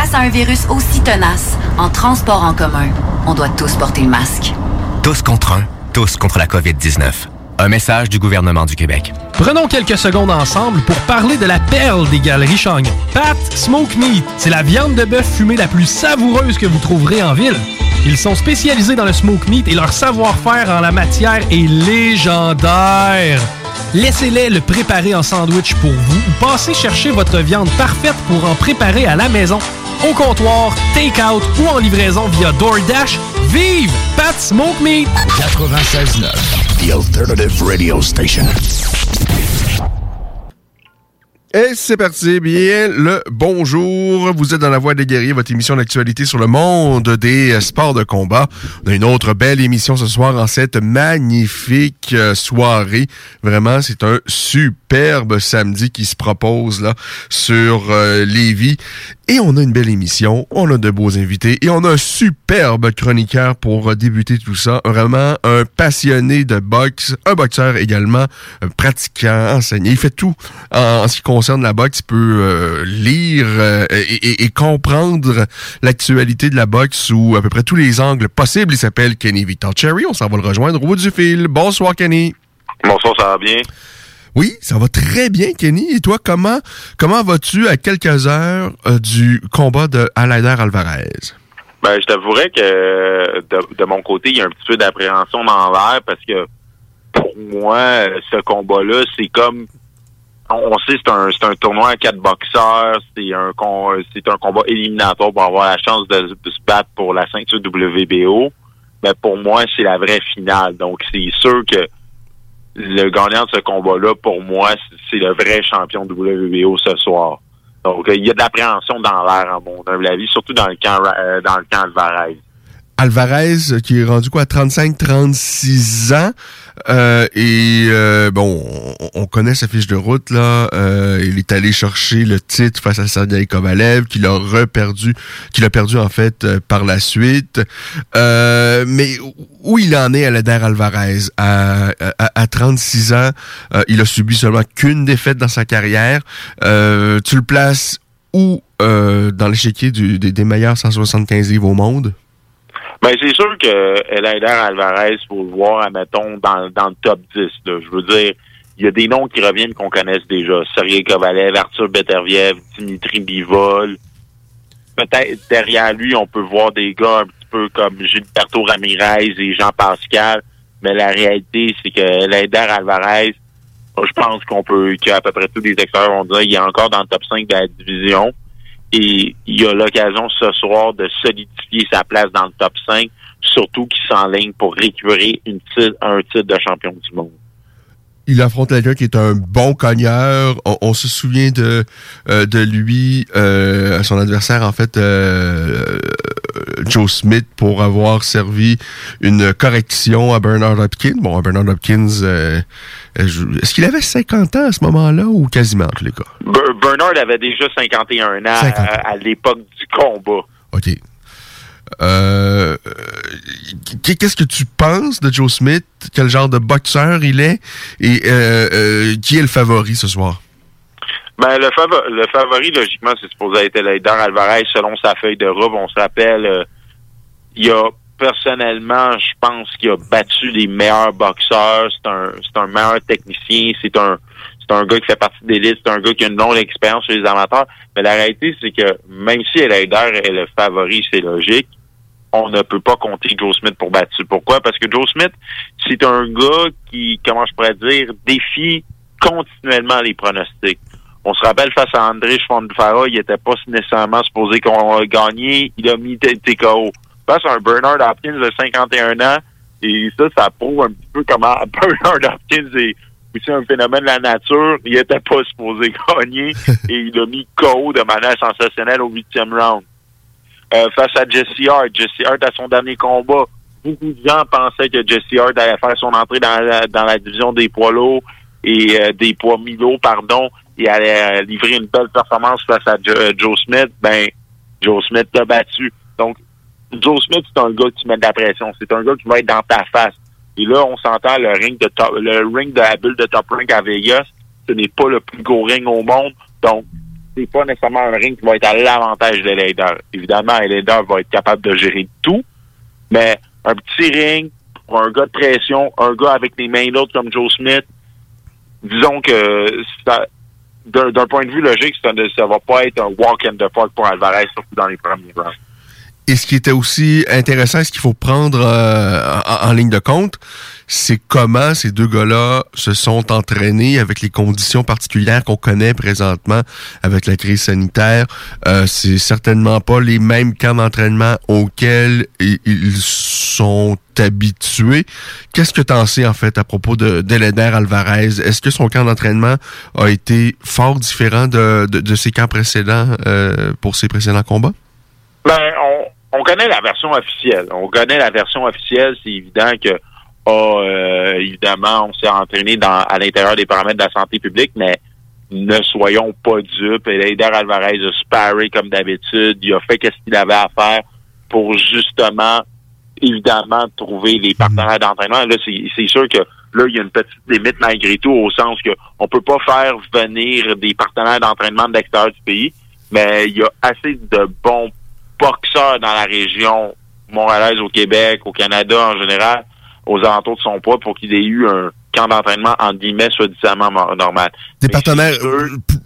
Face à un virus aussi tenace, en transport en commun, on doit tous porter le masque. Tous contre un, tous contre la COVID-19. Un message du gouvernement du Québec. Prenons quelques secondes ensemble pour parler de la perle des galeries Chagnon. Pat Smoke Meat, c'est la viande de bœuf fumée la plus savoureuse que vous trouverez en ville. Ils sont spécialisés dans le smoke meat et leur savoir-faire en la matière est légendaire. Laissez-les le préparer en sandwich pour vous ou passez chercher votre viande parfaite pour en préparer à la maison, au comptoir, take-out ou en livraison via DoorDash. Vive Pat Smoke Meat! 96.9, The Alternative Radio Station. Et c'est parti, bien le bonjour. Vous êtes dans la Voix des guerriers, votre émission d'actualité sur le monde des sports de combat. On a une autre belle émission ce soir en cette magnifique euh, soirée. Vraiment, c'est un superbe samedi qui se propose là sur euh, Lévis. Et on a une belle émission, on a de beaux invités et on a un superbe chroniqueur pour euh, débuter tout ça. Vraiment un passionné de boxe, un boxeur également, un pratiquant, enseignant. Il fait tout en, ce qui concerne la boxe. Il peut euh, lire euh, et, et- et comprendre l'actualité de la boxe sous à peu près tous les angles possibles. Il s'appelle Kenny Victor Cherry. On s'en va le rejoindre au bout du fil. Bonsoir Kenny. Bonsoir, ça va bien? Oui, ça va très bien, Kenny. Et toi, comment comment vas-tu à quelques heures euh, du combat de Alader Alvarez? Ben, je t'avouerais que de, mon côté, il y a un petit peu d'appréhension dans l'air parce que pour moi, ce combat-là, c'est comme on sait c'est un c'est un tournoi à quatre boxeurs, c'est un c'est un combat éliminatoire pour avoir la chance de se battre pour la ceinture WBO. Mais pour moi, c'est la vraie finale. Donc c'est sûr que le gagnant de ce combat-là, pour moi, c'est- le vrai champion WBO ce soir. Donc, il y a de l'appréhension dans l'air, à mon avis, surtout dans le camp, euh, dans le camp Alvarez. Alvarez, qui est rendu quoi, 35-36 ans. Euh, et euh, bon, on, on connaît sa fiche de route, là. Euh, il est allé chercher le titre face à Sergei Kovalev, qu'il a reperdu, qu'il a perdu en fait par la suite. Mais où il en est à l'Ader Alvarez? À, à, à 36 ans, il a subi seulement qu'une défaite dans sa carrière. Tu le places où dans l'échiquier des, des meilleurs 175 livres au monde? Ben, c'est sûr que Elaider Alvarez, faut le voir, admettons, dans, dans le top 10. là. Je veux dire, il y a des noms qui reviennent qu'on connaisse déjà. Sergei Kovalev, Arthur Beterbiev, Dimitri Bivol. Peut-être derrière lui, on peut voir des gars un petit peu comme Gilberto Ramirez et Jean-Pascal. Mais la réalité, c'est que Elaider Alvarez, je pense qu'on peut, qu'à peu près tous les experts vont dire, il est encore dans le top 5 de la division. Et il a l'occasion ce soir de solidifier sa place dans le top 5, surtout qu'il s'enligne pour récupérer un titre de champion du monde. il affronte quelqu'un qui est un bon cogneur. On, se souvient de euh, de lui, euh, son adversaire en fait, euh, Joe Smith, pour avoir servi une correction à Bernard Hopkins. Bon, Bernard Hopkins, euh, est-ce qu'il avait 50 ans à ce moment-là ou quasiment en tous les cas? Ber- Bernard avait déjà 51 ans 50 ans. à, à l'époque du combat. OK. Euh, euh, Qu'est-ce que tu penses de Joe Smith? Quel genre de boxeur il est? Et euh, euh, qui est le favori ce soir? Ben, le, favo- le favori, logiquement, c'est supposé être Leider Alvarez selon sa feuille de route. On se rappelle, euh, il a personnellement, je pense qu'il a battu les meilleurs boxeurs. C'est un, c'est un meilleur technicien. C'est un, c'est un gars qui fait partie de l'élite, c'est un gars qui a une longue expérience chez les amateurs. Mais la réalité, c'est que même si Elader est le favori, c'est logique, on ne peut pas compter Joe Smith pour battu. Pourquoi? Parce que Joe Smith, c'est un gars qui, comment je pourrais dire, défie continuellement les pronostics. On se rappelle face à André Schwandfara, il était pas nécessairement supposé qu'on a gagné. Il a mis TKO. Face à un Bernard Hopkins de 51 ans, et ça, ça prouve un petit peu comment Bernard Hopkins est aussi un phénomène de la nature. Il était pas supposé gagner et il a mis KO de manière sensationnelle au huitième round. Euh, face à Jesse Hart. Jesse Hart, à son dernier combat, beaucoup de gens pensaient que Jesse Hart allait faire son entrée dans la, dans la division des poids lourds et euh, des poids mi-lourds, pardon, et allait euh, livrer une belle performance face à Joe Smith. Ben, Joe Smith l'a battu. Donc, Joe Smith, c'est un gars qui met de la pression. C'est un gars qui va être dans ta face. Et là, on s'entend le ring de top, le ring de la bulle de Top Rank à Vegas. Ce n'est pas le plus gros ring au monde. Donc, c'est pas nécessairement un ring qui va être à l'avantage de Lader. Évidemment, Lader va être capable de gérer tout. Mais un petit ring pour un gars de pression, un gars avec des mains lourdes comme Joe Smith, disons que d'un point de vue logique, ça ne va pas être un walk in the park pour Alvarez, surtout dans les premiers rounds. Et ce qui était aussi intéressant, ce qu'il faut prendre euh, en, ligne de compte, c'est comment ces deux gars-là se sont entraînés avec les conditions particulières qu'on connaît présentement avec la crise sanitaire. Euh, c'est certainement pas les mêmes camps d'entraînement auxquels ils sont habitués. Qu'est-ce que tu en sais en fait à propos de Deleder Alvarez? Est-ce que son camp d'entraînement a été fort différent de, de, ses camps précédents euh, pour ses précédents combats? Ben, on, on connaît la version officielle. On connaît la version officielle. C'est évident que, oh, euh, évidemment, on s'est entraîné dans, à l'intérieur des paramètres de la santé publique, mais ne soyons pas dupes. Eider Alvarez a sparé comme d'habitude. Il a fait ce qu'il avait à faire pour justement, évidemment, trouver les partenaires d'entraînement. Là, c'est sûr que là, il y a une petite limite malgré tout, au sens que on peut pas faire venir des partenaires d'entraînement de l'extérieur du pays, mais il y a assez de bons boxeur dans la région montréalaise au Québec, au Canada en général, aux alentours de son poids pour qu'il ait eu un camp d'entraînement en guillemets soi-disant normal. Des partenaires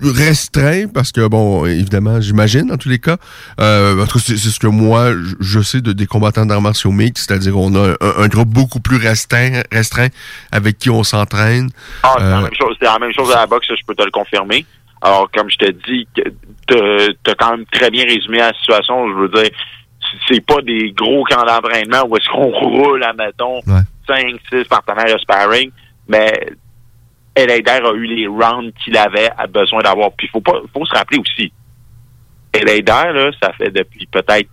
restreints parce que bon, évidemment, j'imagine dans tous les cas. Euh, c'est ce que moi je sais de des combattants d'arts martiaux mixtes, c'est-à-dire on a un, groupe beaucoup plus restreint, restreint avec qui on s'entraîne. Ah, c'est la, euh, même chose à la boxe, je peux te le confirmer. Alors, comme je te dis, t'as quand même très bien résumé la situation. Je veux dire, c'est pas des gros camps d'entraînement où est-ce qu'on roule, admettons, cinq, six partenaires de sparring, mais Elader a eu les rounds qu'il avait besoin d'avoir. Puis faut pas, faut se rappeler aussi, Elader, là, ça fait depuis peut-être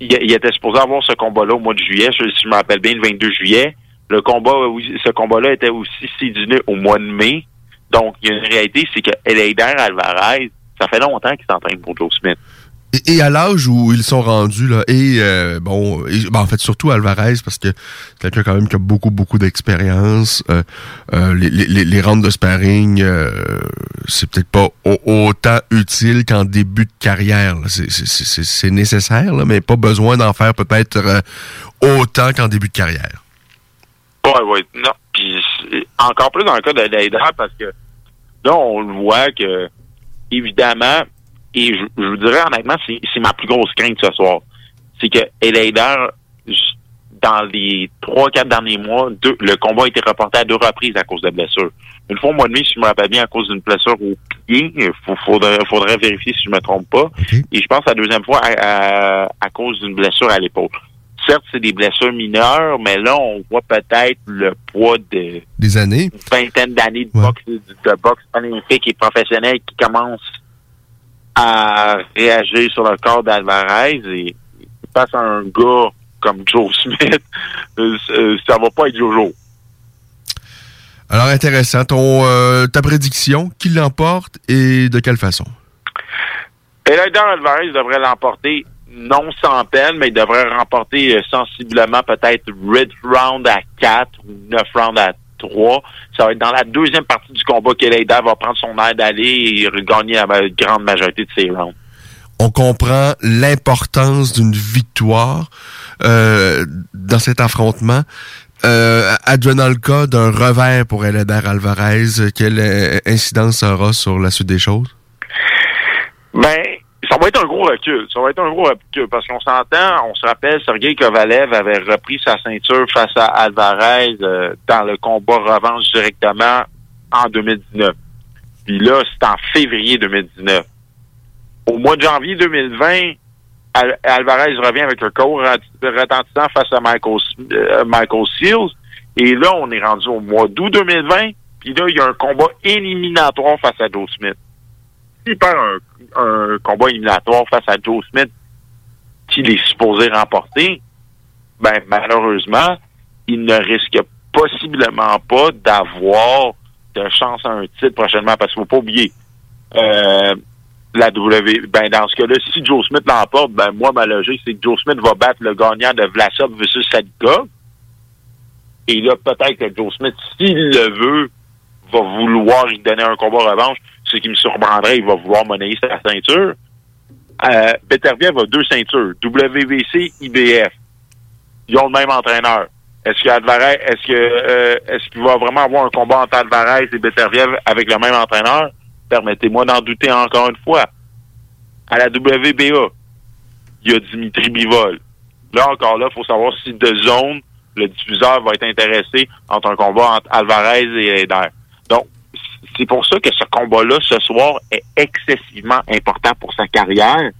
il, était supposé avoir ce combat-là au mois de juillet, si je me rappelle bien, le 22 juillet. Le combat, ce combat-là était aussi séduné au mois de mai. Donc, il y a une réalité, c'est que Eleider Alvarez, ça fait longtemps qu'il s'entraîne pour Joe Smith. Et, à l'âge où ils sont rendus, là, et euh, bon, ben, en fait, surtout Alvarez, parce que c'est quelqu'un quand même qui a beaucoup, beaucoup d'expérience. Euh, euh, les, les, les rounds de sparring, c'est peut-être pas autant utile qu'en début de carrière. C'est nécessaire, là, mais pas besoin d'en faire peut-être autant qu'en début de carrière. Oui, oui, non. Encore plus dans le cas de Leider, parce que là, on le voit que, évidemment, et je, vous dirais honnêtement, c'est ma plus grosse crainte ce soir. C'est que Leider, dans les trois, quatre derniers mois, le combat a été reporté à deux reprises à cause de blessures. Une fois au mois de mai, si je me rappelle bien, à cause d'une blessure au pied, il faudrait, faudrait, vérifier si je me trompe pas. Et je pense la deuxième fois à, à cause d'une blessure à l'épaule certes, c'est des blessures mineures, mais là, on voit peut-être le poids de... Des années. Une vingtaine d'années de, boxe, de boxe olympique et professionnelle qui commence à réagir sur le corps d'Alvarez et face à un gars comme Joe Smith, euh, euh, ça va pas être Jojo. Alors, intéressant. Ton, euh, ta prédiction, qui l'emporte et de quelle façon? Eleider Alvarez devrait l'emporter non sans peine, mais il devrait remporter euh, sensiblement peut-être 8 rounds à 4 ou 9 rounds à 3. Ça va être dans la deuxième partie du combat que Leida va prendre son air d'aller et gagner la grande majorité de ses rounds. On comprend l'importance d'une victoire euh, dans cet affrontement. euh, advenant le cas d'un revers pour Eleder Alvarez, quelle euh, incidence aura sur la suite des choses? Ben, ça va être un gros recul. Ça va être un gros recul parce qu'on s'entend, on se rappelle, Sergei Kovalev avait repris sa ceinture face à Alvarez euh, dans le combat revanche directement en 2019. Puis là, c'est en février 2019. Au mois de janvier 2020, Al- Alvarez revient avec un cours retentissant face à Michael, euh, Michael Seals. Et là, on est rendu au mois d'août 2020. Puis là, il y a un combat éliminatoire face à Joe Smith. S'il perd un, combat éliminatoire face à Joe Smith, qu'il est supposé remporter, ben malheureusement, il ne risque possiblement pas d'avoir de chance à un titre prochainement. Parce qu'il faut pas oublier, euh, la W, ben dans ce cas-là, si Joe Smith l'emporte, ben moi ma logique c'est que Joe Smith va battre le gagnant de Vlasov versus Sadika. Et là, peut-être que Joe Smith, s'il le veut, va vouloir lui donner un combat revanche, ce qui me surprendrait, il va vouloir monnayer sa ceinture. Euh, a deux ceintures, WBC, IBF. Ils ont le même entraîneur. Est-ce que Alvarez, est-ce que euh, est-ce qu'il va vraiment avoir un combat entre Alvarez et Beterbiev avec le même entraîneur? Permettez-moi d'en douter encore une fois. À la WBA, il y a Dimitri Bivol. Là encore là, il faut savoir si de zone, le diffuseur va être intéressé entre un combat entre Alvarez et Eder. Donc, c'est pour ça que ce combat-là, ce soir, est excessivement important pour sa carrière,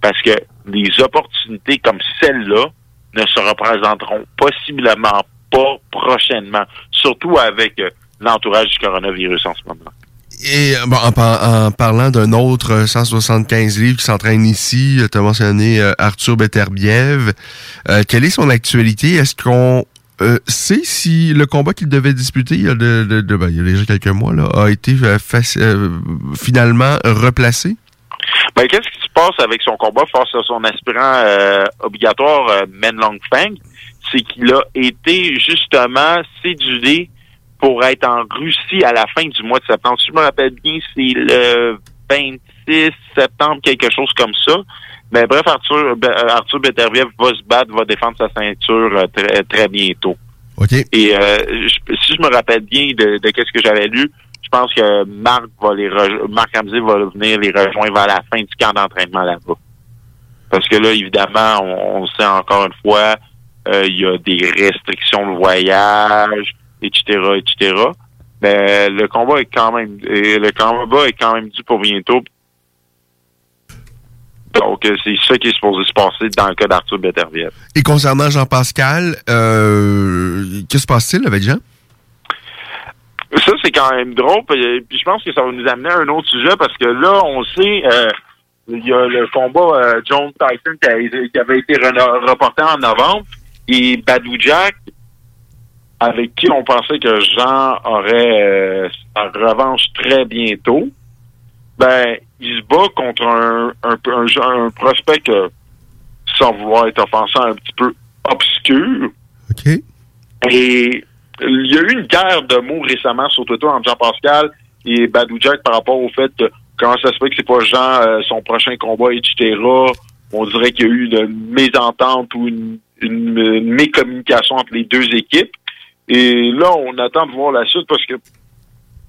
parce que des opportunités comme celle-là ne se représenteront possiblement pas prochainement, surtout avec euh, l'entourage du coronavirus en ce moment. Et bon, en, par- en parlant d'un autre euh, 175 livres qui s'entraîne ici, tu as mentionné euh, Arthur Beterbiev. Euh, quelle est son actualité? Est-ce qu'on euh, sait si le combat qu'il devait disputer il y a, de, ben, il y a déjà quelques mois là, a été euh, euh, finalement replacé? Ben, qu'est-ce qui se passe avec son combat face à son aspirant euh, obligatoire, Men Longfeng? C'est qu'il a été justement cédulé pour être en Russie à la fin du mois de septembre. Si je me rappelle bien, c'est le 26 septembre, quelque chose comme ça. Mais bref, Arthur, Be- euh, Arthur Beterbiev va se battre, va défendre sa ceinture euh, très, très bientôt. OK. Et euh, je- si je me rappelle bien de, de qu'est-ce que j'avais lu, je pense que Marc va les Marc Ramsey va venir les rejoindre vers la fin du camp d'entraînement là-bas. Parce que là, évidemment, on, on sait encore une fois, euh, il y a des restrictions de voyage, etc., etc. Mais le combat est quand même le combat est quand même dû pour bientôt. Donc, euh, c'est ça qui est supposé se passer dans le cas d'Arthur Beterbiev. Et concernant Jean-Pascal, euh, que se passe-t-il avec Jean? Ça, c'est quand même drôle. Puis, puis je pense que ça va nous amener à un autre sujet parce que là, on sait, euh, il y a le combat euh, John Tyson qui, a qui avait été reporté en novembre et Badou Jack, avec qui on pensait que Jean aurait euh, sa revanche très bientôt, ben, il se bat contre un, un, un, un prospect sans vouloir être offensant, un petit peu obscur. OK. Et il y a eu une guerre de mots récemment sur Twitter entre Jean-Pascal et Badou Jack par rapport au fait que comment ça se fait que c'est pas Jean euh, son prochain combat, etc. On dirait qu'il y a eu une mésentente ou une, une, une mécommunication entre les deux équipes. Et là, on attend de voir la suite parce que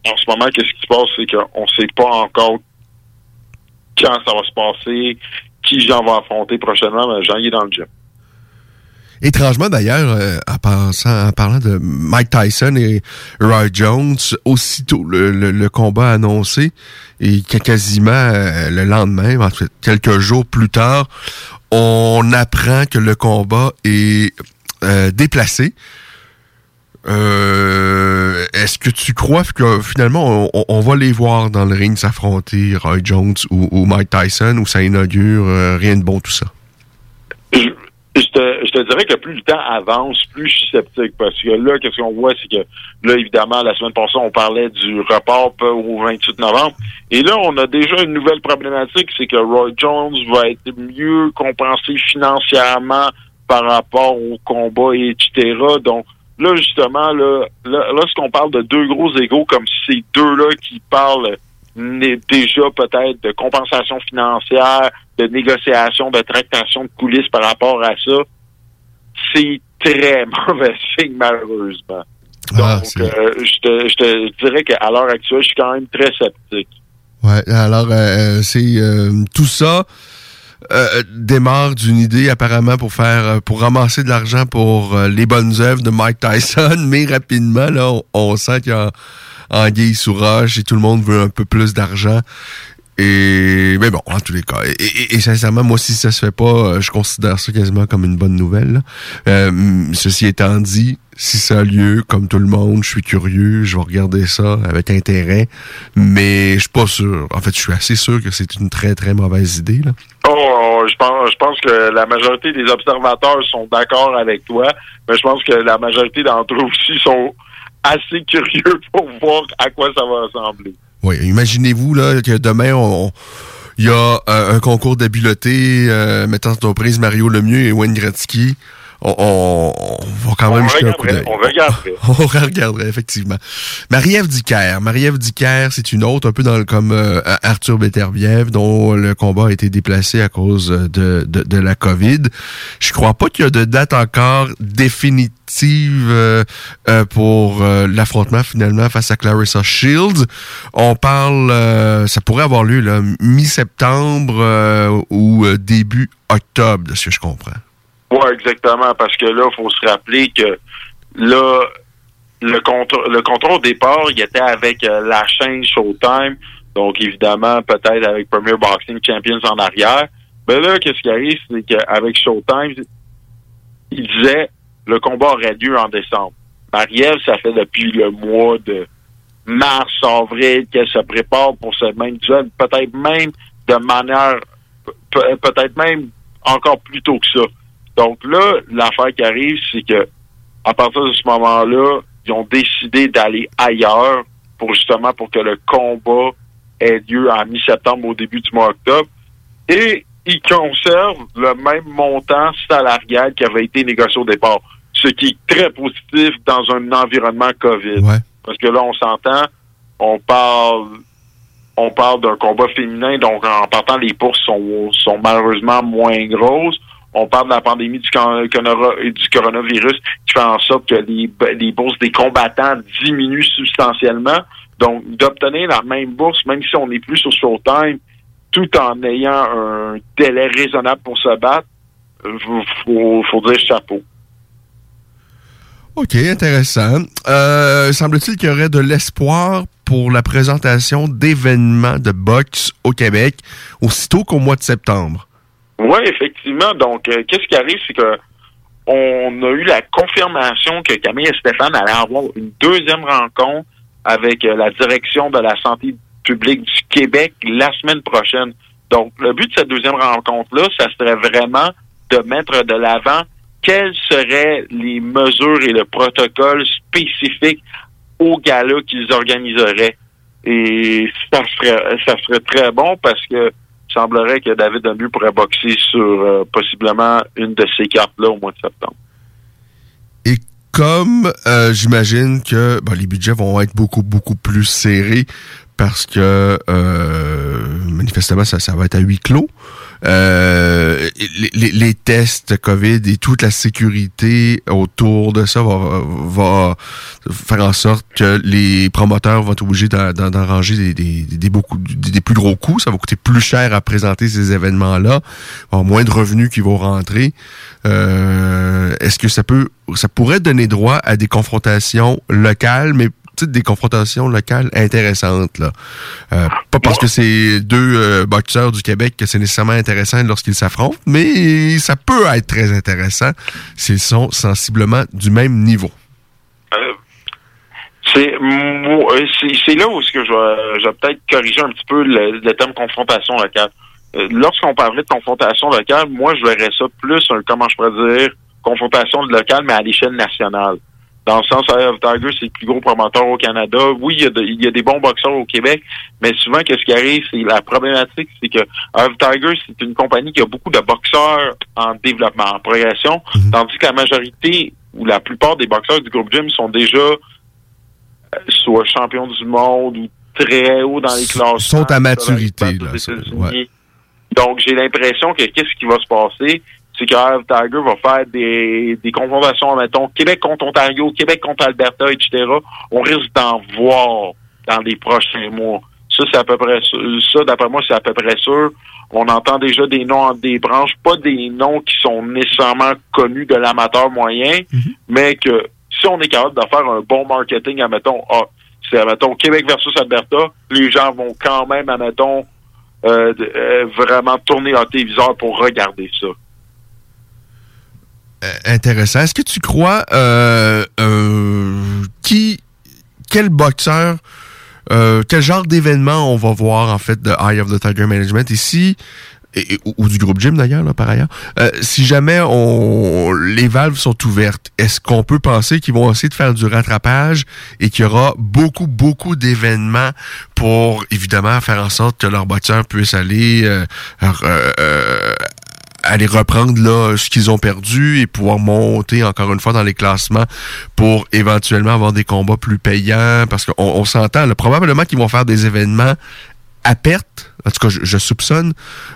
en ce moment, qu'est-ce qui se passe, c'est qu'on sait pas encore quand ça va se passer, qui Jean va affronter prochainement, mais Jean est dans le gym. Étrangement d'ailleurs, euh, en, parlant de Mike Tyson et Roy Jones, aussitôt le, combat annoncé et quasiment euh, le lendemain, en fait, quelques jours plus tard, on apprend que le combat est euh, déplacé. Euh, Est-ce que tu crois que finalement on, va les voir dans le ring s'affronter Roy Jones ou, Mike Tyson ou ça inaugure euh, rien de bon tout ça? je, te, je te dirais que plus le temps avance, plus je suis sceptique. Parce que là, qu'est-ce qu'on voit, c'est que là, évidemment, la semaine passée, on parlait du report au 28 novembre. Et là, on a déjà une nouvelle problématique, c'est que Roy Jones va être mieux compensé financièrement par rapport au combat, etc. Donc, là, justement, là, là, lorsqu'on parle de deux gros égaux comme ces deux-là qui parlent déjà peut-être de compensation financière, de négociation, de tractation de coulisses par rapport à ça, c'est très mauvais signe, malheureusement. Ah, Donc, euh, je, te, je te dirais qu'à l'heure actuelle, je suis quand même très sceptique. Ouais, alors euh, c'est euh, tout ça euh, démarre d'une idée apparemment pour faire euh, pour ramasser de l'argent pour euh, les bonnes œuvres de Mike Tyson, mais rapidement là on, sent qu'il y a anguille sous roche et tout le monde veut un peu plus d'argent. Mais bon, en tous les cas, et, sincèrement, moi si ça se fait pas, euh, je considère ça quasiment comme une bonne nouvelle. Euh, ceci étant dit, si ça a lieu, comme tout le monde, je suis curieux, je vais regarder ça avec intérêt, mais je suis pas sûr. En fait, je suis assez sûr que c'est une très très mauvaise idée. Oh, oh, je pense, je pense que la majorité des observateurs sont d'accord avec toi, mais je pense que la majorité d'entre eux aussi sont assez curieux pour voir à quoi ça va ressembler. Oui, imaginez-vous là que demain on, il y a euh, un concours d'habileté euh, mettant en prise Mario Lemieux et Wayne Gretzky. On, on- on va quand même jeter un coup d'œil. on regarderait. On regarderait, effectivement. Marie-Ève Dicker. Marie-Ève Dicker, c'est une autre, un peu dans le, comme euh, Arthur Beterbiev, dont le combat a été déplacé à cause de, de, de la COVID. Je crois pas qu'il y a de date encore définitive euh, euh, pour euh, l'affrontement finalement face à Clarissa Shields. On parle, ça pourrait avoir lieu mi-septembre ou début octobre, de ce que je comprends. Oui, exactement, parce que là, il faut se rappeler que là, le contrôle, le contrôle départ, il était avec euh, la chaîne Showtime, donc évidemment, peut-être avec Premier Boxing Champions en arrière. Mais là, qu'est-ce qui arrive, c'est qu'avec Showtime, il disait le combat aurait lieu en décembre. Marielle, ça fait depuis le mois de mars, avril qu'elle se prépare pour ce même duel, peut-être même de manière, pe- peut-être même encore plus tôt que ça. Donc là, l'affaire qui arrive, c'est que à partir de ce moment-là, ils ont décidé d'aller ailleurs pour justement pour que le combat ait lieu en mi-septembre au début du mois octobre. Et ils conservent le même montant salarial qui avait été négocié au départ. Ce qui est très positif dans un environnement COVID. Ouais. Parce que là, on s'entend, on parle on parle d'un combat féminin, donc en partant, les bourses sont, sont malheureusement moins grosses. On parle de la pandémie du, coronavirus qui fait en sorte que les, les bourses des combattants diminuent substantiellement. Donc, d'obtenir la même bourse, même si on n'est plus sur Showtime, tout en ayant un délai raisonnable pour se battre, il faut, faut dire chapeau. OK, intéressant. Euh, Semble-t-il qu'il y aurait de l'espoir pour la présentation d'événements de boxe au Québec aussitôt qu'au mois de septembre. Oui, effectivement. Donc, euh, qu'est-ce qui arrive, c'est que on a eu la confirmation que Camille et Stéphane allaient avoir une deuxième rencontre avec euh, la direction de la santé publique du Québec la semaine prochaine. Donc, le but de cette deuxième rencontre-là, ça serait vraiment de mettre de l'avant quelles seraient les mesures et le protocole spécifique au gala qu'ils organiseraient. Et ça serait, ça serait très bon parce que semblerait que David Lemieux pourrait boxer sur euh, possiblement une de ces cartes-là au mois de septembre. Et comme euh, j'imagine que ben, les budgets vont être beaucoup, beaucoup plus serrés parce que euh, manifestement, ça, ça va être à huis clos. Euh, les, tests COVID et toute la sécurité autour de ça va, faire en sorte que les promoteurs vont être obligés d'en- des, des, plus gros coûts. Ça va coûter plus cher à présenter ces événements-là. Moins de revenus qui vont rentrer. Euh, Est-ce que ça peut, ça pourrait donner droit à des confrontations locales, mais des confrontations locales intéressantes là. Euh, pas parce que c'est deux euh, boxeurs du Québec que c'est nécessairement intéressant lorsqu'ils s'affrontent, mais ça peut être très intéressant s'ils sont sensiblement du même niveau. Euh, c'est euh, là où que je vais, peut-être corriger un petit peu le, le terme confrontation locale. Lorsqu'on parlait de confrontation locale, moi je verrais ça plus un, comment je pourrais dire, confrontation locale, mais à l'échelle nationale. Dans le sens, Eye of Tiger, c'est le plus gros promoteur au Canada. Oui, il y, a de- il y a des bons boxeurs au Québec, mais souvent, qu'est-ce qui arrive, c'est la problématique, c'est que Eye of Tiger, c'est une compagnie qui a beaucoup de boxeurs en développement, en progression, tandis que la majorité ou la plupart des boxeurs du groupe Gym sont déjà euh, soit champions du monde ou très haut dans les classements. Sont à maturité, là. Donc, j'ai l'impression que qu'est-ce qui va se passer, c'est que Tiger va faire des, des confrontations, mettons, Québec contre Ontario, Québec contre Alberta, etc. On risque d'en voir dans les prochains mois. Ça, c'est à peu près sûr. Ça, d'après moi, c'est à peu près sûr. On entend déjà des noms entre des branches, pas des noms qui sont nécessairement connus de l'amateur moyen, mais que si on est capable de faire un bon marketing, admettons, ah, c'est, admettons, Québec versus Alberta, les gens vont quand même, admettons, euh, euh, vraiment tourner leur téléviseur pour regarder ça. Euh, intéressant. Est-ce que tu crois euh, euh, qui, quel boxeur, euh, quel genre d'événement on va voir en fait de Eye of the Tiger Management ici? et- ou, ou du groupe Gym d'ailleurs, là, par ailleurs? Euh, si jamais on, les valves sont ouvertes, est-ce qu'on peut penser qu'ils vont essayer de faire du rattrapage et qu'il y aura beaucoup, beaucoup d'événements pour évidemment faire en sorte que leurs boxeurs puissent aller euh, aller reprendre là ce qu'ils ont perdu et pouvoir monter encore une fois dans les classements pour éventuellement avoir des combats plus payants parce qu'on on s'entend là, probablement qu'ils vont faire des événements à perte, en tout cas je, soupçonne,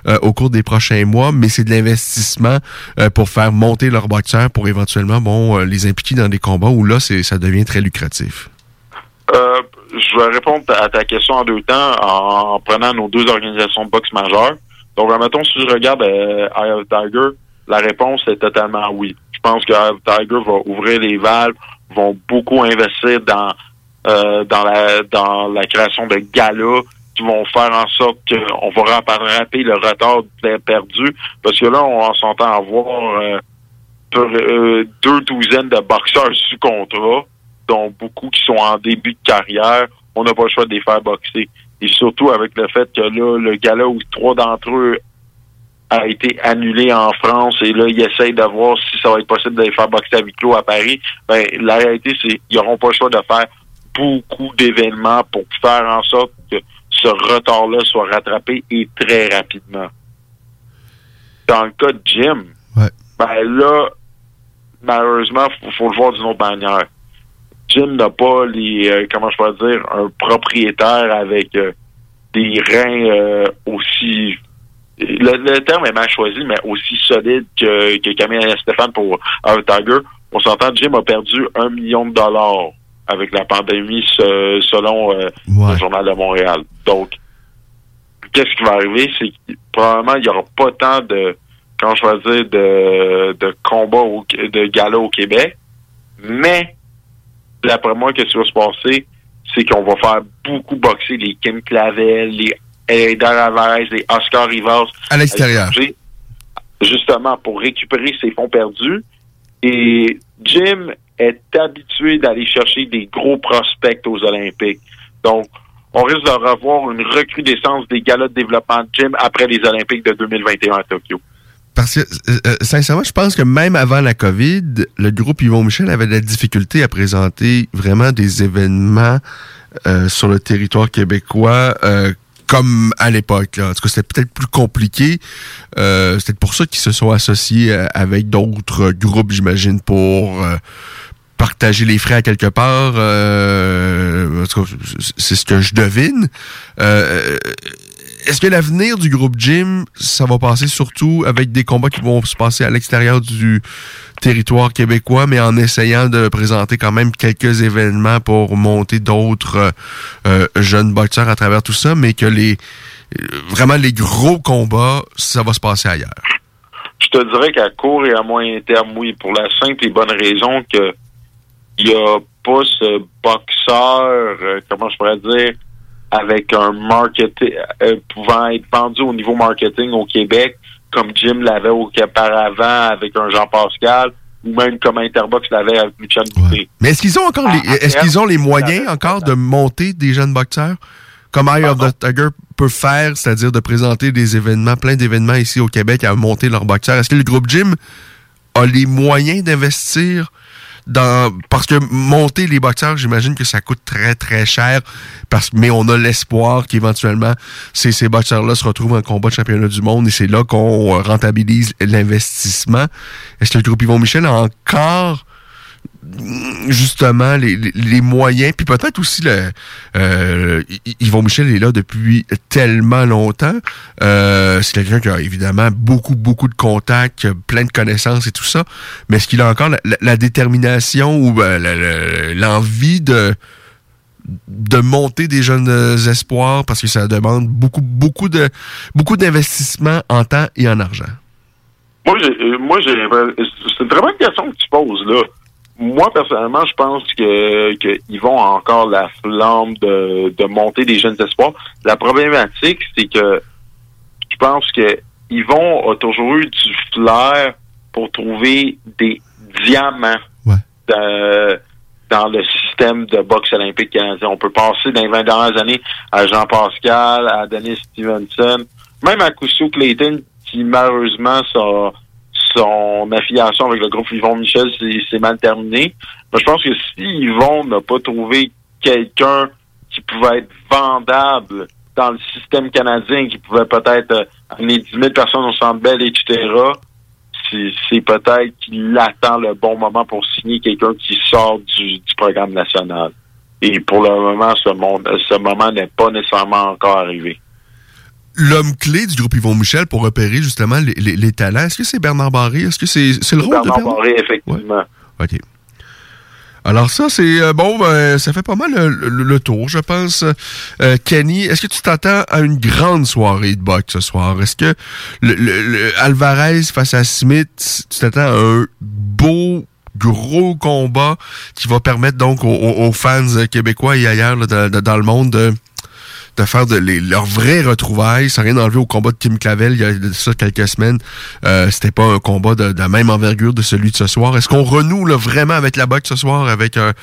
euh, au cours des prochains mois, mais c'est de l'investissement euh, pour faire monter leurs boxeurs pour éventuellement bon euh, les impliquer dans des combats où là c'est ça devient très lucratif. Euh, je vais répondre à ta question en deux temps en, en prenant nos deux organisations de boxe majeures. Donc, admettons, si je regarde euh, Eye Tiger, la réponse est totalement oui. Je pense que Eye Tiger va ouvrir les valves, vont beaucoup investir dans euh, dans la dans la création de galas qui vont faire en sorte qu'on va rattraper le retard per- perdu. Parce que là, on s'entend avoir euh, euh, deux douzaines de boxeurs sous contrat, dont beaucoup qui sont en début de carrière. On n'a pas le choix de les faire boxer. Et surtout avec le fait que là, le gala où trois d'entre eux a été annulé en France et là, ils essayent de voir si ça va être possible de les faire boxer à huis clos à Paris. Ben, la réalité, c'est qu'ils n'auront pas le choix de faire beaucoup d'événements pour faire en sorte que ce retard-là soit rattrapé et très rapidement. Dans le cas de Jim, Ouais. ben là, malheureusement, faut, faut le voir d'une autre manière. Jim n'a pas les, euh, comment je peux dire, un propriétaire avec euh, des reins euh, aussi, le, le terme est mal choisi, mais aussi solide que, que Camille Stéphane pour Art Tiger. On s'entend, Jim a perdu un million de dollars avec la pandémie se- selon euh, Ouais. le Journal de Montréal. Donc, qu'est-ce qui va arriver? C'est que probablement, il n'y aura pas tant de, comment je vais dire, de, de combats, au, de galas au Québec. Mais, d'après moi, qu'est-ce qui va se passer? C'est qu'on va faire beaucoup boxer les Kim Clavel, les Eder Alvarez, les Oscar Rivas. À l'extérieur. Justement, pour récupérer ses fonds perdus. Et Jim est habitué d'aller chercher des gros prospects aux Olympiques. Donc, on risque de revoir une recrudescence des galas de développement de Jim après les Olympiques de 2021 à Tokyo. Parce que, euh, euh, sincèrement, je pense que même avant la COVID, le groupe Yvon Michel avait de la difficulté à présenter vraiment des événements euh, sur le territoire québécois euh, comme à l'époque. En tout cas, c'était peut-être plus compliqué. Euh, c'était pour ça qu'ils se sont associés euh, avec d'autres groupes, j'imagine, pour euh, partager les frais à quelque part. En tout cas, c'est ce que je devine. Est-ce que l'avenir du groupe Jim, ça va passer surtout avec des combats qui vont se passer à l'extérieur du territoire québécois, mais en essayant de présenter quand même quelques événements pour monter d'autres euh, euh, jeunes boxeurs à travers tout ça, mais que les euh, vraiment les gros combats, ça va se passer ailleurs? Je te dirais qu'à court et à moyen terme, oui, pour la simple et bonne raison que il n'y a pas ce boxeur, euh, comment je pourrais dire, avec un marketing euh, pouvant être vendu au niveau marketing au Québec, comme Jim l'avait auparavant avec un Jean-Pascal, ou même comme Interbox l'avait avec Michel Boutet. Mais est-ce qu'ils ont encore les, est-ce qu'ils ont les moyens encore de monter des jeunes boxeurs? Comme Eye of the Tiger peut faire, c'est-à-dire de présenter des événements, plein d'événements ici au Québec à monter leurs boxeurs. Est-ce que le groupe Jim a les moyens d'investir parce que monter les boxeurs, j'imagine que ça coûte très très cher parce mais on a l'espoir qu'éventuellement ces, ces boxeurs-là se retrouvent en combat de championnat du monde et c'est là qu'on euh, rentabilise l'investissement. Est-ce que le groupe Yvon Michel a encore justement les, moyens, puis peut-être aussi le euh, Yvon Michel est là depuis tellement longtemps. Euh, c'est quelqu'un qui a évidemment beaucoup, beaucoup de contacts, plein de connaissances et tout ça. Mais est-ce qu'il a encore la, détermination ou la- l'envie de de monter des jeunes espoirs? Parce que ça demande beaucoup, beaucoup de beaucoup d'investissement en temps et en argent. Moi, j'ai, euh, moi, j'ai, c'est une très bonne question que tu poses là. Moi, personnellement, je pense que, que Yvon a encore la flamme de, de monter des jeunes espoirs. La problématique, c'est que je pense que Yvon a toujours eu du flair pour trouver des diamants Ouais. dans, dans le système de boxe olympique canadien. On peut passer dans les 20 dernières années à Jean Pascal, à Dennis Stevenson, même à Cousteau Clayton, qui malheureusement son, son affiliation avec le groupe Yvon Michel s'est mal terminée. Mais je pense que si Yvon n'a pas trouvé quelqu'un qui pouvait être vendable dans le système canadien, qui pouvait peut-être euh, amener 10 000 personnes au Centre Bell, etc., c'est peut-être qu'il attend le bon moment pour signer quelqu'un qui sort du, programme national. Et pour le moment, ce moment n'est pas nécessairement encore arrivé. L'homme clé du groupe Yvon Michel pour repérer justement les, les- les talents, est-ce que c'est Bernard Barré? Est-ce que c'est c'est le rôle de Bernard Bernard? Barré, effectivement. OK. Alors ça, c'est euh, bon, ben, ça fait pas mal le, le- le tour, je pense. Euh, Kenny, est-ce que tu t'attends à une grande soirée de boxe ce soir? Est-ce que le, le- le Alvarez face à Smith, tu t'attends à un beau gros combat qui va permettre donc aux, fans québécois et ailleurs là, de- de- dans le monde de, de faire de leurs vraies retrouvailles, sans rien enlever au combat de Kim Clavel il y a ça quelques semaines. Euh, C'était pas un combat de, la même envergure de celui de ce soir. Est-ce qu'on renoue vraiment avec la boxe ce soir avec euh,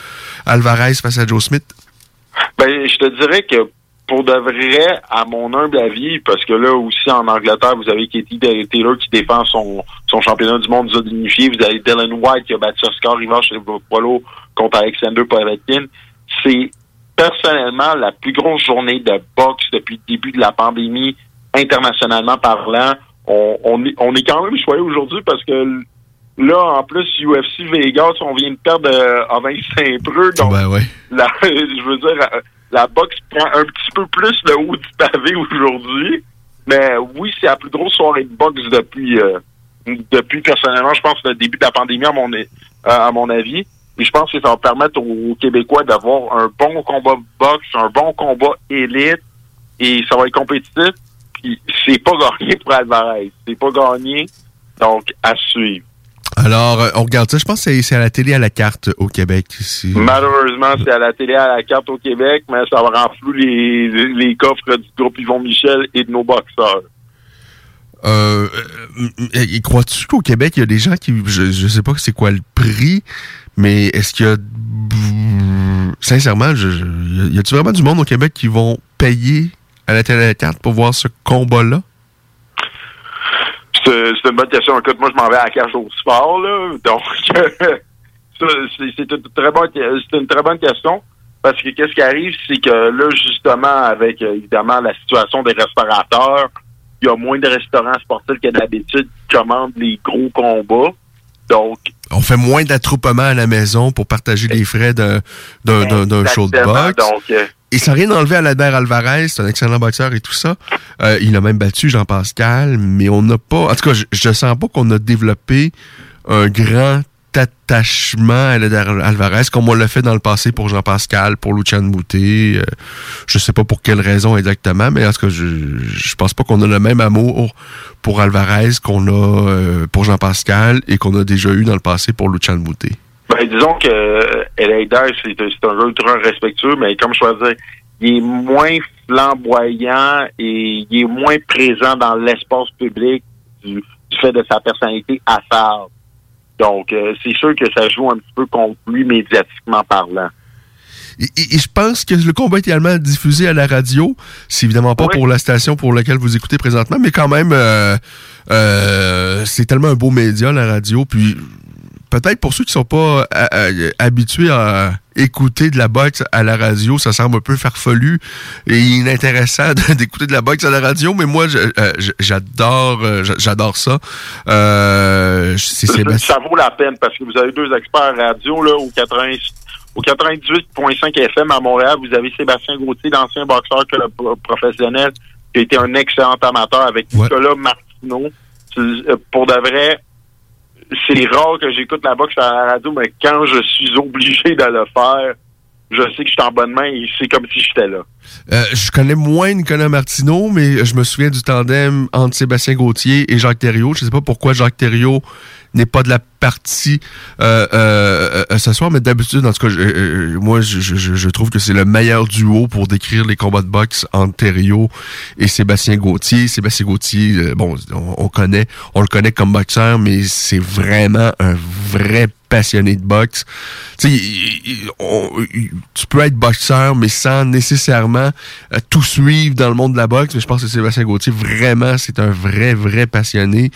Alvarez face à Joe Smith? Ben, je te dirais que pour de vrai, à mon humble avis, parce que là aussi en Angleterre, vous avez Katie Taylor qui défend son, championnat du monde unifié. Vous avez Dylan White qui a battu Oscar Rivas chez Polo contre Alexander Povetkin. C'est personnellement la plus grosse journée de boxe depuis le début de la pandémie, internationalement parlant. On, on, est, on est quand même choyé aujourd'hui parce que là, en plus, UFC Vegas, on vient de perdre euh, Ovin Saint-Preux. Donc, Ben ouais. la, je veux dire, la boxe prend un petit peu plus le haut du pavé aujourd'hui. Mais oui, c'est la plus grosse soirée de boxe depuis, euh, depuis personnellement, je pense, le début de la pandémie, à mon, euh, à mon avis. Et je pense que ça va permettre aux Québécois d'avoir un bon combat boxe, un bon combat élite, et ça va être compétitif. Puis c'est pas gagné pour Alvarez. C'est pas gagné. Donc, à suivre. Alors, euh, on regarde ça. Je pense que c'est- à la télé à la carte au Québec. ici. Malheureusement, c'est à la télé, à la carte au Québec, mais ça va rendre flou les, les, les coffres du groupe Yvon Michel et de nos boxeurs. Euh, euh, euh, crois-tu qu'au Québec, il y a des gens qui. Je, je sais pas c'est quoi le prix, mais est-ce qu'il y a. Sincèrement, je, y a-tu vraiment du monde au Québec qui vont payer à la télé carte pour voir ce combat-là? C'est une bonne question. Écoute, moi, je m'en vais à la cage au sport, là. Donc, c'est une très bonne, une très bonne question. Parce que qu'est-ce qui arrive, c'est que là, justement, avec évidemment la situation des restaurateurs, il y a moins de restaurants sportifs que d'habitude qui commandent les gros combats. Donc, On fait moins d'attroupement à la maison pour partager les frais d'un d'un- d'un- d'un show de boxe. Donc, euh, Et sans rien enlever à Albert Alvarez, c'est un excellent boxeur et tout ça. Euh, il a même battu Jean-Pascal, mais on n'a pas... En tout cas, je, je sens pas qu'on a développé un grand attachement à Albert Alvarez comme on l'a fait dans le passé pour Jean-Pascal, pour Lucian Bouté. Euh, je sais pas pour quelle raison exactement, mais en tout cas, je, je pense pas qu'on a le même amour pour Alvarez qu'on a euh, pour Jean-Pascal et qu'on a déjà eu dans le passé pour Lucian Bouté. Ben, disons que euh, c'est un gars ultra respectueux, mais comme je choisir, il est moins flamboyant et il est moins présent dans l'espace public du, fait de sa personnalité affable. Donc, euh, c'est sûr que ça joue un petit peu contre lui médiatiquement parlant. Et, et- et je pense que le combat est également diffusé à la radio. C'est évidemment pas Oui. pour la station pour laquelle vous écoutez présentement, mais quand même, euh, euh, c'est tellement un beau média, la radio. Puis, peut-être pour ceux qui sont pas euh, euh, habitués à écouter de la boxe à la radio, ça semble un peu farfelu et inintéressant d'écouter de la boxe à la radio, mais moi, j'adore j'adore ça. ça vaut la peine parce que vous avez deux experts radio là, au 80 au 98.5 FM à Montréal, vous avez Sébastien Gauthier, l'ancien boxeur professionnel, qui a été un excellent amateur avec Nicolas Martineau. Pour de vrai, c'est rare que j'écoute la boxe à la radio, mais quand je suis obligé de le faire, je sais que je suis en bonne main et c'est comme si j'étais là. Euh, je connais moins Nicolas Martineau, mais je me souviens du tandem entre Sébastien Gauthier et Jacques Thériault. Je ne sais pas pourquoi Jacques Thériault n'est pas de la partie euh, euh, euh, ce soir, mais d'habitude, en tout cas, moi, je, trouve que c'est le meilleur duo pour décrire les combats de boxe entre Thériault et Sébastien Gauthier. Sébastien Gauthier, bon, on, connaît, on le connaît comme boxeur, mais c'est vraiment un vrai passionné de boxe. Tu tu peux être boxeur, mais sans nécessairement tout suivre dans le monde de la boxe. Mais je pense que Sébastien Gauthier, vraiment, c'est un vrai, vrai passionné.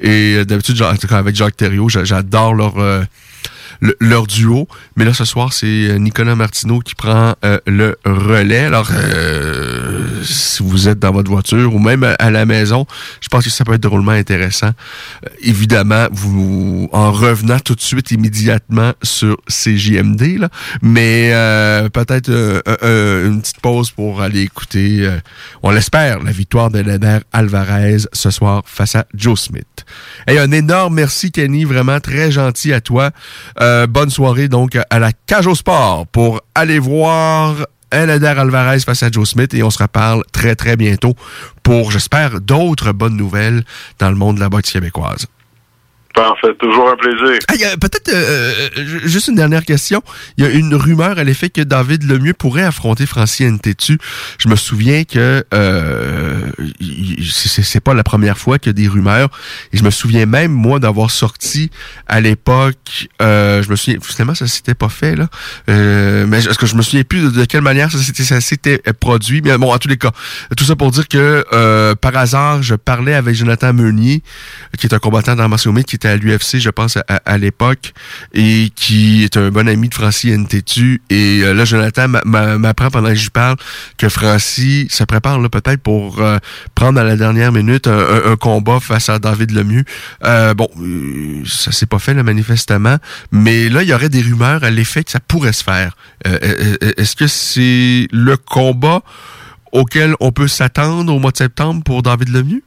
Et d'habitude, tout cas, avec Jacques Thériault, j'adore leur leur duo. Mais là, ce soir, c'est euh, Nicolas Martineau qui prend euh, le relais. Alors, euh, si vous êtes dans votre voiture ou même à la maison, je pense que ça peut être drôlement intéressant. évidemment, vous en revenant tout de suite immédiatement sur CJMD, là, mais peut-être une petite pause pour aller écouter, on l'espère, la victoire de Leder Alvarez ce soir face à Joe Smith. Et un énorme merci, Kenny, vraiment très gentil à toi. Bonne soirée donc à la Cage au Sport pour aller voir Elader Alvarez face à Joe Smith et on se reparle très très bientôt pour, j'espère, d'autres bonnes nouvelles dans le monde de la boxe québécoise. Parfait, toujours un plaisir. Peut-être euh, euh, juste une dernière question. Il y a une rumeur à l'effet que David Lemieux pourrait affronter Francis Ntetu. Je me souviens que euh, c'est pas la première fois qu'il y a des rumeurs. Et je me souviens même, moi, d'avoir sorti à l'époque, euh, je me souviens, finalement, ça s'était pas fait, là. Euh, mais est-ce que je me souviens plus de, quelle manière ça s'était produit? Mais bon, en tous les cas, tout ça pour dire que par hasard, je parlais avec Jonathan Meunier, qui est un combattant dans qui à l'UFC, je pense, à, l'époque, et qui est un bon ami de Francis Ntetu. Et euh, là, Jonathan m'apprend pendant que je parle que Francis se prépare là peut-être pour euh, prendre à la dernière minute un, combat face à David Lemieux. Euh, bon, ça s'est pas fait là, manifestement, mais là, il y aurait des rumeurs à l'effet que ça pourrait se faire. Est-ce que c'est le combat auquel on peut s'attendre au mois de septembre pour David Lemieux?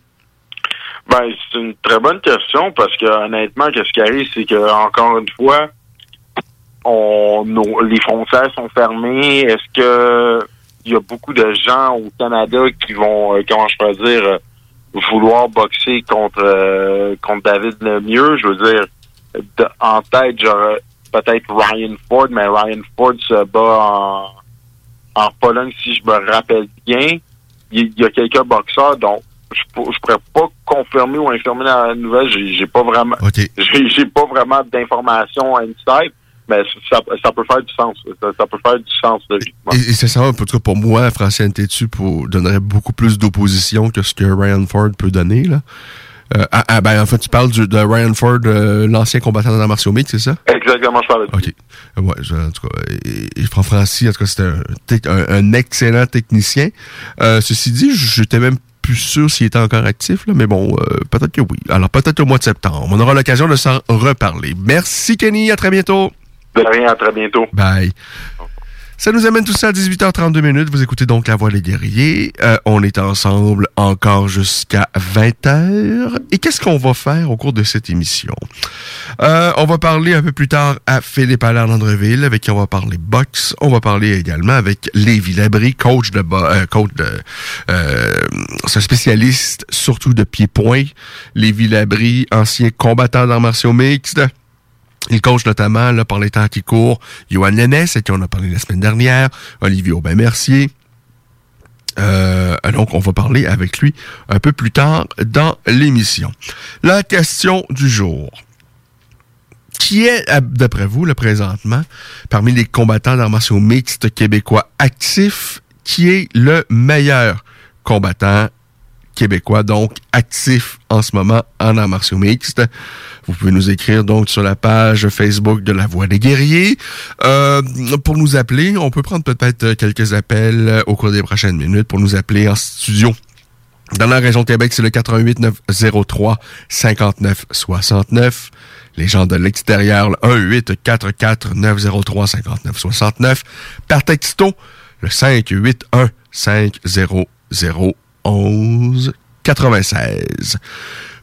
Ben, c'est une très bonne question parce que honnêtement, qu'est-ce qui arrive, c'est que encore une fois, on les frontières sont fermées. Est-ce que il y a beaucoup de gens au Canada qui vont, euh, comment je peux dire, vouloir boxer contre euh, contre David Lemieux? Je veux dire, en tête, j'aurais peut-être Ryan Ford, mais Ryan Ford se bat en, en Pologne, si je me rappelle bien. Il y a quelques boxeurs, donc je, ne pourrais pas confirmer ou infirmer la nouvelle. J'ai pas vraiment, j'ai pas vraiment d'informations inside. Mais ça, peut faire du sens. Ça, peut faire du sens, Et, et c'est ça, en tout cas, pour moi, Francien Tétu donnerait beaucoup plus d'opposition que ce que Ryan Ford peut donner, là. Euh, ah, ah, ben, en fait, tu parles de Ryan Ford, euh, l'ancien combattant dans la martiaux c'est ça? Exactement, je parle de OK. Ouais, en tout cas, et, Francis, en tout cas, c'était un, excellent technicien. Euh, ceci dit, j'étais même plus sûr s'il était encore actif, là, mais bon, euh, peut-être que oui. Alors, peut-être au mois de septembre. On aura l'occasion de s'en reparler. Merci, Kenny. À très bientôt. De rien, à très bientôt. Bye. Ça nous amène tout ça à 18h32 minutes. Vous écoutez donc La Voix des Guerriers. Euh, on est ensemble encore jusqu'à 20h. Et qu'est-ce qu'on va faire au cours de cette émission? Euh, on va parler un peu plus tard à Philippe Allaire d'Andreville, avec qui on va parler boxe. On va parler également avec Lévi Labry, coach de euh, coach de euh, spécialiste surtout de pied-point. Lévi Labry, ancien combattant d'arts martiaux mixtes il coach notamment, là, par les temps qui courent, Johan Lennes, et qui on a parlé la semaine dernière, Olivier Aubin-Mercier. Euh, donc, on va parler avec lui un peu plus tard dans l'émission. La question du jour. Qui est, d'après vous, le présentement, parmi les combattants d'arts martiaux mixtes québécois actifs, qui est le meilleur combattant québécois, donc actif en ce moment en arts martiaux mixtes? Vous pouvez nous écrire donc sur la page Facebook de La Voix des Guerriers. Euh, pour nous appeler, on peut prendre peut-être quelques appels au cours des prochaines minutes pour nous appeler en studio. Dans la région de Québec, c'est le 88 903 59 69. Les gens de l'extérieur, le 1 8 44 903 59 69. Par texto, le 581 500 11 96.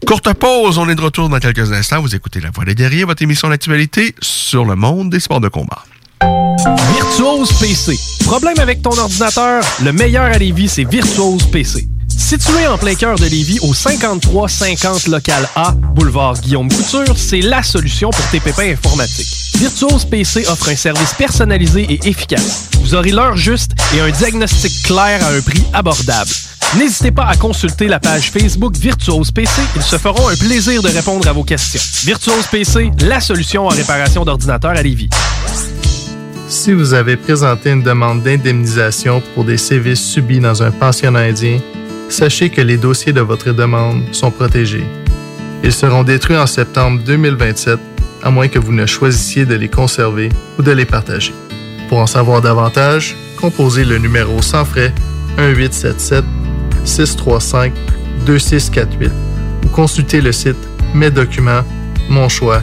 Courte pause, on est de retour dans quelques instants. Vous écoutez La Voix des guerriers, votre émission d'actualité sur le monde des sports de combat. Virtuose PC. Problème avec ton ordinateur? Le meilleur à Lévis, c'est Virtuose PC. Situé en plein cœur de Lévis, au 5350 local A, boulevard Guillaume Couture, c'est la solution pour tes pépins informatiques. Virtuose PC offre un service personnalisé et efficace. Vous aurez l'heure juste et un diagnostic clair à un prix abordable. N'hésitez pas à consulter la page Facebook Virtuose PC. Ils se feront un plaisir de répondre à vos questions. Virtuose PC, la solution en réparation d'ordinateurs à Lévis. Si vous avez présenté une demande d'indemnisation pour des sévices subis dans un pensionnat indien, sachez que les dossiers de votre demande sont protégés. Ils seront détruits en septembre 2027, à moins que vous ne choisissiez de les conserver ou de les partager. Pour en savoir davantage, composez le numéro sans frais 1877 635 2648 ou consultez le site Mes documents, mon choix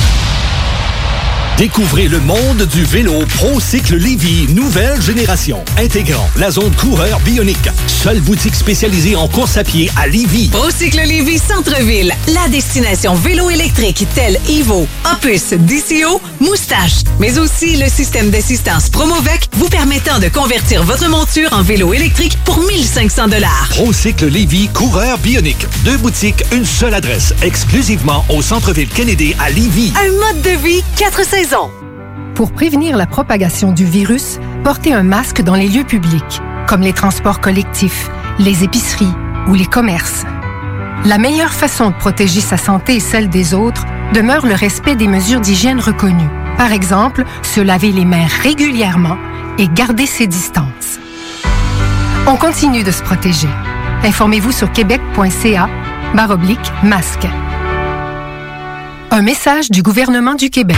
Découvrez le monde du vélo ProCycle Lévy, nouvelle génération, intégrant la zone coureur bionique. Seule boutique spécialisée en course à pied à Lévy. ProCycle Lévy Centre-ville, la destination vélo électrique telle Evo, Opus, DCO, Moustache, mais aussi le système d'assistance Promovec vous permettant de convertir votre monture en vélo électrique pour 1500 dollars. ProCycle Lévy coureur bionique, deux boutiques, une seule adresse, exclusivement au centre-ville Kennedy à Lévy. Un mode de vie 450 pour prévenir la propagation du virus, portez un masque dans les lieux publics, comme les transports collectifs, les épiceries ou les commerces. La meilleure façon de protéger sa santé et celle des autres demeure le respect des mesures d'hygiène reconnues. Par exemple, se laver les mains régulièrement et garder ses distances. On continue de se protéger. Informez-vous sur québec.ca - masque. Un message du gouvernement du Québec.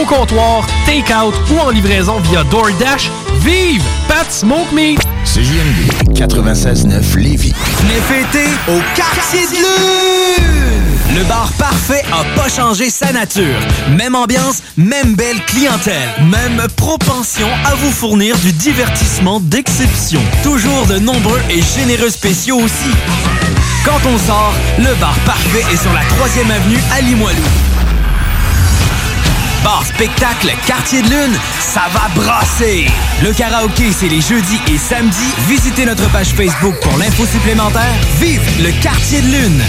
au comptoir, take-out ou en livraison via DoorDash. Vive Pat Smoke Meat! CJMD 96.9 Lévis. Venez fêter au Quartier de Lune! Le bar parfait a pas changé sa nature. Même ambiance, même belle clientèle, même propension à vous fournir du divertissement d'exception. Toujours de nombreux et généreux spéciaux aussi. Quand on sort, le bar parfait est sur la 3e avenue à Limoilou. Bar spectacle Quartier de Lune, ça va brasser! Le karaoké, c'est les jeudis et samedis. Visitez notre page Facebook pour l'info supplémentaire. Vive le Quartier de Lune!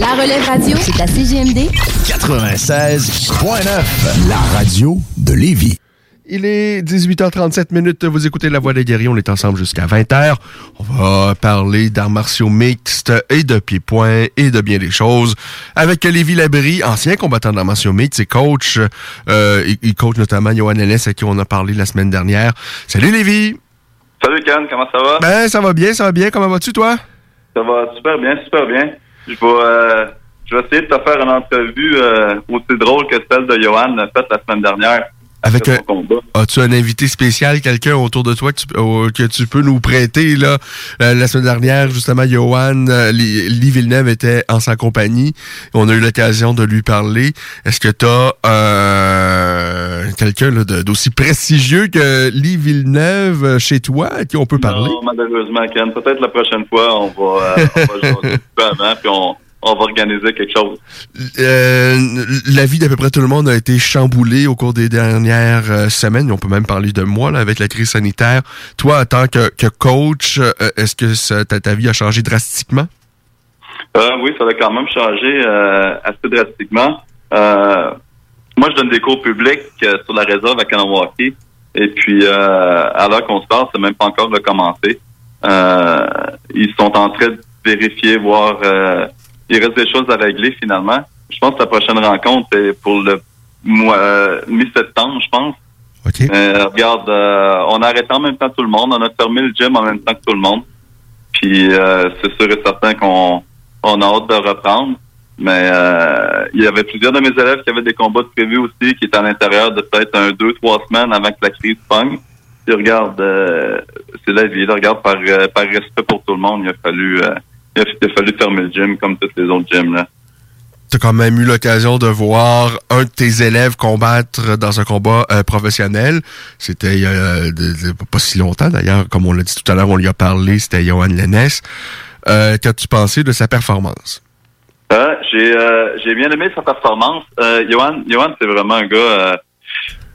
La relève radio, c'est la CGMD 96.9, la radio de Lévis. Il est 18h37 minutes. Vous écoutez La Voix des guerriers. On est ensemble jusqu'à 20h. On va parler d'arts martiaux mixtes et de pieds-points et de bien des choses avec Lévi Labrie, ancien combattant d'arts martiaux mixtes et coach. Euh, il, il coach notamment Johan Ellis à qui on a parlé la semaine dernière. Salut Lévi! Salut Ken, comment ça va? Ben, ça va bien, ça va bien. Comment vas-tu, toi? Ça va super bien, super bien. Je vais, euh, je vais essayer de te faire une entrevue euh, aussi drôle que celle de Johan faite la semaine dernière. Avec un, as-tu un invité spécial, quelqu'un autour de toi que tu, euh, que tu peux nous prêter là? Euh, La semaine dernière, justement, Johan euh, Lee Villeneuve était en sa compagnie. On a eu l'occasion de lui parler. Est-ce que tu as quelqu'un là, de- d'aussi prestigieux que Lee Villeneuve euh, chez toi à qui on peut parler? Non, malheureusement, Ken. Peut-être la prochaine fois, on va, euh, on va jaser un peu avant, puis on, on va organiser quelque chose. Euh, la vie d'à peu près tout le monde a été chamboulée au cours des dernières euh, semaines. On peut même parler de moi là, avec la crise sanitaire. Toi, en tant que, que coach, euh, est-ce que ça- ta, ta vie a changé drastiquement? Oui, ça a quand même changé assez drastiquement. Moi, je donne des cours publics sur la réserve à Kanawaki. Et puis, à l'heure qu'on se parle, c'est même pas encore. Euh, ils sont en train de vérifier, voir... Il reste des choses à régler finalement. Je pense que la prochaine rencontre est pour le mois euh, mi-septembre, je pense. Euh, regarde, euh, on a arrêté en même temps tout le monde. On a fermé le gym en même temps que tout le monde. Puis euh, c'est sûr et certain qu'on on a hâte de reprendre. Mais euh, il y avait plusieurs de mes élèves qui avaient des combats de prévus aussi, qui étaient à l'intérieur de peut-être un, deux, trois semaines avant que la crise pogne. Puis regarde, c'est la vie. là. regarde, par, par respect pour tout le monde, il a fallu il, a, il a fallu fermer le gym comme tous les autres gyms. Là. Tu as quand même eu l'occasion de voir un de tes élèves combattre dans un combat euh, professionnel. C'était il y a pas si longtemps d'ailleurs, comme on l'a dit tout à l'heure, on lui a parlé, c'était Johan Lennes. Euh, Qu'as-tu pensé de sa performance? Euh, j'ai euh, j'ai bien aimé sa performance. Euh, Johan, Johan c'est vraiment un gars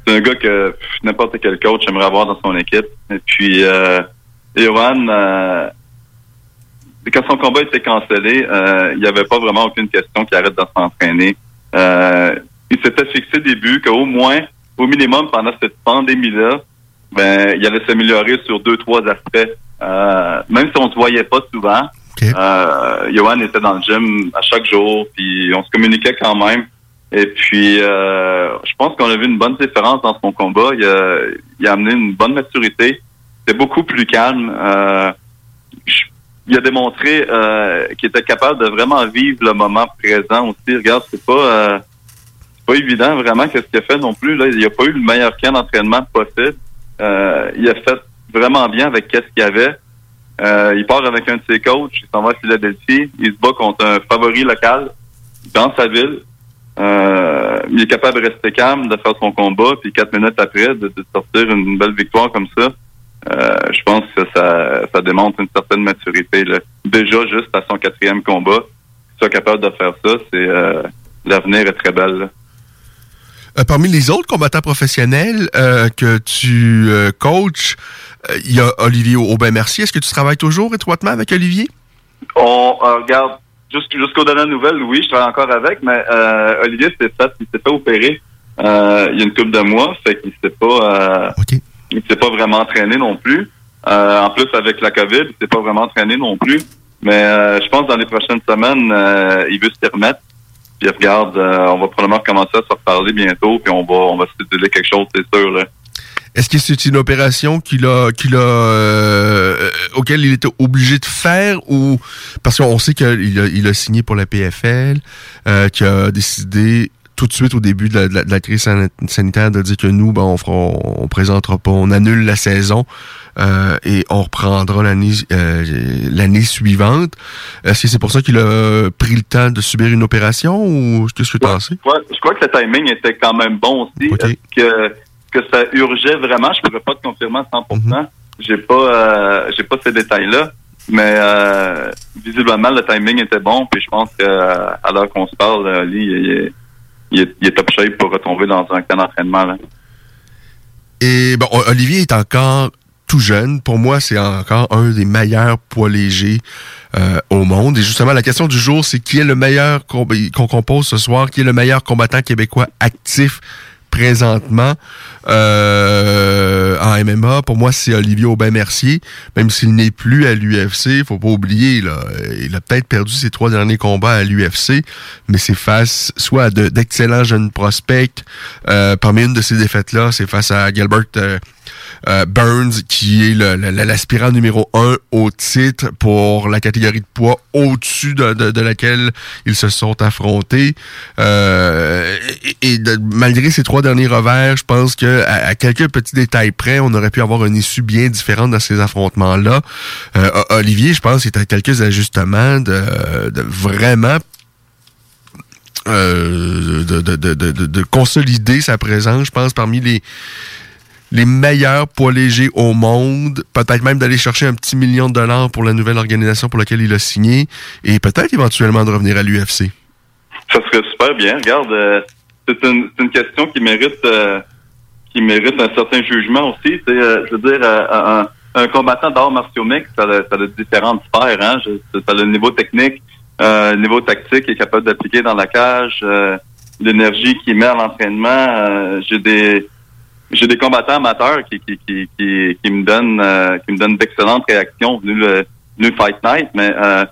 c'est un gars que n'importe quel coach aimerait avoir dans son équipe. Et puis Johan, quand son combat était cancellé, euh, il n'y avait pas vraiment aucune question qu'il arrête de s'entraîner. Euh, il s'était fixé des buts qu'au moins, au minimum, pendant cette pandémie-là, ben, il allait s'améliorer sur deux, trois aspects. Euh, même si on se voyait pas souvent, euh, Johan était dans le gym à chaque jour, puis on se communiquait quand même. Et puis, euh, je pense qu'on a vu une bonne différence dans son combat. Il a, il a amené une bonne maturité. C'est beaucoup plus calme. Il a démontré euh, qu'il était capable de vraiment vivre le moment présent aussi. Regarde, c'est pas euh, c'est pas évident vraiment qu'est-ce qu'il a fait non plus. Là, il a pas eu le meilleur camp d'entraînement possible. Euh, il a fait vraiment bien avec qu'est-ce qu'il avait. Euh, il part avec un de ses coachs, il s'en va à Philadelphie, il se bat contre un favori local dans sa ville. Euh, il est capable de rester calme, de faire son combat, puis quatre minutes après, de sortir une belle victoire comme ça. Euh, je pense que ça, ça démontre une certaine maturité. Là. Déjà, juste à son quatrième combat, qu'il soit capable de faire ça, c'est euh, l'avenir est très belle. là. Euh, parmi les autres combattants professionnels euh, que tu euh, coaches, euh, il y a Olivier Aubin-Mercier. Est-ce que tu travailles toujours étroitement avec Olivier? On euh, regarde jusqu'- jusqu'aux dernières nouvelles, oui, je travaille encore avec, mais euh, Olivier s'est fait, il s'est fait opérer euh, il y a une couple de mois, fait qu'il s'est pas, euh, il s'est pas vraiment entraîné non plus. Euh, en plus avec la COVID, il s'est pas vraiment entraîné non plus. Mais euh, je pense que dans les prochaines semaines, euh, il veut se remettre. Puis regarde, on va probablement commencer à se reparler bientôt, puis on va, on va se décider quelque chose, c'est sûr. Est-ce que c'est une opération qu'il a, qu'il auquel il était obligé de faire ou parce qu'on sait qu'il a, signé pour la PFL, qu'il a décidé tout de suite au début de la, de la- de la crise san- sanitaire de dire que nous, ben, on fera, on présentera pas, on annule la saison euh, et on reprendra l'année euh, l'année suivante. Est-ce que c'est pour ça qu'il a pris le temps de subir une opération ou qu'est-ce que tu en sais? Je crois, je crois que le timing était quand même bon aussi. Que, que ça urgeait vraiment? Je ne pourrais pas te confirmer à 100%. J'ai pas euh, j'ai pas ces détails-là. Mais euh, visiblement, le timing était bon. Puis je pense que euh, l'heure qu'on se parle, euh, lui, il est, il, est, top shape pour retomber dans un camp d'entraînement. là. Et bon, Olivier est encore tout jeune. Pour moi, c'est encore un des meilleurs poids légers euh, au monde. Et justement, la question du jour, c'est qui est le meilleur qu'on compose ce soir, qui est le meilleur combattant québécois actif présentement euh, en MMA. Pour moi, c'est Olivier Aubin-Mercier. Même s'il n'est plus à l'UFC, faut pas oublier, là, il a peut-être perdu ses trois derniers combats à l'UFC, mais c'est face soit à de- d'excellents jeunes prospects. Euh, parmi une de ces défaites-là, c'est face à Gilbert euh, euh, Burns, qui est l'aspirant numéro un au titre pour la catégorie de poids au-dessus de, laquelle ils se sont affrontés. Euh, et- malgré ces trois derniers revers, je pense que à, quelques petits détails près, on aurait pu avoir une issue bien différente dans ces affrontements-là. Euh, Olivier, je pense, est à quelques ajustements de, vraiment de consolider sa présence, je pense, parmi les les meilleurs poids légers au monde, peut-être même d'aller chercher un petit million de dollars pour la nouvelle organisation pour laquelle il a signé, et peut-être éventuellement de revenir à l'UFC. Ça serait super bien. Regarde, euh, c'est une, une question qui mérite euh, qui mérite un certain jugement aussi. Euh, je veux dire, un, combattant d'arts martiaux mixtes, ça ça a différentes sphères. Hein? Ça a le niveau technique, le niveau tactique est capable d'appliquer dans la cage, l'énergie qu'il met à l'entraînement. J'ai des j'ai des combattants amateurs qui qui, qui, qui, me donnent euh, qui me donnent d'excellentes réactions venu le venu le Fight Night, mais euh,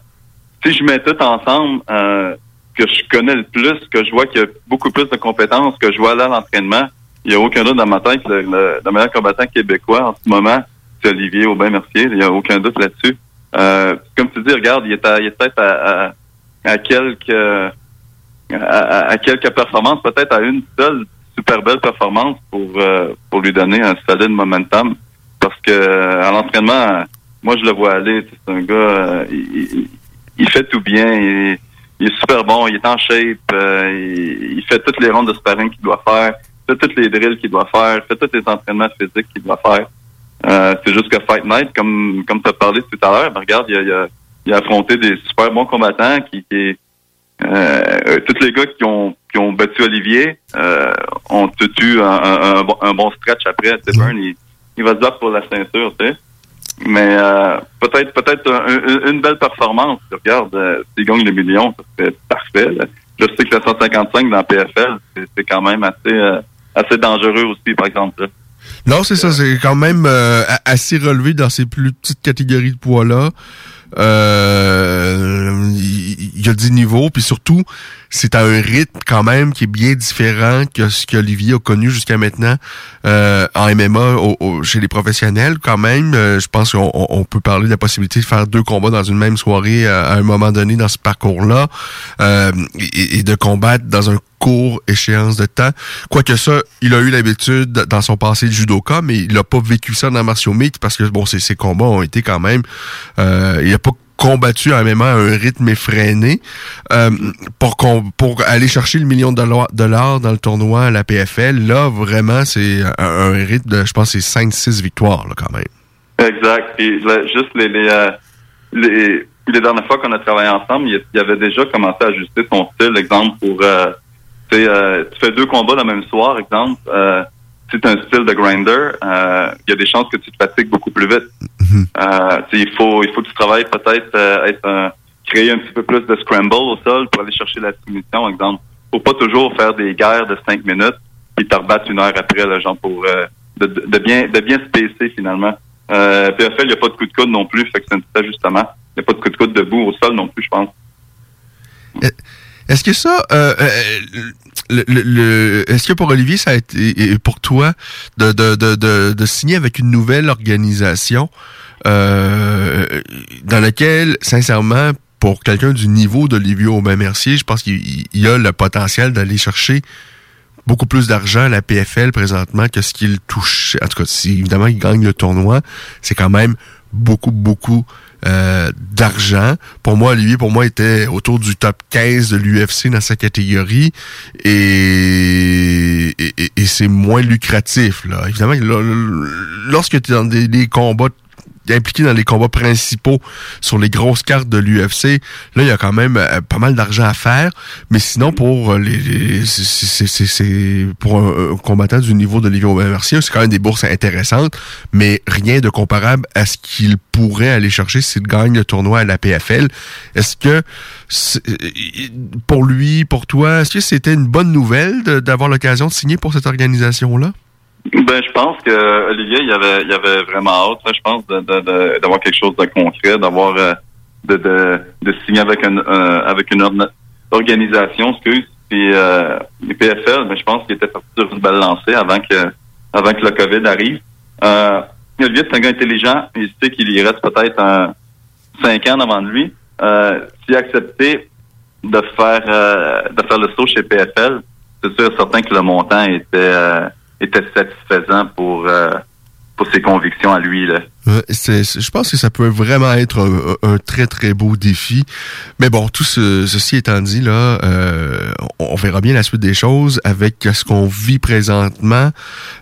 si je mets tout ensemble, euh, que je connais le plus, que je vois qu'il y a beaucoup plus de compétences, que je vois là l'entraînement, il n'y a aucun doute dans ma tête que le, le- le meilleur combattant québécois en ce moment, c'est Olivier Aubin-Mercier. Il n'y a aucun doute là-dessus. Comme tu dis, regarde, il est, à- il est peut-être à, à, quelques à- à quelques performances, peut-être à une seule super belle performance pour euh, pour lui donner un solide momentum. Parce que euh, à l'entraînement, moi je le vois aller. C'est un gars, euh, il, il- fait tout bien. Il, il est super bon. Il est en shape. euh, il, il fait toutes les rondes de sparring qu'il doit faire. Fait toutes les drills qu'il doit faire. Fait tous les entraînements physiques qu'il doit faire. Euh, c'est juste que Fight Night, comme comme tu parlé tout à l'heure, ben, regarde, il a, il, a, a affronté des super bons combattants qui, qui euh, tous les gars qui ont qui ont battu Olivier euh, ont tout eu un, un, un bon- stretch après. Sais, Burn, il, il va se battre pour la ceinture, tu sais. Mais euh, peut-être peut-être un- un- une belle performance. Regarde, euh, s'il gagne le million, ça serait parfait. là. Je sais que le 155 dans PFL, c'est quand même assez euh, assez dangereux aussi, par exemple. là. Non, c'est ça, c'est quand même euh, assez relevé dans ces plus petites catégories de poids-là. Euh, Il y, a du niveau, puis surtout, c'est à un rythme quand même qui est bien différent que ce qu'Olivier a connu jusqu'à maintenant euh, en MMA chez les professionnels. Quand même, euh, je pense qu'on on- on peut parler de la possibilité de faire deux combats dans une même soirée à, à un moment donné dans ce parcours-là euh, et, de combattre dans un court échéance de temps. Quoique ça, il a eu l'habitude dans son passé de judoka, mais il n'a pas vécu ça dans Martial Mix parce que bon, ses, combats ont été quand même... Euh, il a pas combattu en temps à un rythme effréné euh, pour pour aller chercher le million de dollars, dans le tournoi à la PFL là vraiment c'est un, rythme de je pense c'est 5 6 victoires quand même Exact. Puis juste les les, euh, les les dernières fois qu'on a travaillé ensemble, il, il avait déjà commencé à ajuster son style. Exemple pour euh, tu fais deux combats le même soir, exemple. Euh, si tu un style de grinder, euh, il y a des chances que tu te fatigues beaucoup plus vite. Euh, tu sais, il faut il faut que tu travailles peut-être euh, être un- créer un petit peu plus de scramble au sol pour aller chercher la soumission, exemple. Faut pas toujours faire des guerres de cinq minutes puis te rebattre une heure après, là, genre pour euh, de, bien de bien spacer finalement. Euh, PFL, il n'y a pas de coup de coude non plus, fait que c'est un petit ajustement. Il n'y a pas de coup de coude debout au sol non plus, je pense. Est-ce que ça, euh, euh, le, est-ce que pour Olivier, ça a été, pour toi, de, de, de, de, signer avec une nouvelle organisation euh, dans laquelle, sincèrement, pour quelqu'un du niveau d'Olivier Aubin-Mercier, je pense qu'il il a le potentiel d'aller chercher beaucoup plus d'argent à la PFL présentement que ce qu'il touche. En tout cas, si évidemment il gagne le tournoi, c'est quand même beaucoup, beaucoup euh, d'argent. Pour moi, Olivier, pour moi, était autour du top 15 de l'UFC dans sa catégorie et, c'est moins lucratif. Là. Évidemment, lorsque tu es dans des combats impliqué dans les combats principaux sur les grosses cartes de l'UFC, là, il y a quand même euh, pas mal d'argent à faire. Mais sinon, pour euh, les, pour un, combattant du niveau de Olivier Aubin-Mercier, c'est quand même des bourses intéressantes, mais rien de comparable à ce qu'il pourrait aller chercher s'il gagne le tournoi à la PFL. Est-ce que euh, pour lui, pour toi, est-ce que c'était une bonne nouvelle d'avoir l'occasion de signer pour cette organisation-là? Ben, je pense que Olivier, il avait, il avait vraiment hâte, je pense, d'avoir quelque chose de concret, d'avoir euh, de, de, de signer avec un, un- avec une organisation, excuse. Puis euh, les PFL, ben, je pense qu'il était parti sur une belle lancée avant que avant que le COVID arrive. Euh, Olivier, c'est un gars intelligent. Il sait qu'il y reste peut-être un cinq ans avant de lui. Euh, S'il a accepté de faire euh, de faire le saut chez PFL, c'est sûr certain que le montant était euh, était satisfaisant pour euh, pour ses convictions à lui. Là. C'est- je pense que ça peut vraiment être un, un très très beau défi. Mais bon, tout ce- ceci étant dit, là, euh, on, verra bien la suite des choses avec ce qu'on vit présentement.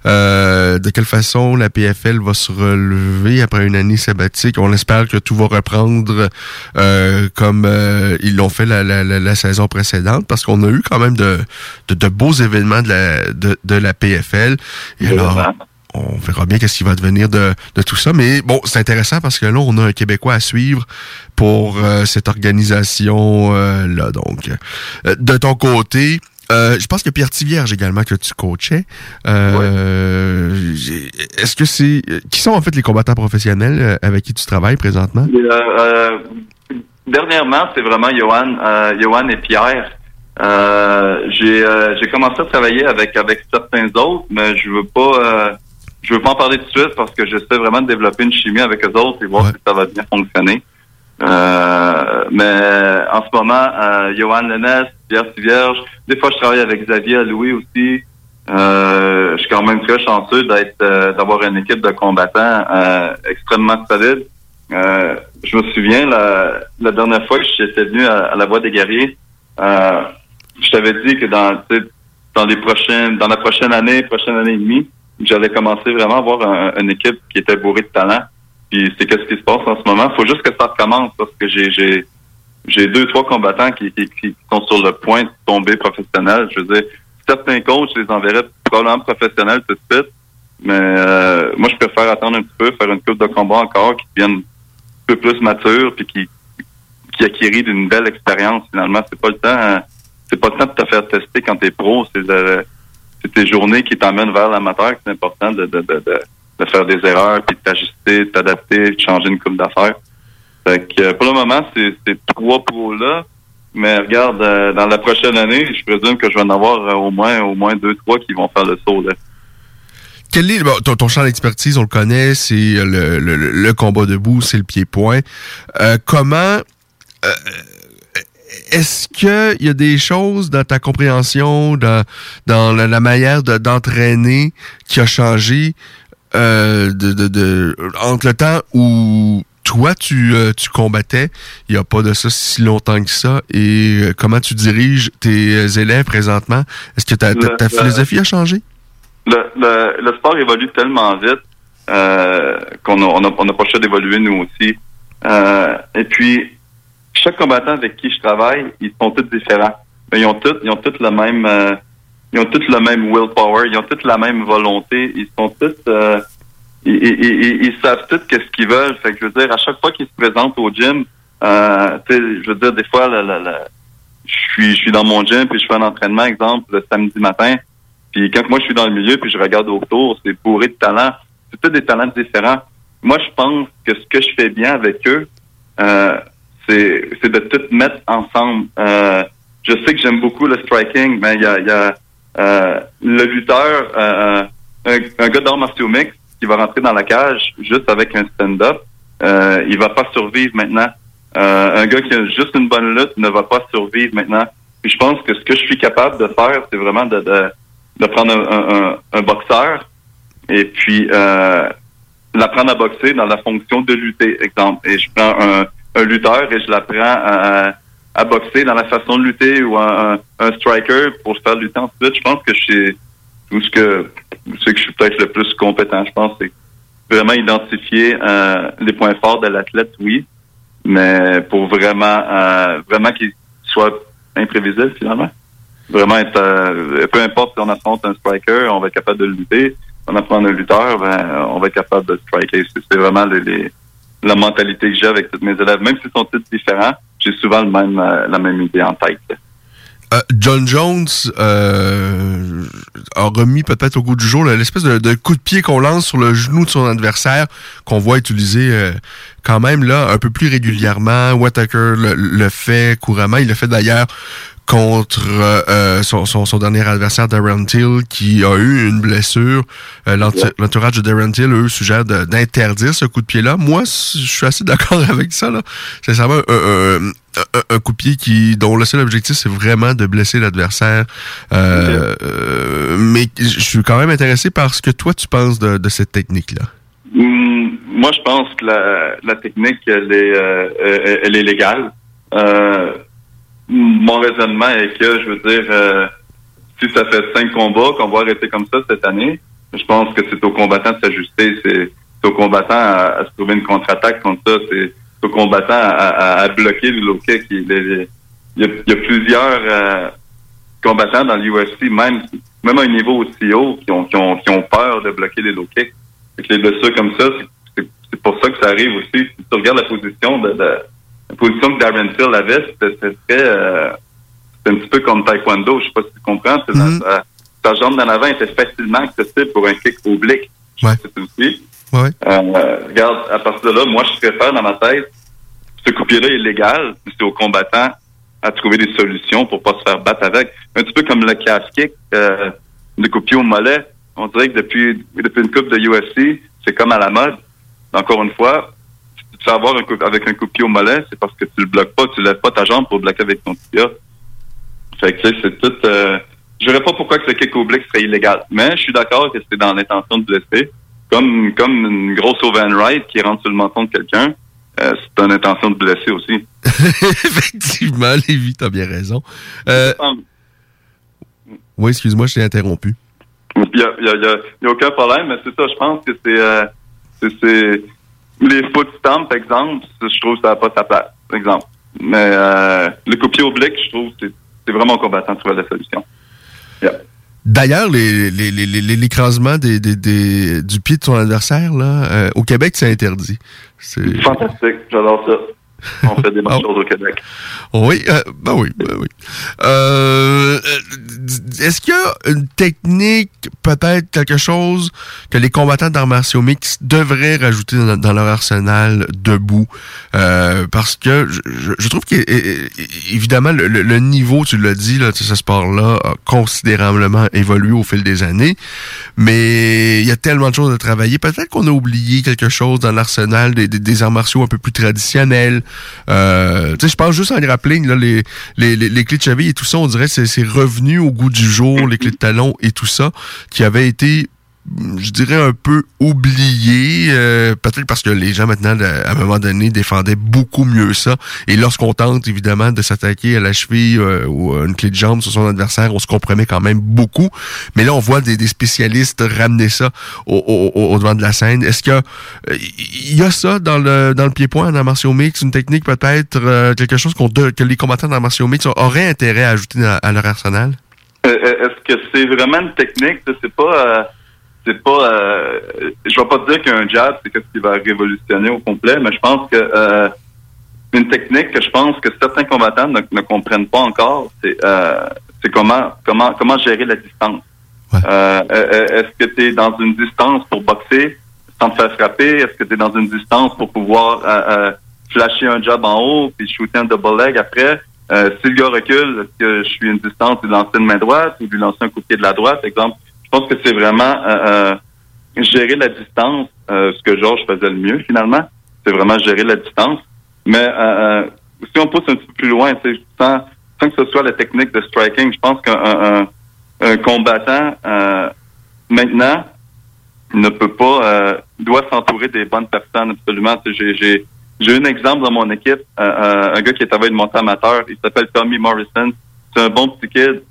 Euh, de quelle façon la PFL va se relever après une année sabbatique. On espère que tout va reprendre euh, comme euh, ils l'ont fait la, la, la, la saison précédente, parce qu'on a eu quand même de, de, de beaux événements de la, de, de la PFL. Et alors, on verra bien qu'est-ce qui va devenir de, de tout ça. Mais bon, c'est intéressant parce que là, on a un Québécois à suivre pour euh, cette organisation-là. donc, Euh, de ton côté, euh, je pense que Pierre Tivierge également que tu coachais. Euh, Est-ce que c'est... Qui sont en fait les combattants professionnels euh, avec qui tu travailles présentement? Euh, euh, dernièrement, c'est vraiment Johan, euh, Johan et Pierre. Euh, j'ai euh, j'ai commencé à travailler avec avec certains autres, mais je veux pas euh, je veux pas en parler tout de suite parce que j'essaie vraiment de développer une chimie avec eux autres et voir si ça va bien fonctionner. Euh, mais en ce moment, euh, Johan Lennes, Pierre Vierge, des fois je travaille avec Xavier Louis aussi. Euh, je suis quand même très chanceux d'être euh, d'avoir une équipe de combattants euh, extrêmement solide. Euh, je me souviens la, la dernière fois que j'étais venu à, à la Voie des Guerriers, euh, je t'avais dit que dans dans les prochaines dans la prochaine année, prochaine année et demie, j'allais commencer vraiment à avoir un- une équipe qui était bourrée de talent. Puis c'est qu'est-ce qui se passe en ce moment? faut juste que ça recommence parce que j'ai j'ai j'ai deux trois combattants qui, qui, qui sont sur le point de tomber professionnels. Je veux dire, certains coachs les enverraient probablement professionnels tout de suite. Mais euh, moi, je préfère attendre un petit peu, faire une coupe de combat encore qui devienne un peu plus mature puis qui qui acquérit belle expérience finalement. C'est pas le temps euh, c'est pas le temps de te faire tester quand t'es pro. C'est c'est tes journées qui t'emmènent vers l'amateur c'est important de, de, de, de, faire des erreurs, puis de t'ajuster, de t'adapter, de changer une coupe d'affaires. Fait que euh, pour le moment, c'est ces trois pros-là. Mais regarde, euh, dans la prochaine année, je présume que je vais en avoir euh, au moins au moins deux, trois qui vont faire le saut. Là. Quel est ton, ton champ d'expertise, on le connaît, c'est le, le, le- le combat debout, c'est le pied-point. Euh, comment euh, est-ce que il y a des choses dans ta compréhension, dans, dans la, la manière de- d'entraîner qui a changé euh, de, de, de- entre le temps où toi tu, euh, tu combattais, il n'y a pas de ça si longtemps que ça, et euh, comment tu diriges tes élèves présentement? Est-ce que ta, ta, ta Le- philosophie a changé? Le, le, le sport évolue tellement vite euh, qu'on a, on a, on a pas le choix d'évoluer nous aussi. Euh, et puis, chaque combattant avec qui je travaille, ils sont tous différents. Ils ont tous, ils ont tous le même, euh, ils ont tous le même willpower, ils ont tous la même volonté, ils sont tous, euh, ils, ils, ils- savent tous qu'est-ce qu'ils veulent. Fait que je veux dire, à chaque fois qu'ils se présentent au gym, euh, je veux dire, des fois, le- le- le- je suis, je suis dans mon gym puis je fais un entraînement, exemple, le samedi matin. Puis quand moi je suis dans le milieu puis je regarde autour, c'est bourré de talents. C'est tous des talents différents. Moi, je pense que ce que je fais bien avec eux, euh, c'est de tout mettre ensemble. Euh, je sais que j'aime beaucoup le striking, mais il y a, euh, le lutteur, euh, un, gars d'arts martiaux mix qui va rentrer dans la cage juste avec un stand-up, euh, il va pas survivre maintenant. Un gars qui a juste une bonne lutte ne va pas survivre maintenant. Je pense que ce que je suis capable de faire, c'est vraiment de, de, prendre un, un- boxeur et puis l'apprendre à boxer dans la fonction de lutter, exemple. Et je prends un, un lutteur et je l'apprends à, à boxer dans la façon de lutter ou un, un, striker pour se faire lutter ensuite. Je pense que je suis tout ce que c'est que je suis peut-être le plus compétent. Je pense c'est vraiment identifier euh, les points forts de l'athlète, oui, mais pour vraiment euh, vraiment qu'il soit imprévisible finalement. Vraiment être euh, peu importe si on affronte un striker, on va être capable de lutter. On apprend un lutteur, ben, on va être capable de striker. C'est vraiment les, les- la mentalité que j'ai avec tous mes élèves. Même s'ils sont tous différents, j'ai souvent euh, la même idée en tête. Euh, John Jones euh, a remis peut-être au goût du jour l'espèce de, de coup de pied qu'on lance sur le genou de son adversaire, qu'on voit utiliser euh, quand même là un peu plus régulièrement. Whittaker le, le fait couramment. Il le fait d'ailleurs contre euh, euh, son, son, son dernier adversaire, Darren Till, qui a eu une blessure. Euh, l'entour- L'entourage de Darren Till, eux, suggère d'interdire ce coup de pied-là. Moi, je suis assez d'accord avec ça. là. C'est vraiment un, un- un- un coup de pied qui, dont le seul objectif, c'est vraiment de blesser l'adversaire. Euh, mais je suis quand même intéressé par ce que toi, tu penses de, de cette technique-là. Hum, moi, je pense que la, la technique, elle est, euh, euh, elle est légale. Euh, mon raisonnement est que, je veux dire, euh, si ça fait cinq combats qu'on va arrêter comme ça cette année, je pense que c'est aux combattants de s'ajuster. C'est aux combattants à, se trouver une contre-attaque contre ça. C'est aux combattants à, bloquer le low kick. Il, y, a, plusieurs euh, combattants dans l'UFC, même, même à un niveau aussi haut, qui ont, qui ont, qui ont peur de bloquer les low kicks. Les blessures comme ça, c'est c'est pour ça que ça arrive aussi. Si tu regardes la position de, de la position que Darren Till avait, c'était euh, un petit peu comme taekwondo, je sais pas si tu comprends. Dans- sa, sa jambe d'en avant était facilement accessible pour un kick oblique. Je sais pas si tu le sais. Ouais. Euh, regarde, à partir de là, moi, je préfère dans ma tête, ce coup là est légal, c'est aux combattants à trouver des solutions pour pas se faire battre avec. Un petit peu comme le calf kick, euh, le coup de pied au mollet. On dirait que depuis, depuis une coupe de UFC, c'est comme à la mode. Encore une fois, tu avoir un coup- avec un coup de pied au mollet, c'est parce que tu le bloques pas, tu lèves pas ta jambe pour le bloquer avec ton tibia. Fait que tu sais, c'est tout. Euh, je dirais pas pourquoi que le kick oblique serait illégal, mais je suis d'accord que c'est dans l'intention de blesser. Comme comme une grosse override qui rentre sur le menton de quelqu'un, euh, c'est une intention de blesser aussi. Effectivement, Lévi, t'as bien raison. Euh, oui, excuse-moi, je t'ai interrompu. Il y a, aucun problème, mais c'est ça, je pense que c'est euh, c'est- c'est les foot stamps, par exemple, je trouve que ça n'a pas sa place, par exemple. Mais euh, le coup de pied oblique, je trouve que c'est- vraiment combattant de trouver la solution. D'ailleurs, les- les- les- les- l'écrasement des, des- des- du pied de son adversaire, là, euh, au Québec, c'est interdit. Fantastique, j'adore ça. On fait des bonnes choses au Québec. Oui, euh, ben oui, ben oui. Euh, Est-ce qu'il y a une technique, peut-être quelque chose que les combattants d'arts martiaux mixtes devraient rajouter dans, dans leur arsenal debout? Euh, parce que je, trouve qu'évidemment, le, le- niveau, tu l'as dit, là, ce sport-là a considérablement évolué au fil des années, mais il y a tellement de choses à travailler. Peut-être qu'on a oublié quelque chose dans l'arsenal des, des- des arts martiaux un peu plus traditionnels. Euh, je pense juste en grappling, là, les, les, les, clés de cheville et tout ça, on dirait que c'est- c'est revenu au goût du jour, les clés de talon et tout ça, qui avait été je dirais un peu oublié, euh, peut-être parce que les gens maintenant, à un moment donné, défendaient beaucoup mieux ça. Et lorsqu'on tente évidemment de s'attaquer à la cheville euh, ou à une clé de jambe sur son adversaire, on se compromet quand même beaucoup. Mais là, on voit des, spécialistes ramener ça au, au, au- devant de la scène. Est-ce que euh, il y a ça dans le dans le pied-point dans martiaux mix, une technique peut-être euh, quelque chose qu'on que les combattants dans martiaux mix auraient intérêt à ajouter à, leur arsenal? Euh, euh, Est-ce que c'est vraiment une technique? C'est pas. C'est pas. euh, je vais pas te dire qu'un jab, c'est ce qui va révolutionner au complet, mais je pense que euh, une technique que je pense que certains combattants ne, ne comprennent pas encore, c'est euh, c'est comment comment comment gérer la distance. Euh, euh, Est-ce que tu es dans une distance pour boxer sans te faire frapper? Est-ce que tu es dans une distance pour pouvoir euh, flasher un jab en haut puis shooter un double leg après? Euh, si le gars recule, est-ce que je suis une distance lui lancer une main droite ou lui lancer un coup de pied de la droite, exemple? Je pense que c'est vraiment euh, euh, gérer la distance, euh, ce que Georges faisait le mieux finalement. C'est vraiment gérer la distance. Mais euh, si on pousse un petit peu plus loin, sans, sans que ce soit la technique de striking, je pense qu'un un, combattant maintenant ne peut pas, euh, doit s'entourer des bonnes personnes absolument. J'ai, j'ai, un exemple dans mon équipe, euh, un gars qui est travaillé de amateur, il s'appelle Tommy Morrison. C'est un bon petit kid.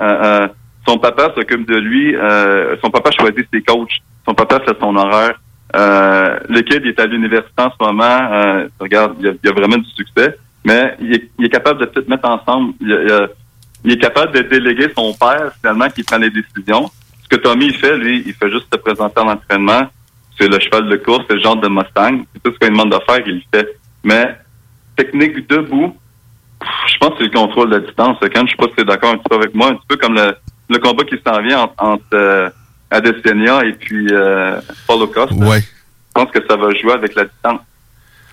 Son papa s'occupe de lui. euh, son papa choisit ses coachs. Son papa fait son horaire. Euh, le kid est à l'université en ce moment. Euh, regarde, il y, a, vraiment du succès. Mais il est, capable de tout mettre ensemble. Il, est capable de déléguer son père, finalement, qui prend les décisions. Ce que Tommy il fait, lui, il fait juste se présenter en entraînement. C'est le cheval de course, c'est le genre de Mustang. Tout ce qu'on demande de faire, il le fait. Mais technique debout, je pense que c'est le contrôle de la distance. Quand je sais pas si d'accord un petit peu avec moi, un petit peu comme le, le combat qui s'en vient entre, entre euh, Adesanya et puis euh, Paulo Costa. Ouais. Je pense que ça va jouer avec la distance.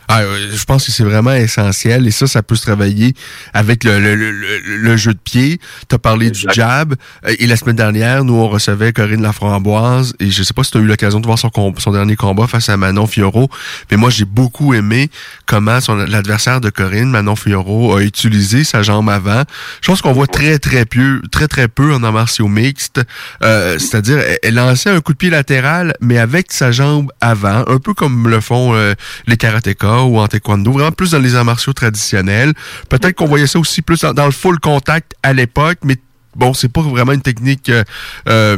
Ah, euh, je pense que c'est vraiment essentiel et ça, ça peut se travailler avec le, le, le, le jeu de pied. Tu as parlé du jab euh, et la semaine dernière, nous, on recevait Corinne Laframboise et je sais pas si tu as eu l'occasion de voir son, dernier combat face à Manon Fioro, mais moi, j'ai beaucoup aimé comment son l'adversaire de Corinne, Manon Fioro, a utilisé sa jambe avant. Chose qu'on voit très, très peu, très, très peu en arts martiaux mixtes. Euh, C'est-à-dire, elle, elle lançait un coup de pied latéral, mais avec sa jambe avant, un peu comme le font euh, les karatékas ou en taekwondo, vraiment plus dans les arts martiaux traditionnels. Peut-être qu'on voyait ça aussi plus dans, dans le full contact à l'époque, mais bon, c'est pas vraiment une technique. euh, euh,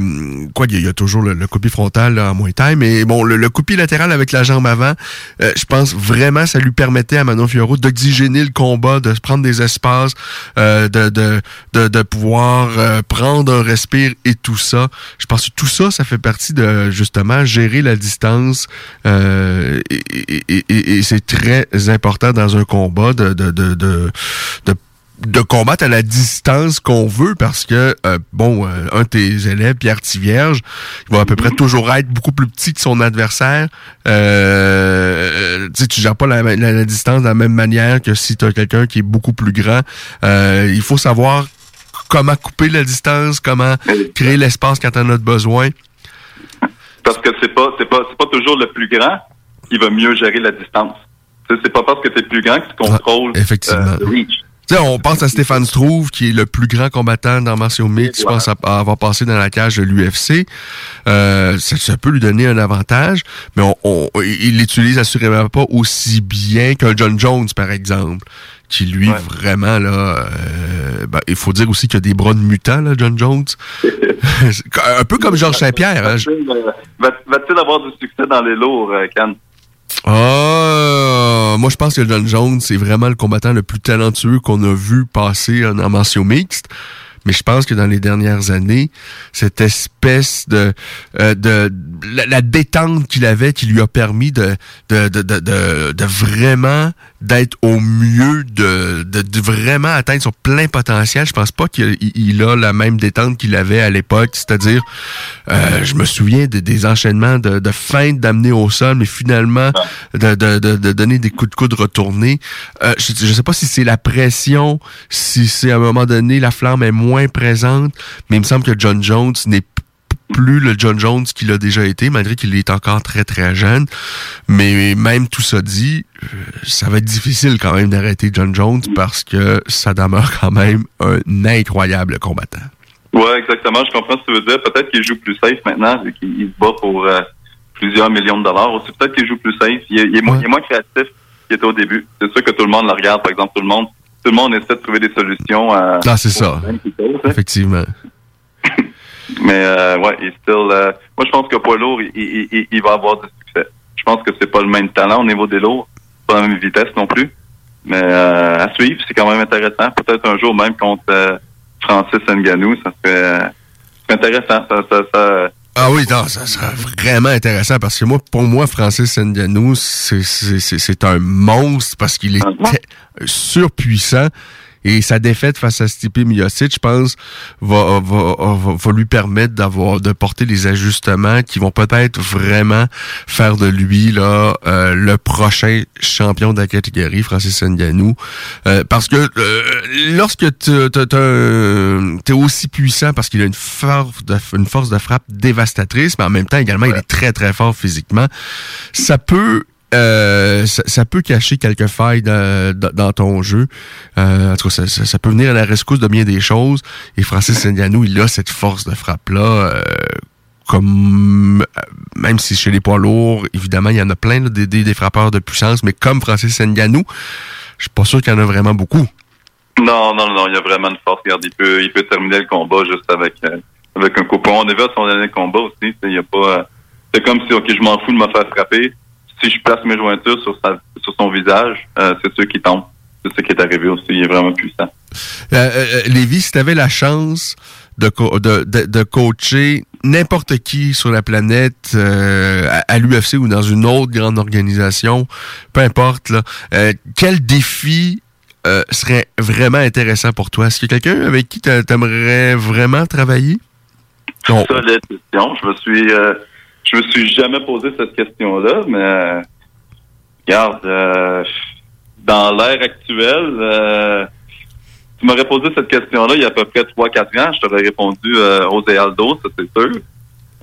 quoi, il y, a- toujours le, le pied frontal là, en moins taille, mais bon, le, le pied latéral avec la jambe avant, euh, je pense vraiment ça lui permettait à Manon Fiorot d'oxygéner le combat, de se prendre des espaces, euh, de, de, de, pouvoir euh, prendre un respire et tout ça. Je pense que tout ça, ça fait partie de justement gérer la distance et- et- et- et c'est très important dans un combat de, de, de, de, de de combattre à la distance qu'on veut parce que euh, bon euh, un de tes élèves Pierre Tivierge il va à peu près toujours être beaucoup plus petit que son adversaire euh, tu sais tu gères pas la, la- la distance de la même manière que si tu as quelqu'un qui est beaucoup plus grand Euh, il faut savoir comment couper la distance comment créer l'espace quand on a besoin Parce que c'est pas, c'est pas, c'est pas toujours le plus grand qui va mieux gérer la distance. Tu C'est pas parce que t'es plus grand que tu contrôles effectivement. euh, le reach. Tu sais, on pense à Stéphane Struve, qui est le plus grand combattant dans martiaux mix, je pense à, à avoir passé dans la cage de l'UFC. Euh, ça, ça peut lui donner un avantage, mais on, on- il l'utilise assurément pas aussi bien qu'un John Jones, par exemple, qui lui, vraiment, là, euh, ben, il faut dire aussi qu'il a des bras de mutant, là, John Jones. un peu comme Georges Saint-Pierre. Hein. Euh, va- Va-t-il avoir du succès dans les lourds, euh, Can? Ah, moi je pense que John Jones c'est vraiment le combattant le plus talentueux qu'on a vu passer en en martiaux mixtes. Mais je pense que dans les dernières années, cette espèce de euh, de la, la détente qu'il avait, qui lui a permis de de de, de, de vraiment d'être au mieux, de, de vraiment atteindre son plein potentiel. Je pense pas qu'il il- il a la même détente qu'il avait à l'époque. C'est-à-dire, euh, je me souviens de- des enchaînements de, de feintes d'amener au sol, mais finalement de, de, donner des coups de coude retournés. Euh, je, je sais pas si c'est la pression, si c'est à un moment donné la flamme est moins présente, mais il me semble que John Jones n'est plus le John Jones qu'il a déjà été, malgré qu'il est encore très très jeune. Mais même tout ça dit, euh, ça va être difficile quand même d'arrêter John Jones parce que ça demeure quand même un incroyable combattant. Ouais, exactement. Je comprends ce que tu veux dire. Peut-être qu'il joue plus safe maintenant, vu qu'il il se bat pour euh, plusieurs millions de dollars. Aussi, peut-être qu'il joue plus safe. Il est, il est moins, il est moins créatif qu'il était au début. C'est sûr que tout le monde le regarde. Par exemple, tout le monde, tout le monde essaie de trouver des solutions. À, Ah, c'est ça. Effectivement. Mais euh, ouais, il est still. euh, moi, je pense que poids lourd, il, il, il, il va avoir du succès. Je pense que c'est pas le même talent au niveau des lourds, pas la même vitesse non plus. Mais euh, à suivre, c'est quand même intéressant. Peut-être un jour même contre euh, Francis Ngannou, ça serait, euh, intéressant. Ça, ça, ça, Ah oui, non, ça serait vraiment intéressant parce que moi, pour moi, Francis Ngannou, c'est- c'est c'est- c'est un monstre parce qu'il est te- surpuissant. Et sa défaite face à Stipe Miocic, je pense, va, va, va, va lui permettre d'avoir de porter des ajustements qui vont peut-être vraiment faire de lui là euh, le prochain champion de la catégorie, Francis Ngannou. Euh, parce que euh, lorsque tu es aussi puissant, parce qu'il a une force, de, une force de frappe dévastatrice, mais en même temps également il est très très fort physiquement, ça peut euh, ça, peut cacher quelques failles dans, ton jeu. Euh, en tout cas, ça, peut venir à la rescousse de bien des choses. Et Francis Ngannou, il a cette force de frappe-là. euh, comme euh, même si chez les poids lourds, évidemment, il y en a plein des, frappeurs de puissance, mais comme Francis Ngannou, je suis pas sûr qu'il y en a vraiment beaucoup. Non, non, non, il y a vraiment une force. Regarde, il peut, il peut terminer le combat juste avec, euh, avec un coupon. On vu à son dernier combat aussi. Il y a pas, c'est comme si, ok, je m'en fous de me faire frapper. Si je place mes jointures sur sa, sur son visage, euh, c'est sûr qui tombe. C'est ce qui est arrivé aussi. Il est vraiment puissant. Euh, euh, Lévi, si tu avais la chance de, co- de, de, de coacher n'importe qui sur la planète, euh, à, à l'UFC ou dans une autre grande organisation, peu importe, là, euh, quel défi euh, serait vraiment intéressant pour toi? Est-ce qu'il y a quelqu'un avec qui tu aimerais vraiment travailler? Solide question. Je me suis, euh, je me suis jamais posé cette question-là, mais Regarde, euh, dans l'ère actuelle, euh, tu m'aurais posé cette question-là il y a à peu près 3-4 ans, je t'aurais répondu euh, Aldo, ça c'est sûr.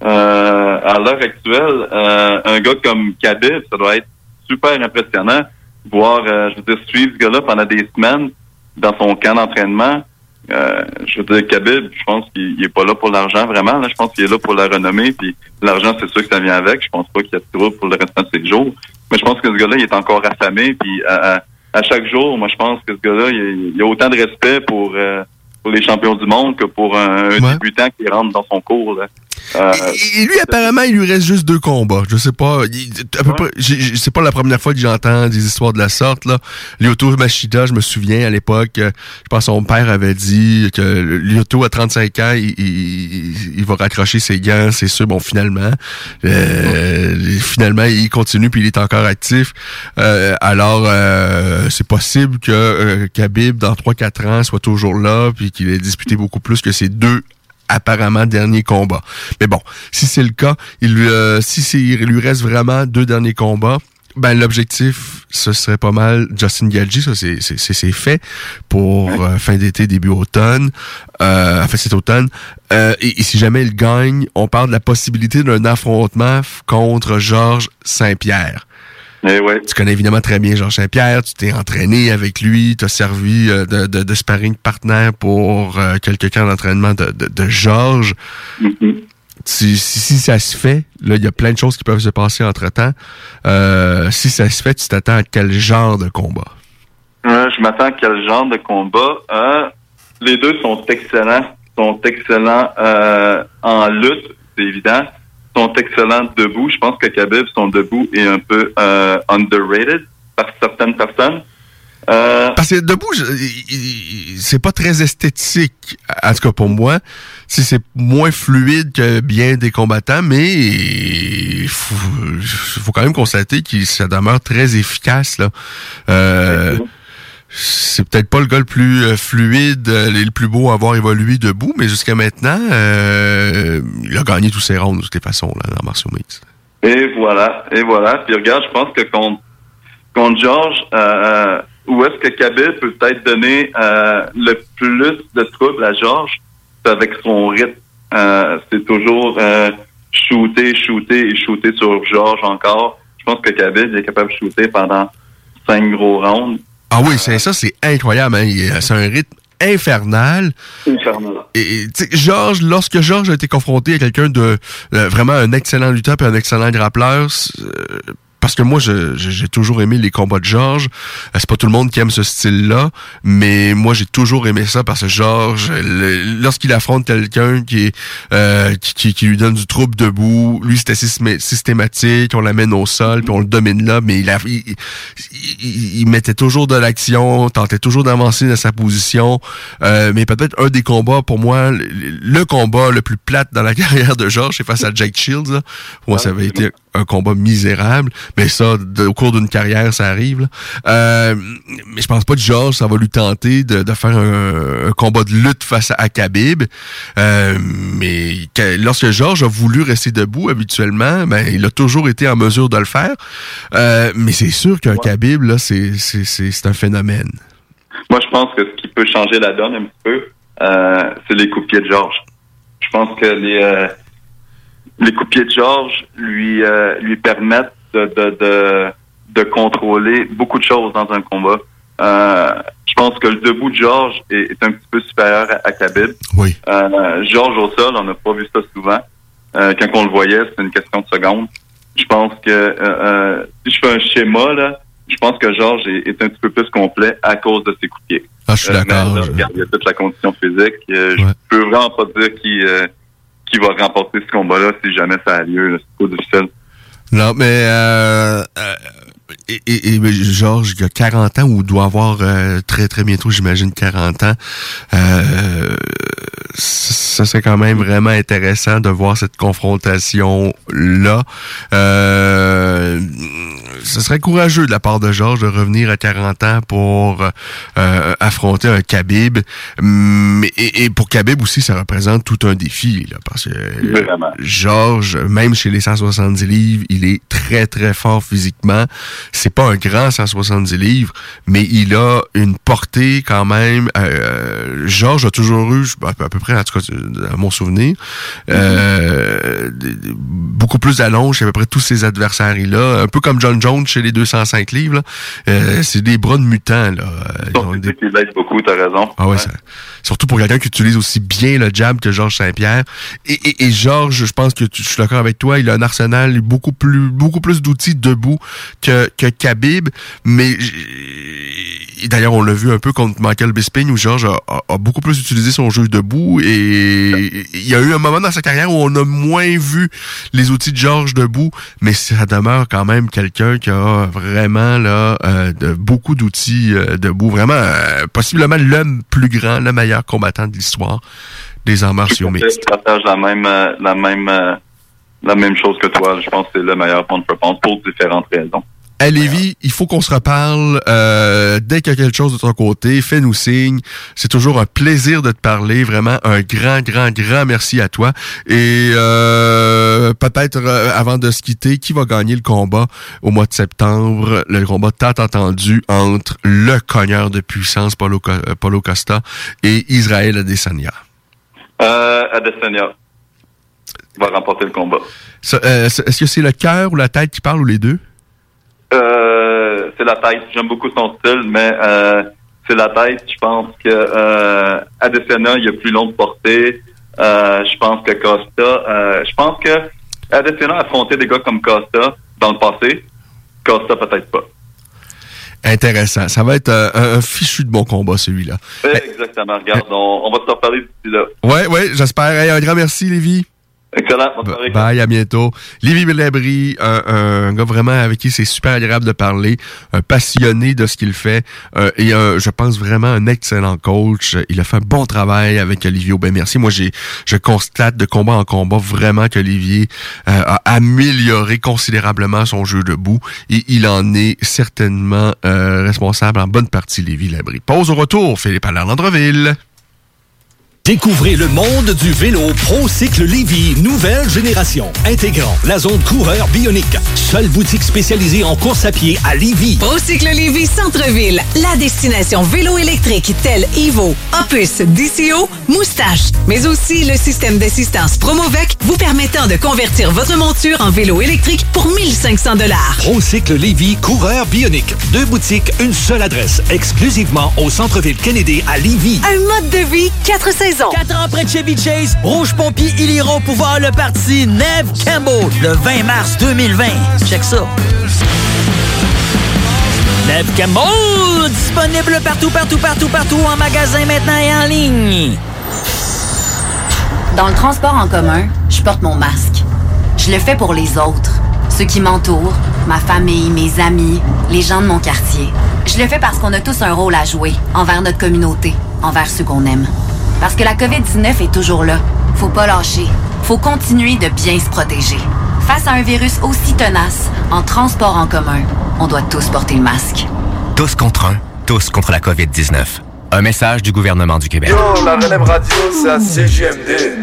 Euh, à l'heure actuelle, euh, un gars comme Khabib, ça doit être super impressionnant. Voir, euh, je veux dire, suivre ce gars-là pendant des semaines dans son camp d'entraînement. Euh, je veux dire, Khabib, je pense qu'il il est pas là pour l'argent vraiment. Là. Je pense qu'il est là pour la renommée. Puis l'argent, c'est sûr que ça vient avec. Je pense pas qu'il y a de trouble pour le restant de ses jours. Mais je pense que ce gars-là, il est encore affamé. Puis à, à- à chaque jour, moi, je pense que ce gars-là, il, il a autant de respect pour, euh, pour les champions du monde que pour un, un débutant qui rentre dans son cours. Là. Euh, Et lui, apparemment, il lui reste juste deux combats. Je sais pas. il- à peu près- j'ai- j'ai- c'est pas la première fois que j'entends des histoires de la sorte. Là. Lyoto Machida, je me souviens à l'époque, euh, je pense que son père avait dit que Lyoto, à 35 ans, il, il- il va raccrocher ses gants, c'est sûr. Bon, finalement, euh, finalement, il continue puis il est encore actif. Euh, alors, euh, c'est possible que Khabib, dans 3-4 ans, soit toujours là puis qu'il ait disputé beaucoup plus que ses deux apparemment derniers combats. Mais bon, si c'est le cas, il lui, euh, si c'est- il lui reste vraiment deux derniers combats, ben l'objectif, ce serait pas mal Justin Gaggi, ça c'est c'est- c'est c'est fait pour euh, fin d'été, début automne, euh, enfin cet automne. Euh, et, et si jamais il gagne, on parle de la possibilité d'un affrontement contre Georges Saint-Pierre. Tu connais évidemment très bien Georges Saint-Pierre, tu t'es entraîné avec lui, tu as servi euh, de, de, de sparring partner pour euh, quelques camps d'entraînement de, de, de Georges. Si, si, si ça se fait, là, il y a plein de choses qui peuvent se passer entre-temps. Euh, si ça se fait, tu t'attends à quel genre de combat? Euh, je m'attends à quel genre de combat? Les deux sont excellents. sont excellents en lutte, c'est évident. Sont excellents debout. Je pense que Khabib, son debout est un peu euh, underrated par certaines personnes. Euh, Parce que debout, c'est pas très esthétique, en tout cas pour moi. Si c'est moins fluide que bien des combattants, mais il faut, faut quand même constater que ça demeure très efficace. Là. Euh, c'est peut-être pas le gars le plus euh, fluide euh, et le plus beau à avoir évolué debout, mais jusqu'à maintenant, euh, il a gagné tous ses rounds de toutes les façons là, dans Martial Mix. Et voilà, et voilà. Puis regarde, je pense que contre, contre George, euh, où est-ce que Khabib peut peut-être donner euh, le plus de troubles à George, avec son rythme. Euh, c'est toujours euh, shooter, shooter et shooter sur George encore. Je pense que Khabib est capable de shooter pendant cinq gros rounds. Ah oui, c'est ça, c'est incroyable. Hein? C'est un rythme infernal. Infernal. Et, et, tu sais, Georges, lorsque Georges a été confronté à quelqu'un de euh, vraiment un excellent lutteur et un excellent grappleur, euh, parce que moi, je- je- j'ai toujours aimé les combats de Georges. Euh, C'est pas tout le monde qui aime ce style-là, mais moi, j'ai toujours aimé ça parce que Georges, lorsqu'il affronte quelqu'un qui, euh, qui, qui, qui lui donne du trouble debout, lui, c'était systéma- systématique, on l'amène au sol, puis on le domine là, mais il, a, il, il- il- mettait toujours de l'action, tentait toujours d'avancer dans sa position. Euh, mais peut-être un des combats, pour moi, le, le combat le plus plate dans la carrière de Georges, c'est face à Jake Shields. Là. Pour moi, ça avait été un combat misérable. Mais ça, de- au cours d'une carrière, ça arrive. là. Euh, mais je pense pas que Georges, ça va lui tenter de, de faire un, un combat de lutte face à Khabib. Euh, mais que- lorsque Georges a voulu rester debout habituellement, ben, il a toujours été en mesure de le faire. Euh, mais c'est sûr qu'un Khabib, là, c'est, c'est, c'est, c'est un phénomène. Moi, je pense que ce qui peut changer la donne un petit peu, euh, c'est les coups de pied de Georges. Je pense que les euh, les coups de pied de Georges lui euh, lui permettent de, de, de, de contrôler beaucoup de choses dans un combat. Euh, je pense que le debout de Georges est, est un petit peu supérieur à, à Khabib. Oui. Euh, Georges au sol, on n'a pas vu ça souvent. Euh, quand on le voyait, c'était une question de secondes. Je pense que si je fais un schéma, là, je pense que Georges est, est un petit peu plus complet à cause de ses coups de pied. Ah, je suis d'accord. je- il y a toute la condition physique. Euh, Je peux vraiment pas dire qui, qui va remporter ce combat-là si jamais ça a lieu. C'est trop difficile. Non, mais euh, euh, et, et, et Georges, il a 40 ans ou doit avoir euh, très très bientôt, j'imagine, 40 ans. Euh, ça serait quand même vraiment intéressant de voir cette confrontation là. Euh, ce serait courageux de la part de Georges de revenir à 40 ans pour euh, affronter un Khabib. Mais, et, et pour Khabib aussi, ça représente tout un défi, là, parce que euh, Vraiment. Georges, même chez les 170 livres, il est très, très fort physiquement. C'est pas un grand 170 livres, mais il a une portée quand même. Euh, Georges a toujours eu, à peu près, en tout cas, à mon souvenir, euh, d- beaucoup plus d'allonge chez à peu près tous ses adversaires. Il a, un peu comme John Jones chez les 205 livres. Euh, c'est des bras de mutants, là. Euh, ils ont des- beaucoup, t'as raison. ah ouais, ça- surtout pour quelqu'un qui utilise aussi bien le jab que Georges Saint-Pierre. Et, et, et Georges, je pense que tu- je suis d'accord avec toi, il a un arsenal beaucoup plus beaucoup plus d'outils debout que, que Khabib. Mais et d'ailleurs, on l'a vu un peu contre Michael Bisping où Georges a, a- a beaucoup plus utilisé son jeu debout. Et il y a eu un moment dans sa carrière où on a moins vu les outils de Georges debout, mais ça demeure quand même quelqu'un qui a vraiment là euh, de, beaucoup d'outils euh, debout. Vraiment, euh, possiblement le plus grand, le meilleur combattant de l'histoire des arts martiaux mixtes. Je partage la même, euh, la même, euh, la même chose que toi. Je pense que c'est le meilleur contre pense pour différentes raisons. À Lévis, il faut qu'on se reparle euh, dès qu'il y a quelque chose de ton côté. Fais-nous signe. C'est toujours un plaisir de te parler. Vraiment, un grand, grand, grand merci à toi. Et euh, peut-être euh, avant de se quitter, qui va gagner le combat au mois de septembre? Le combat tant attendu entre le cogneur de puissance, Paulo, euh, Paulo Costa, et Israël Adesanya. Euh, Adesanya va remporter le combat. Est-ce que c'est le cœur ou la tête qui parle ou les deux? Euh, c'est la tête. J'aime beaucoup son style, mais euh, c'est la tête. Je pense que euh, il a plus longue portée. Euh, je pense que Costa, je pense que Adesanya a affronté des gars comme Costa dans le passé. Costa peut-être pas. Intéressant. Ça va être un, un fichu de bon combat, celui-là. Exactement. Regarde, on, on va se reparler d'ici là. Ouais, ouais, j'espère. Hey, un grand merci, Lévi. Excellent. Bonne. Bye, à bientôt. Lévi Labry, un, un gars vraiment avec qui c'est super agréable de parler, un passionné de ce qu'il fait euh, et un, je pense vraiment un excellent coach. Il a fait un bon travail avec Olivier Aubin. Merci. Moi, j'ai, je constate de combat en combat vraiment qu'Olivier euh, a amélioré considérablement son jeu debout et il en est certainement euh, responsable en bonne partie, Lévi Labry. Pause au retour, Philippe Allaire Landreville. Découvrez le monde du vélo ProCycle Lévy, nouvelle génération, intégrant la zone coureur bionique. Seule boutique spécialisée en course à pied à Lévy. Procycle Lévis Centre-Ville, la destination vélo électrique telle Evo, Opus, DCO, Moustache, mais aussi le système d'assistance Promovec vous permettant de convertir votre monture en vélo électrique pour 1500 dollars. ProCycle Lévy, coureur bionique. Deux boutiques, une seule adresse, exclusivement au centre-ville Kennedy à Lévy. Un mode de vie, quatre saisons. Quatre ans près Chevy Chase, Rouge Pompier, ils iront pour voir le parti Neve Campbell le 20 mars 2020. Check ça. Neve Campbell, disponible partout, partout, partout, partout en magasin maintenant et en ligne. Dans le transport en commun, je porte mon masque. Je le fais pour les autres, ceux qui m'entourent, ma famille, mes amis, les gens de mon quartier. Je le fais parce qu'on a tous un rôle à jouer envers notre communauté, envers ceux qu'on aime. Parce que la COVID-19 est toujours là. Faut pas lâcher. Faut continuer de bien se protéger. Face à un virus aussi tenace, en transport en commun, on doit tous porter le masque. Tous contre un, tous contre la COVID-19. Un message du gouvernement du Québec. Yo, la relève radio, c'est à CGMD.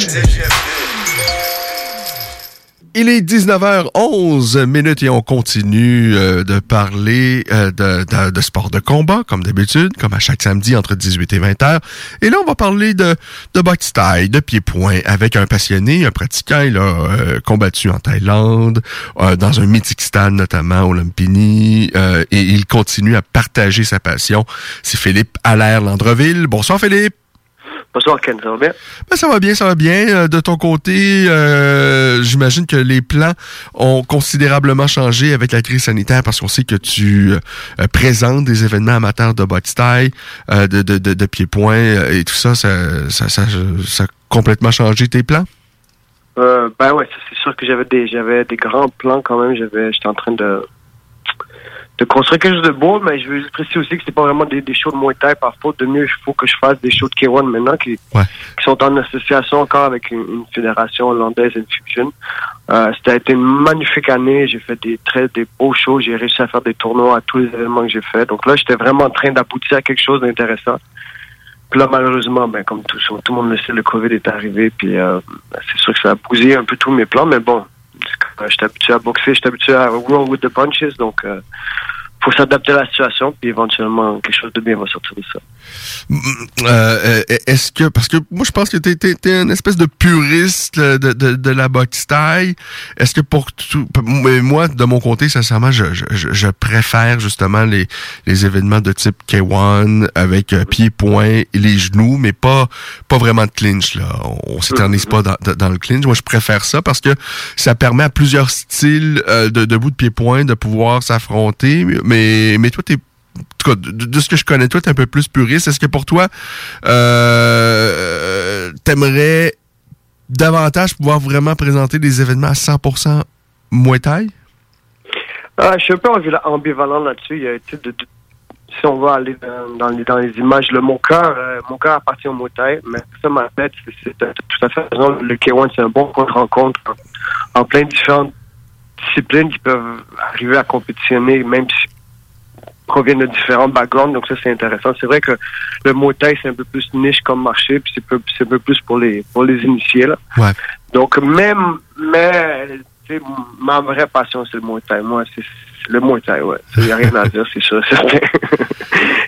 Il est 19h11 minutes et on continue euh, de parler euh, de, de- de sport de combat, comme d'habitude, comme à chaque samedi entre 18 et 20 heures. Et là, on va parler de, de boxe taille, de pied-point, avec un passionné, un pratiquant. Il a euh, combattu en Thaïlande, euh, dans un mythique stade notamment au euh, et il continue à partager sa passion. C'est Philippe Allaire Landreville. Bonsoir Philippe. Bonsoir Ken, ça va bien? Ben, ça va bien, ça va bien. Euh, De ton côté, euh, j'imagine que les plans ont considérablement changé avec la crise sanitaire parce qu'on sait que tu euh, présentes des événements amateurs de boxe taille, euh, de, de, de, euh, et tout ça ça, ça, ça, ça a complètement changé tes plans? Euh, ben ouais, c'est sûr que j'avais des j'avais des grands plans quand même. J'avais j'étais en train de de construire quelque chose de beau, mais je veux juste préciser aussi que c'est pas vraiment des, des shows de Muay Thai par faute de mieux. Il faut que je fasse des shows de K1 maintenant qui, qui sont en association encore avec une, une fédération hollandaise Infusion. Euh, c'était a été une magnifique année. J'ai fait des très des beaux shows. J'ai réussi à faire des tournois à tous les événements que j'ai fait. Donc là, j'étais vraiment en train d'aboutir à quelque chose d'intéressant. Puis là, malheureusement, ben, comme tout, tout le monde le sait, le COVID est arrivé. Puis euh, c'est sûr que ça a bousillé un peu tous mes plans. Mais bon, je suis habitué à boxer, je suis habitué à roll with the punches. Donc, euh, faut s'adapter à la situation. Puis éventuellement, quelque chose de bien va sortir de ça. Euh, euh, Est-ce que parce que moi je pense que t'es t'es t'es une espèce de puriste de, de, de la boxe taille. Est-ce que pour tout, mais moi de mon côté sincèrement je, je, je préfère justement les les événements de type K1 avec euh, pieds poings et les genoux mais pas pas vraiment de clinch là. On, on s'éternise pas dans, dans le clinch. Moi je préfère ça parce que ça permet à plusieurs styles euh, de debout de pieds poings de pouvoir s'affronter mais toi t'es en tout cas, de, ce que je connais, toi, t'es un peu plus puriste. Est-ce que pour toi, euh, t'aimerais davantage pouvoir vraiment présenter des événements à 100% Muay Thai? Ah, je suis un peu ambival- ambivalent là-dessus. Il y a, si on va aller dans, les, dans les images, le, mon cœur, euh, mon cœur appartient au Muay Thai, mais ça, ma tête, c'est, tout à fait raison. Le K1, c'est un bon de rencontre en, en plein de différentes disciplines qui peuvent arriver à compétitionner, même si proviennent de différents backgrounds, donc ça c'est intéressant. C'est vrai que le Muay Thai c'est un peu plus niche comme marché, puis c'est peu- c'est un peu plus pour les pour les initiés là. Ouais. Donc même mais ma vraie passion c'est le Muay Thai. Moi c'est c'est le Muay Thai, ouais. Il n'y a rien à dire, c'est sûr, certain.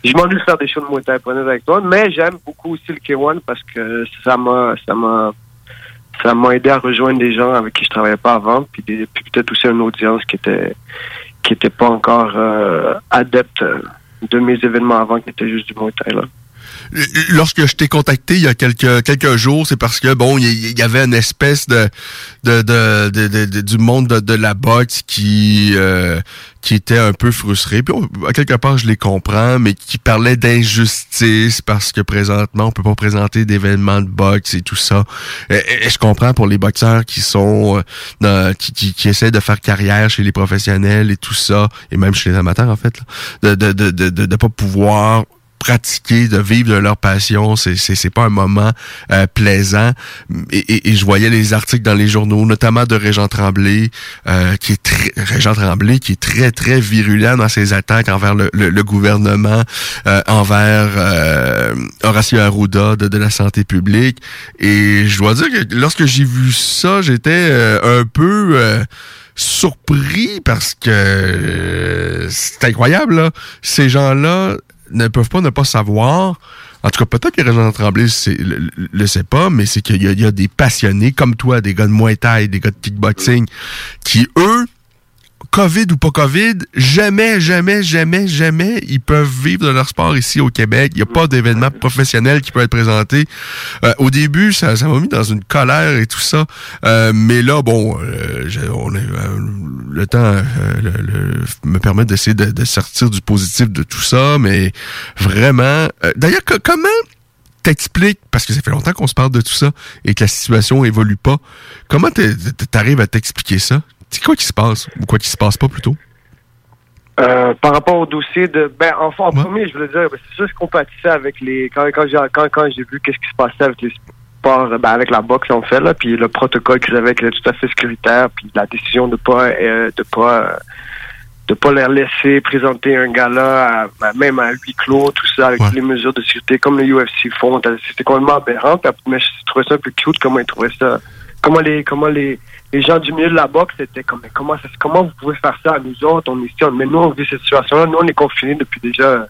je m'ennuie de faire des shows de être honnête avec toi, mais j'aime beaucoup aussi le K1 parce que ça m'a ça m'a ça m'a aidé à rejoindre des gens avec qui je travaillais pas avant, puis, des- puis peut-être aussi une audience qui était qui était pas encore euh, adepte euh, de mes événements avant, qui était juste du Muay Thai là. Lorsque je t'ai contacté il y a quelques quelques jours, c'est parce que bon, il y, avait une espèce de de, de, de- du monde de, la boxe qui euh, qui était un peu frustré. Puis à quelque part, je les comprends, mais qui parlait d'injustice parce que présentement, on peut pas présenter d'événements de boxe et tout ça. Et, je comprends pour les boxeurs qui sont euh, qui, qui, qui essaient de faire carrière chez les professionnels et tout ça, et même chez les amateurs en fait, là, de, de, de, de, de pas pouvoir pratiquer, de vivre de leur passion, c'est c'est pas un moment euh, plaisant. Et, et- et je voyais les articles dans les journaux, notamment de Régent Tremblay, euh, qui est très Régent Tremblay, qui est très très virulent dans ses attaques envers le, le, le gouvernement, euh, envers euh, Horacio Arruda de, de la santé publique. Et je dois dire que lorsque j'ai vu ça, j'étais euh, un peu euh, surpris parce que c'est incroyable. Là. Ces gens-là ne peuvent pas ne pas savoir. En tout cas, peut-être que Régent Tremblay le, le- sait pas, mais c'est qu'il y, a- il y a des passionnés comme toi, des gars de Muay Thai, des gars de kickboxing, qui, eux, COVID ou pas COVID, jamais, jamais, jamais, jamais, ils peuvent vivre de leur sport ici au Québec. Il n'y a pas d'événement professionnel qui peut être présenté. Euh, au début, ça m'a mis dans une colère et tout ça. Euh, mais là, bon, euh, on est, euh, le temps euh, le- le- me permet d'essayer de, de sortir du positif de tout ça. Mais vraiment, euh, d'ailleurs, co- comment t'expliques, parce que ça fait longtemps qu'on se parle de tout ça et que la situation évolue pas, comment t'arrives à t'expliquer ça? C'est quoi qui se passe? Ou quoi qui se passe pas plutôt? Euh, par rapport au dossier de ben enfin en premier je voulais dire ben, c'est sûr que je compatissais avec les quand quand j'ai quand, quand j'ai vu qu'est-ce qui se passait avec les sports ben, avec la boxe en fait là puis le protocole qu'ils avaient qui était tout à fait sécuritaire puis la décision de pas euh, de pas euh, de pas leur laisser présenter un gala à- à- même à huis clos tout ça avec toutes les mesures de sécurité comme le UFC font c'était complètement aberrant mais je trouvais ça un peu cute comment ils trouvaient ça comment les comment les les gens du milieu de la boxe étaient comme comment ça, comment vous pouvez faire ça à nous autres? On est mais nous on vit cette situation là nous on est confinés depuis déjà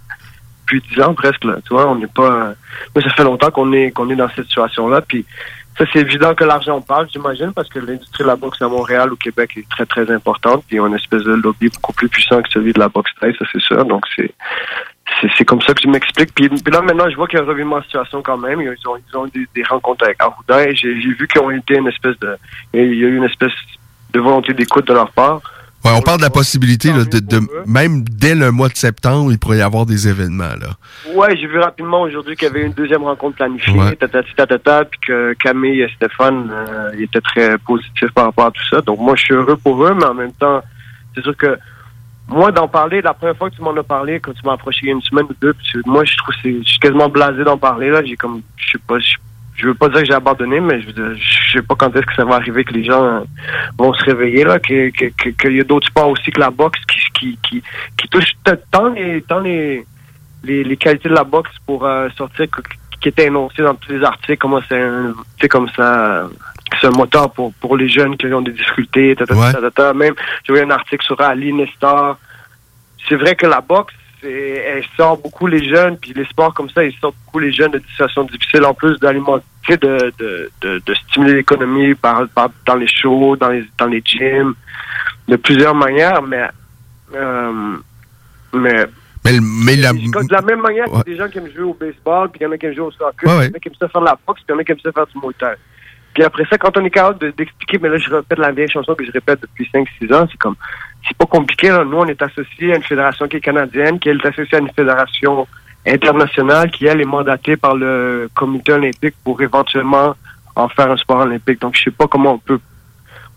depuis dix ans presque là. Tu vois on n'est pas mais ça fait longtemps qu'on est qu'on est dans cette situation là puis ça c'est évident que l'argent parle j'imagine parce que l'industrie de la boxe à Montréal au Québec est très très importante. Puis on a une espèce de lobby beaucoup plus puissant que celui de la boxe thaï ça c'est sûr. Donc c'est c'est comme ça que je m'explique. Puis, puis là, maintenant, je vois qu'il y a un revirement de situation quand même. Ils ont, ils ont eu des, rencontres avec Arruda et j'ai vu qu'ils ont été une espèce de... Il y a eu une espèce de volonté d'écoute de leur part. Ouais, on parle de la possibilité là, de, de même dès le mois de septembre, il pourrait y avoir des événements là. Ouais, j'ai vu rapidement aujourd'hui qu'il y avait une deuxième rencontre planifiée, Ouais. tatati tatata, puis que Camille et Stéphane euh, étaient très positifs par rapport à tout ça. Donc moi, je suis heureux pour eux, mais en même temps, c'est sûr que moi, d'en parler, la première fois que tu m'en as parlé, quand tu m'as approché il y a une semaine ou deux, moi, je trouve que je suis quasiment blasé d'en parler, là. J'ai comme, je sais pas, je, je veux pas dire que j'ai abandonné, mais je je sais pas quand est-ce que ça va arriver que les gens euh, vont se réveiller, là, que, que, que- qu'il y a d'autres sports aussi que la boxe qui, qui, qui, qui touchent tant les, tant les, les, les qualités de la boxe pour euh, sortir qui étaient énoncées dans tous les articles, comment c'est comme ça, c'est un moteur pour, pour les jeunes qui ont des difficultés, ta, ta, ta, ta, ta. même, j'ai vu un article sur Ali Nestor. C'est vrai que la boxe, elle sort beaucoup les jeunes, puis les sports comme ça, ils sortent beaucoup les jeunes de situations difficiles, en plus d'alimenter, de, de, de, de stimuler l'économie par, par- dans les shows, dans les, dans les gyms, de plusieurs manières, mais, euh, mais Mais, mais la. de la même manière y a des gens qui aiment jouer au baseball, puis il y en a qui aiment jouer au soccer, Ouais, puis il y en a qui aiment ça faire de la boxe, puis il y en a qui aiment ça faire du Thai. Puis après ça, quand on est capable de- d'expliquer, mais là, je répète la vieille chanson que je répète depuis 5-6 ans, c'est comme, c'est pas compliqué, là. Nous, on est associé à une fédération qui est canadienne, qui est associée à une fédération internationale, qui, elle, est mandatée par le comité olympique pour éventuellement en faire un sport olympique. Donc, je sais pas comment on peut,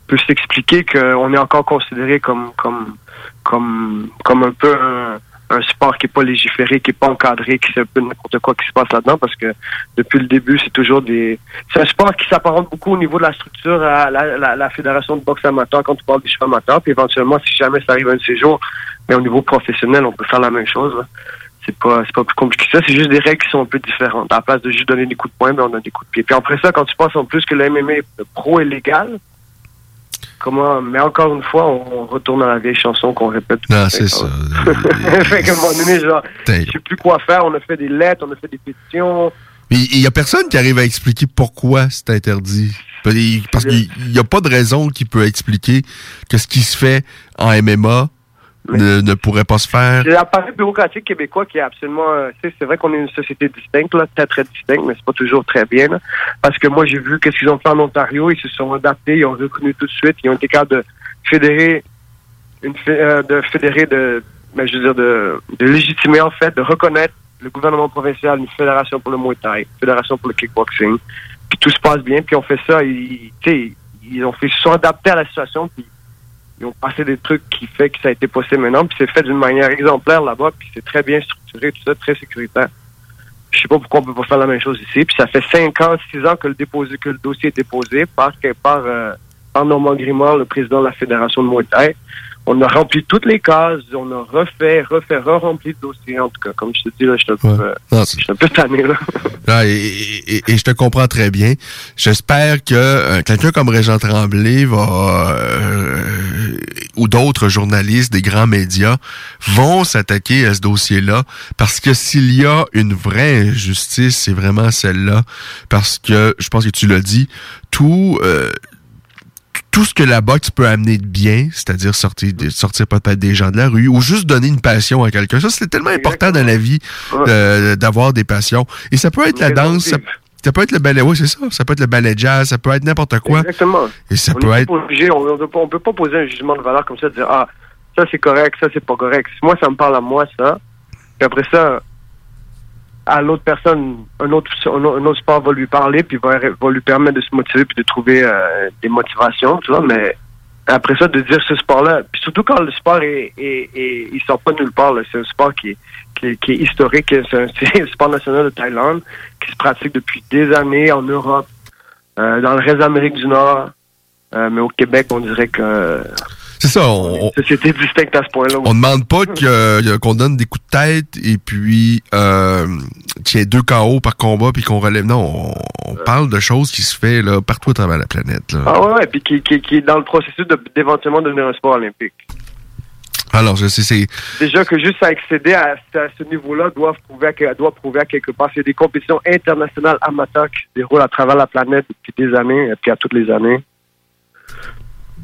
peut s'expliquer qu'on est encore considéré comme, comme, comme, comme un peu un, un sport qui est pas légiféré, qui est pas encadré, qui c'est un peu n'importe quoi qui se passe là-dedans parce que depuis le début, c'est toujours des. C'est un sport qui s'apparente beaucoup au niveau de la structure à la, la, fédération de boxe amateur quand tu parles des chevaux amateurs. Puis éventuellement, si jamais ça arrive un de ces jours, mais au niveau professionnel, on peut faire la même chose. C'est pas, pas plus compliqué que ça. C'est juste des règles qui sont un peu différentes. À la place de juste donner des coups de poing, ben, on a des coups de pied. Puis après ça, quand tu penses en plus que le MMA pro est légal, comment, mais encore une fois, on retourne à la vieille chanson qu'on répète. Non, c'est ça. fait qu'à un moment donné, genre, je sais plus quoi faire. On a fait des lettres, on a fait des pétitions. Mais il y a personne qui arrive à expliquer pourquoi c'est interdit. Parce qu'il n'y a pas de raison qui peut expliquer que ce qui se fait en MMA ne, ne pourrait pas se faire. C'est l'appareil bureaucratique québécois qui est absolument. euh, c'est vrai qu'on est une société distincte, là, très très distincte, mais c'est pas toujours très bien. là. parce que moi, j'ai vu qu'est-ce qu'ils ont fait en Ontario. Ils se sont adaptés, ils ont reconnu tout de suite, ils ont été capables de fédérer, une, euh, de fédérer, de, ben, je veux dire, de, de légitimer en fait, de reconnaître le gouvernement provincial, une fédération pour le Muay Thai, une fédération pour le kickboxing. Puis tout se passe bien, puis on fait ça. Ils, ils ont fait, ils se sont adaptés à la situation, puis ils ont passé des trucs qui fait que ça a été possible maintenant, puis c'est fait d'une manière exemplaire là-bas, puis c'est très bien structuré, tout ça, très sécuritaire. Je sais pas pourquoi on peut pas faire la même chose ici. Puis ça fait cinq ans, six ans que le déposé, que le dossier est déposé par par, euh, par Normand Grimard, le président de la Fédération de Muay Thai. On a rempli toutes les cases, on a refait, refait, re-rempli le dossier. En tout cas, comme je te dis, là, je suis euh, suis un peu tanné, là. Et, et- et- et je te comprends très bien. J'espère que euh, quelqu'un comme Régent Tremblay va euh, ou d'autres journalistes des grands médias vont s'attaquer à ce dossier-là parce que s'il y a une vraie injustice, c'est vraiment celle-là parce que je pense que tu l'as dit, tout euh, tout ce que la boxe peut amener de bien, c'est-à-dire sortir, de- sortir peut-être des gens de la rue ou juste donner une passion à quelqu'un. Ça, c'est tellement important dans la vie euh, d'avoir des passions. Et ça peut être la danse, ça, ça peut être le ballet, oui, c'est ça. Ça peut être le ballet jazz, ça peut être n'importe quoi. Exactement. Et ça on peut être. obligé, on, on peut pas, on peut pas poser un jugement de valeur comme ça, dire ah ça c'est correct, ça c'est pas correct. Moi ça me parle à moi ça. Puis après ça, à l'autre personne, un autre, un autre sport va lui parler, puis va, va lui permettre de se motiver puis de trouver euh, des motivations, tu vois. Mais après ça, de dire ce sport-là, puis surtout quand le sport est, est, est- il sort pas de nulle part, c'est un sport qui est, qui qui est historique, c'est un, sport national de Thaïlande qui se pratique depuis des années en Europe, euh, dans le reste d'Amérique du Nord. Euh, mais au Québec, on dirait que C'est ça, on, société distincte à ce point-là. on demande pas euh, qu'on donne des coups de tête et puis euh, qu'il y ait deux KO par combat puis qu'on relève. Non, on, on parle de choses qui se fait là, partout à travers la planète. Là. Ah ouais, puis qui, qui, qui est dans le processus de- d'éventuellement devenir un sport olympique. Alors, je sais, c'est. Déjà que juste à accéder à, à ce niveau-là, doivent prouver à, doit prouver à quelque part. Il y a des compétitions internationales amateurs qui se déroulent à travers la planète depuis des années, et puis à toutes les années.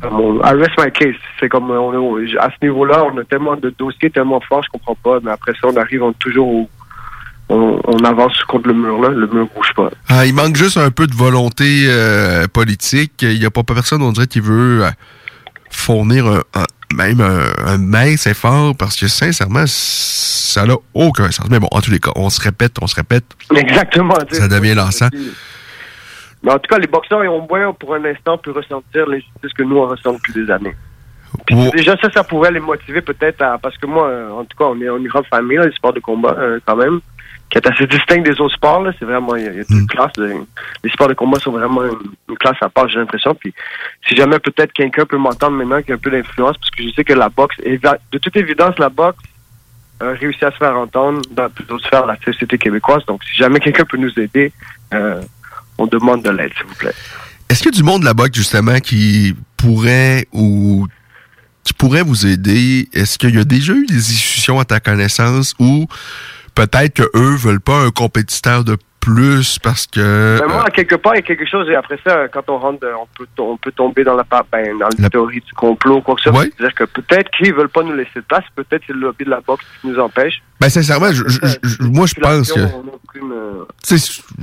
I rest my case. C'est comme on est- à ce niveau-là, on a tellement de dossiers tellement forts, je comprends pas. Mais après ça, on arrive on toujours au- on, on avance contre le mur là, le mur bouge pas. Ah, il manque juste un peu de volonté euh, politique. Il n'y a pas personne, on dirait, qui veut euh, fournir un, un- même un, un mince effort parce que sincèrement, ça n'a aucun sens. Mais bon, en tous les cas, on se répète, on se répète. Exactement. Ça devient lassant. Mais en tout cas, les boxeurs ils ont moins pour un instant pu ressentir l'injustice que nous on ressent depuis des années. Puis déjà, ça, ça pourrait les motiver peut-être à... Parce que moi, euh, en tout cas, on est, on est une grande famille, là, les sports de combat, euh, quand même, qui est assez distinct des autres sports. là. C'est vraiment... Il y a, une classe. de- les sports de combat sont vraiment une, une classe à part, j'ai l'impression. Puis si jamais peut-être quelqu'un peut m'entendre maintenant qui a un peu d'influence, parce que je sais que la boxe... De toute évidence, la boxe a réussi à se faire entendre dans plusieurs sphères de la société québécoise. Donc, si jamais quelqu'un peut nous aider, euh, on demande de l'aide, s'il vous plaît. Est-ce qu'il y a du monde là-bas, justement, qui pourrait ou qui pourrait vous aider? Est-ce qu'il y a déjà eu des discussions à ta connaissance où peut-être qu'eux veulent pas un compétiteur de plus parce que... Ben, moi, à quelque part, il y a quelque chose, et après ça, quand on rentre, on peut, on peut tomber dans la, ben, dans la théorie du complot, quoi que ce soit. C'est-à-dire que peut-être qu'ils veulent pas nous laisser de place, peut-être c'est le lobby de la boxe qui nous empêche. Ben, sincèrement, je- je- je- moi, je pense que... Aucune, euh,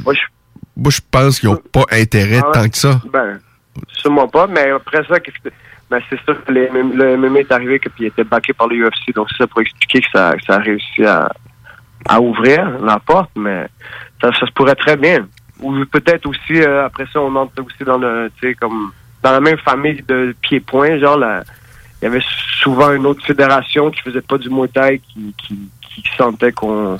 moi, je- Moi, je pense qu'ils n'ont pas intérêt Ah tant que ça. Ben, sûrement pas, mais après ça, que- ben, c'est sûr que le MMA est arrivé et puis il était backé par le UFC, donc c'est ça pour expliquer que ça, que ça a réussi à, à ouvrir la porte, mais ça, ça se pourrait très bien. Ou peut-être aussi, euh, après ça, on entre aussi dans le, tu sais, comme, dans la même famille de pieds-points, genre, la- il y avait souvent une autre fédération qui faisait pas du Muay Thai, qui, qui, qui sentait qu'on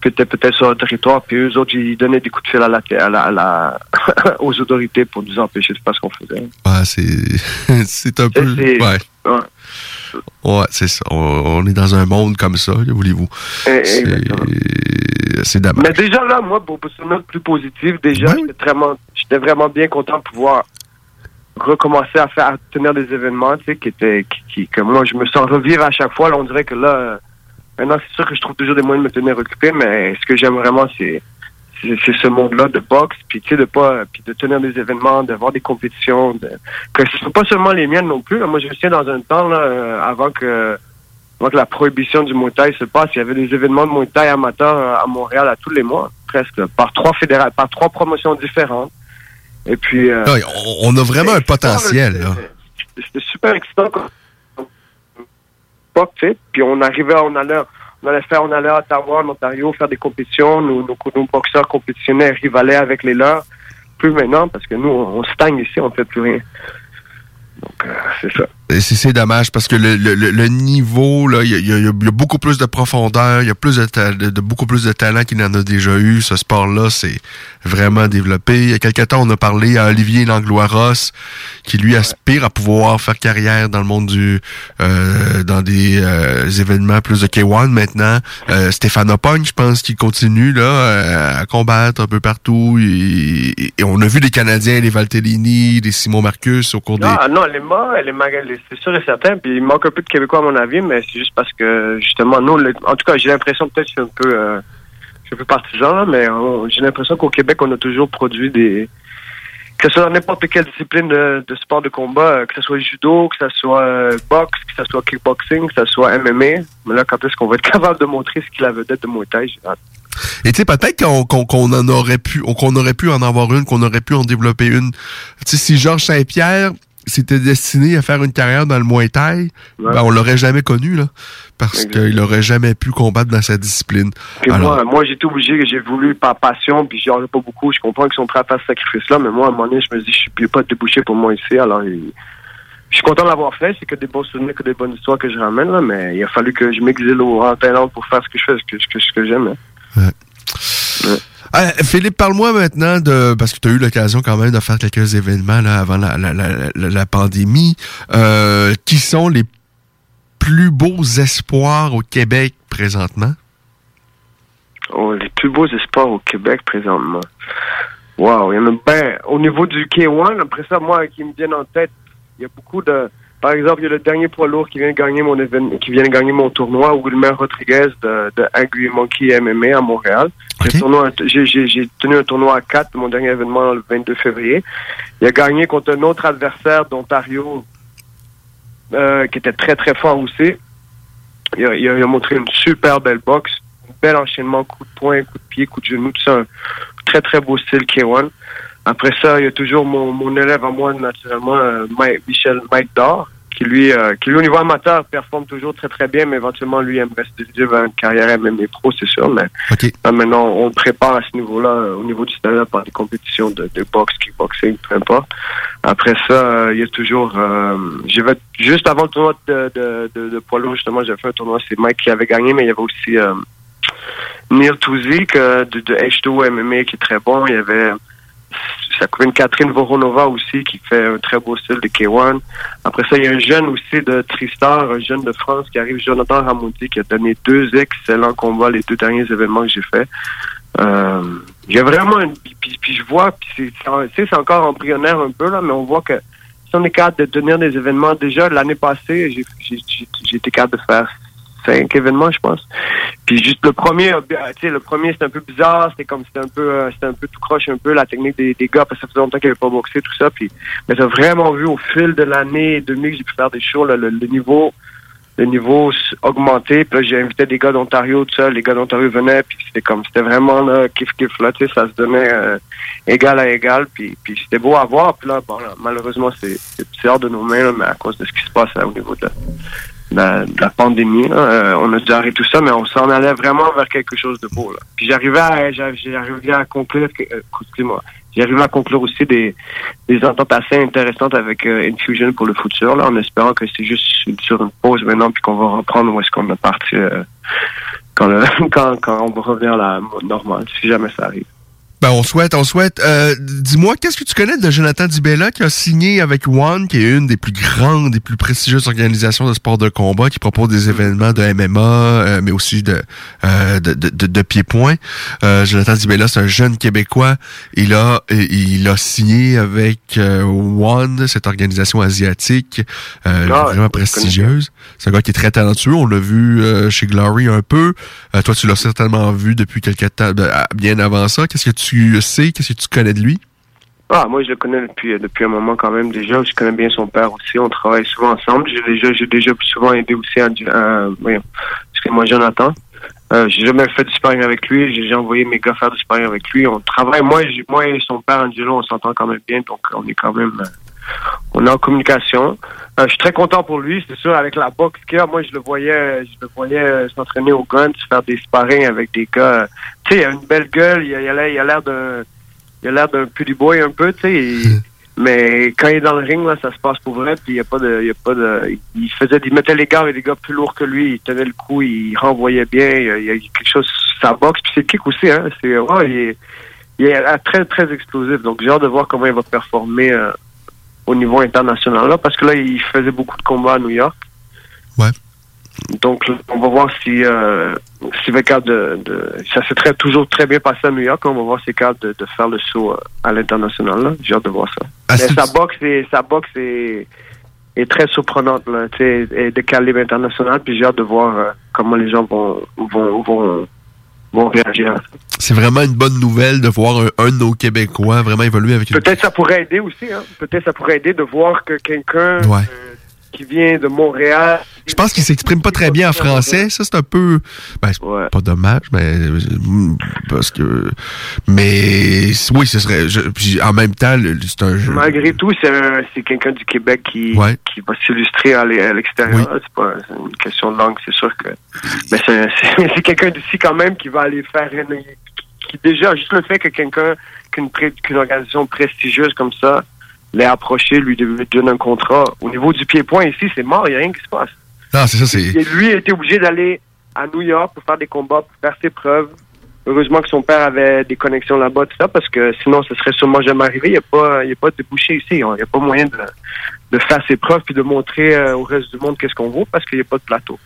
peut-être sur le territoire, puis eux autres, ils donnaient des coups de fil à la, à la, à la- aux autorités pour nous empêcher de faire ce qu'on faisait. C'est c'est un peu... Ouais, Ouais. ouais c'est ça. On, on est dans un monde comme ça, voulez-vous. Eh, C'est c'est dommage. Mais déjà là, moi, pour, pour une note plus positive, déjà, j'étais vraiment, j'étais vraiment bien content de pouvoir recommencer à faire, à tenir des événements, tu sais, qui étaient, qui, qui- que moi, je me sens revivre à chaque fois. Là, on dirait que là, maintenant, c'est sûr que je trouve toujours des moyens de me tenir occupé, mais ce que j'aime vraiment, c'est, ce monde-là de boxe, puis tu sais, de pas, puis de tenir des événements, de voir des compétitions, de, que ce soit pas seulement les miennes non plus. là. Moi, je me souviens dans un temps, là, euh, avant que, avant que la prohibition du Muay Thai se passe, il y avait des événements de Muay Thai amateurs euh, à Montréal à tous les mois, presque, par trois fédéral, par trois promotions différentes. Et puis, euh, on, a vraiment un potentiel, c'était super excitant sais. Puis on arrivait, on allait, on allait faire, on allait à Ottawa, en Ontario, faire des compétitions. Nos, nos, boxeurs compétitionnaient, rivalaient avec les leurs. Plus maintenant, parce que nous, on, stagne ici, on fait plus rien. Donc, euh, c'est ça. C'est dommage parce que le, le, le- niveau, il y y y a beaucoup plus de profondeur, il y a plus de, de- de- beaucoup plus de talent qu'il en a déjà eu. Ce sport-là, c'est vraiment développé. Il y a quelques temps, on a parlé à Olivier Langlois-Ross, qui lui aspire à pouvoir faire carrière dans le monde du, euh, dans des euh, événements plus de K1 maintenant. Euh, Stéphane Opogne, je pense qu'il continue là euh, à combattre un peu partout. Et, on a vu des Canadiens, les Valtellini, des Simon Marcus au cours des Ah non, elle est morte, c'est sûr et certain. Puis il manque un peu de Québécois à mon avis, mais c'est juste parce que justement, nous, en tout cas, j'ai l'impression peut-être je suis un peu, euh, je suis un peu partisan, là, mais j'ai l'impression qu'au Québec, on a toujours produit des, que ce soit dans n'importe quelle discipline de, sport de combat, euh, que ce soit judo, que ce soit euh, boxe, que ce soit kickboxing, que ce soit MMA. Mais là, quand est-ce qu'on va être capable de montrer ce qu'il a vedette de Muay Thai. Et tu sais, peut-être qu'on- qu'on en aurait pu, qu'on aurait pu en avoir une, qu'on aurait pu en développer une. Tu sais, si Georges Saint-Pierre s'était destiné à faire une carrière dans le Muay Thai, Ouais. ben, on l'aurait jamais connu, là. Parce qu'il aurait jamais pu combattre dans sa discipline. Alors, moi, moi j'ai été obligé, j'ai voulu par passion, puis j'en ai pas beaucoup. Je comprends qu'ils sont prêts à faire ce sacrifice-là, mais moi, à un moment donné, je me dis, je suis pas débouché pour moi ici. Alors, il- je suis content de l'avoir fait. C'est que des bons souvenirs, que des bonnes histoires que je ramène, là, mais il a fallu que je m'exile au en Thaïlande pour faire ce que je fais, ce que, ce que, ce que j'aime. hein. Euh, Philippe, parle-moi maintenant de parce que tu as eu l'occasion quand même de faire quelques événements là, avant la, la, la, la- pandémie. Euh, qui sont les plus beaux espoirs au Québec présentement? Oh, les plus beaux espoirs au Québec présentement. Wow, il y en a ben, au niveau du K1, après ça, moi, qui me viennent en tête, il y a beaucoup de. Par exemple, il y a le dernier poids lourd qui vient de gagner mon événement, qui vient de gagner mon tournoi, Wilmer Rodriguez de, de Angry Monkey MMA à Montréal. J'ai tenu un tournoi à 4 mon dernier événement le 22 février. Il a gagné contre un autre adversaire d'Ontario euh, qui était très très fort aussi. Il a, il a- il a montré une super belle boxe, un bel enchaînement, coup de poing, coup de pied, coup de genou, tout ça, un très très beau style K1. Après ça, il y a toujours mon, mon élève à moi, naturellement, euh, Mike- Michel Mike Dor, qui lui, euh, qui lui au niveau amateur performe toujours très très bien, mais éventuellement lui aimerait se diriger vers une carrière MMA pro, c'est sûr. Mais là, maintenant, on le prépare à ce niveau-là, euh, au niveau du stand-up, par des compétitions de, de boxe, kickboxing, peu importe. Après ça, euh, il y a toujours, euh, je vais juste avant le tournoi de, de, de, de poids lourd, justement, j'ai fait un tournoi, c'est Mike qui avait gagné, mais il y avait aussi euh, Neil Touzik de, de H2O MMA qui est très bon. Il y avait ça une Catherine Voronova aussi qui fait un très beau style de K1. Après ça, il y a un jeune aussi de Tristar, un jeune de France qui arrive, Jonathan Ramouti, qui a donné deux excellents combats les deux derniers événements que j'ai fait. Euh, a vraiment une, puis, je vois, c'est, encore embryonnaire un peu là, mais on voit que si on est capable de tenir des événements, déjà l'année passée, j'ai, j'ai, j'ai, j'ai été capable de faire cinq événements, je pense. Puis juste le premier, euh, tu sais, le premier c'était un peu bizarre, c'était comme c'était un peu, euh, c'était un peu tout croche un peu la technique des, gars parce que ça faisait longtemps qu'ils n'avaient pas boxé tout ça. Puis, mais j'ai vraiment vu au fil de l'année et demi que j'ai pu faire des shows, là, le, niveau, le niveau. Puis là, j'ai invité des gars d'Ontario, tout ça. Les gars d'Ontario venaient, puis c'était comme, c'était vraiment là, kiff kiff là, tu sais, ça se donnait euh, égal à égal. Puis, c'était beau à voir. Puis là, bon, malheureusement, c'est, hors de nos mains, mais à cause de ce qui se passe là, au niveau de la, la, pandémie. là, euh, on a dû arrêter tout ça, mais on s'en allait vraiment vers quelque chose de beau. Là. Puis j'arrivais à, j'a- j'arrivais à conclure, euh, excusez-moi, j'arrivais à conclure aussi des, des ententes assez intéressantes avec euh, Infusion pour le futur, là, en espérant que c'est juste sur une pause maintenant, puis qu'on va reprendre où est-ce qu'on est parti euh, quand, le- quand, quand on va revenir à la normale, si jamais ça arrive. Ben, on souhaite, on souhaite. Euh, Dis-moi, qu'est-ce que tu connais de Jonathan Dibella qui a signé avec One, qui est une des plus grandes et plus prestigieuses organisations de sport de combat, qui propose des événements de MMA, euh, mais aussi de, euh, de, de, de, de pied-point. Euh, Jonathan Dibella, c'est un jeune Québécois. Il a, il a signé avec euh, One, cette organisation asiatique euh, Ah, vraiment prestigieuse. C'est un gars qui est très talentueux. On l'a vu euh, chez Glory un peu. Euh, toi, tu l'as certainement vu depuis quelque temps, à- bien avant ça. Qu'est-ce que tu sais? Qu'est-ce que tu connais de lui? Ah, moi, je le connais depuis, depuis un moment quand même déjà. Je connais bien son père aussi. On travaille souvent ensemble. J'ai déjà, déjà souvent aidé aussi à, à voyons, excuse-moi, Jonathan. Euh, j'ai jamais fait du sparring avec lui. J'ai déjà envoyé mes gars faire du sparring avec lui. On travaille. Moi, moi et son père, Angelo, on s'entend quand même bien. Donc, on est quand même, euh, on est en communication. Euh, je suis très content pour lui. C'est sûr, avec la boxe qu'il a, moi, je le voyais, je le voyais euh, s'entraîner au gun, faire des sparring avec des gars. Tu sais, il a une belle gueule. Il a l'air, d'un, il a l'air d'un pretty boy un peu, tu sais. Mais quand il est dans le ring, là, ça se passe pour vrai. Puis il y a pas de, il y a pas de, il faisait, il mettait les gars avec des gars plus lourds que lui. Il tenait le coup, il renvoyait bien. Il y a, quelque chose sa boxe. Puis c'est le kick aussi, hein. C'est, ouais, il est, il est très très explosif. Donc j'ai hâte de voir comment il va performer euh, au niveau international là, parce que là, il faisait beaucoup de combats à New York. Ouais. Donc, on va voir si, euh, va être capable de, de- Ça s'est très, toujours très bien passé à New York. On va voir est capable de, de faire le saut euh, à l'international. J'ai hâte de voir ça. Ah, Mais sa boxe, est, sa boxe est, est très surprenante, là, tu sais, est de calibre international. Puis j'ai hâte de voir euh, comment les gens vont, vont, vont, vont réagir à ça. C'est vraiment une bonne nouvelle de voir un, un de nos Québécois vraiment évoluer avec une... Peut-être ça pourrait aider aussi. Hein. Peut-être ça pourrait aider de voir que quelqu'un Ouais. euh, qui vient de Montréal. Je pense qu'il s'exprime pas très bien en français. Ça, c'est un peu... Ben, c'est pas dommage, mais... Parce que... Mais... Oui, ce serait... je- puis en même temps, c'est un jeu... Malgré tout, c'est un- c'est quelqu'un du Québec qui, Ouais. qui va s'illustrer à l'e- à l'extérieur. C'est pas une question de langue, c'est sûr que. Mais c'est quelqu'un d'ici quand même qui va aller faire une. Qui déjà, juste le fait que quelqu'un, qu'une pré- qu'une organisation prestigieuse comme ça l'ait approché, lui lui donne un contrat. Au niveau du pied-point ici, c'est mort, il n'y a rien qui se passe. Non, c'est ça, c'est... Et lui été obligé d'aller à New York pour faire des combats, pour faire ses preuves. Heureusement que son père avait des connexions là-bas, tout ça, parce que sinon, ce serait sûrement jamais arrivé. Il n'y a pas, il a pas de débouché ici. Il n'y a pas moyen de, de faire ses preuves puis de montrer euh, au reste du monde qu'est-ce qu'on vaut parce qu'il n'y a pas de plateau.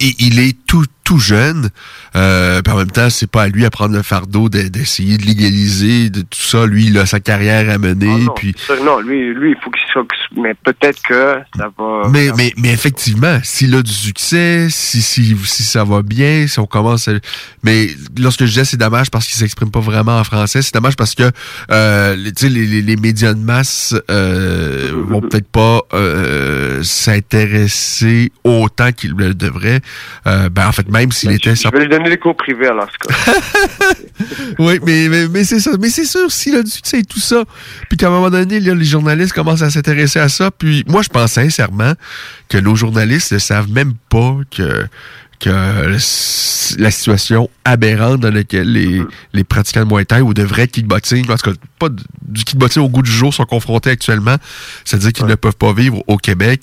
Et il est tout, tout jeune. Euh, puis en même temps, c'est pas à lui à prendre le fardeau de- d'essayer de légaliser de tout ça. Lui, il a sa carrière à mener. puis... Ça, non, lui, lui, il faut qu'il soit. Mais peut-être que ça va. Mais, mais, mais effectivement, s'il a du succès, si, si, si ça va bien, si on commence à... Mais lorsque je disais c'est dommage parce qu'il s'exprime pas vraiment en français, c'est dommage parce que euh, les, tu sais, les, les, les médias de masse euh, vont peut-être pas euh, s'intéresser autant qu'il le devrait. Euh, ben, en fait, même s'il était... Je vais lui donner des cours privés alors, oui, mais, mais, mais c'est ça. Mais c'est sûr, s'il a du succès et tout ça, puis qu'à un moment donné, là, les journalistes commencent à s'intéresser à ça, puis moi, je pense sincèrement que nos journalistes ne savent même pas que que la situation aberrante dans laquelle les, les pratiquants de Muay Thai ou de vrai kickboxing, parce que pas du kickboxing au goût du jour, sont confrontés actuellement, c'est-à-dire qu'ils ne peuvent pas vivre au Québec.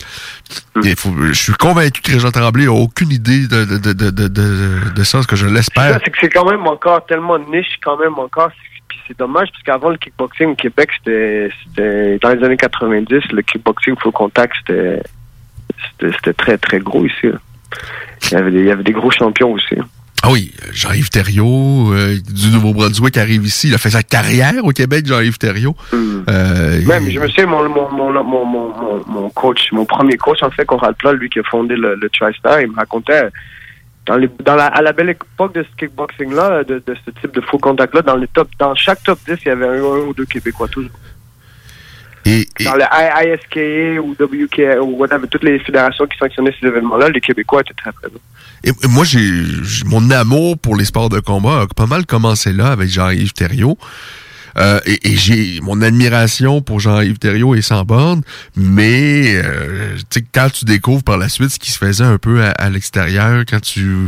Faut, je suis convaincu que Régent Tremblay n'a aucune idée de, de, de, de, de, de ça, ce que je l'espère. C'est que c'est quand même encore tellement niche, quand même encore. Puis c'est dommage, parce qu'avant le kickboxing au Québec, c'était dans les années 90, le kickboxing full contact, c'était c'était très, très gros ici. Là. Il y, avait des, il y avait des gros champions aussi. Ah oui, Jean-Yves Thériault euh, du Nouveau-Brunswick arrive ici. Il a fait sa carrière au Québec, Jean-Yves Thériault. Mm. Euh, Même, je me souviens, mon, mon, mon, mon, mon, coach, mon premier coach, en fait, Coral Plat, lui qui a fondé le, le TriStar, il me racontait, dans les, dans la, à la belle époque de ce kickboxing-là, de, de, ce type de faux contact-là, dans, les top, dans chaque top 10, il y avait un, un ou deux Québécois toujours. Et, Dans le ISKA ou WKA ou whatever, toutes les fédérations qui sanctionnaient ces événements-là, les Québécois étaient très présents. Et moi, j'ai mon amour pour les sports de combat a pas mal commencé là avec Jean-Yves Thériault. Euh, et, et j'ai mon admiration pour Jean-Yves Thériault et sans borne, mais euh, quand tu découvres par la suite ce qui se faisait un peu à, l'extérieur, quand tu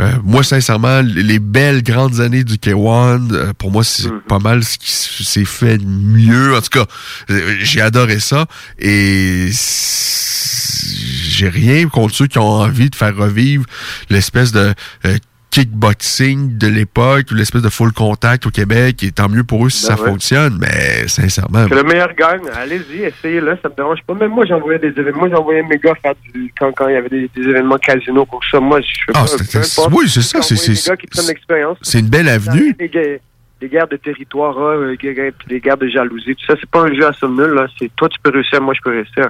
euh, moi, sincèrement, les belles grandes années du K1, euh, pour moi, c'est Mm-hmm. pas mal ce qui s'est fait de mieux. En tout cas, euh, j'ai adoré ça. Et j'ai rien contre ceux qui ont envie de faire revivre l'espèce de euh, kickboxing de l'époque ou l'espèce de full contact au Québec. Et tant mieux pour eux si Ben ça ouais. fonctionne. Mais sincèrement, Que le meilleur gagne, allez-y, essayez-le, ça me dérange pas. Même moi, j'envoyais des événements, moi, j'envoyais mes gars faire du, quand, quand il y avait des, des événements casino pour ça. Moi, je fais Ah, pas, c'est- c'est- oui, c'est ça, c'est- c'est- c'est une belle avenue. Des, guerres- des guerres de territoire, euh, des guerres- de jalousie, tout ça, c'est pas un jeu à somme nulle. C'est toi, tu peux réussir, moi, je peux réussir.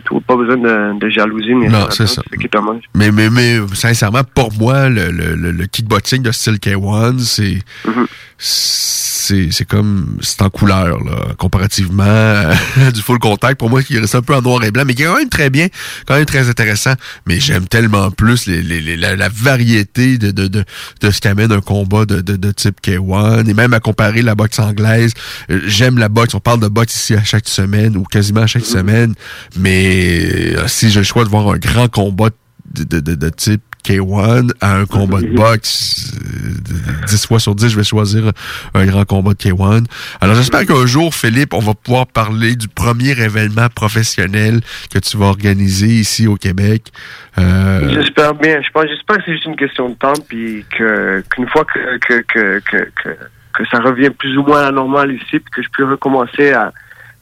C'est tout, pas besoin de, de jalousie, mais Non, c'est ça. Qui est dommage. Mais, mais, mais sincèrement, pour moi, le, le, le, kickboxing de style K1, c'est Mm-hmm. c'est c'est comme c'est en couleur là, comparativement du full contact. Pour moi qui reste un peu en noir et blanc mais qui est quand même très bien quand même très intéressant. Mais j'aime tellement plus les, les, les- la, la variété de, de, de, de ce qu'amène un combat de, de, de type K1 et même à comparer la boxe anglaise Euh, j'aime la boxe. On parle de boxe ici à chaque semaine ou quasiment à chaque semaine. Mais euh, si j'ai le choix de voir un grand combat de, type K1 à un combat de boxe, euh, 10 fois sur 10, je vais choisir un grand combat de K1. Alors j'espère qu'un jour, Philippe, on va pouvoir parler du premier événement professionnel que tu vas organiser ici au Québec. Euh, J'espère bien. J'espère que c'est juste une question de temps, puis que qu'une fois que que, que, que, que que ça revient plus ou moins à la normale ici, puis que je peux recommencer à,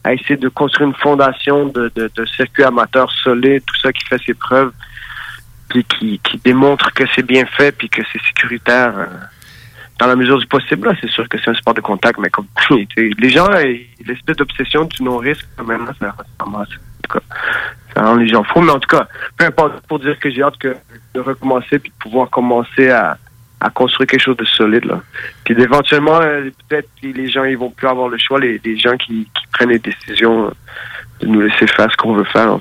à essayer de construire une fondation de, de, de circuit amateur solide, tout ça qui fait ses preuves, puis qui, démontre que c'est bien fait, puis que c'est sécuritaire. euh, dans la mesure du possible, c'est sûr que c'est un sport de contact, mais comme les gens, l'espèce d'obsession du non-risque, quand même, là, ça, rend les gens fous. Mais en tout cas, peu importe, pour dire que j'ai hâte que, de recommencer puis de pouvoir commencer à, construire quelque chose de solide. Là. Puis éventuellement, euh, peut-être les gens ils vont plus avoir le choix, les, gens qui, qui prennent les décisions de nous laisser faire ce qu'on veut faire.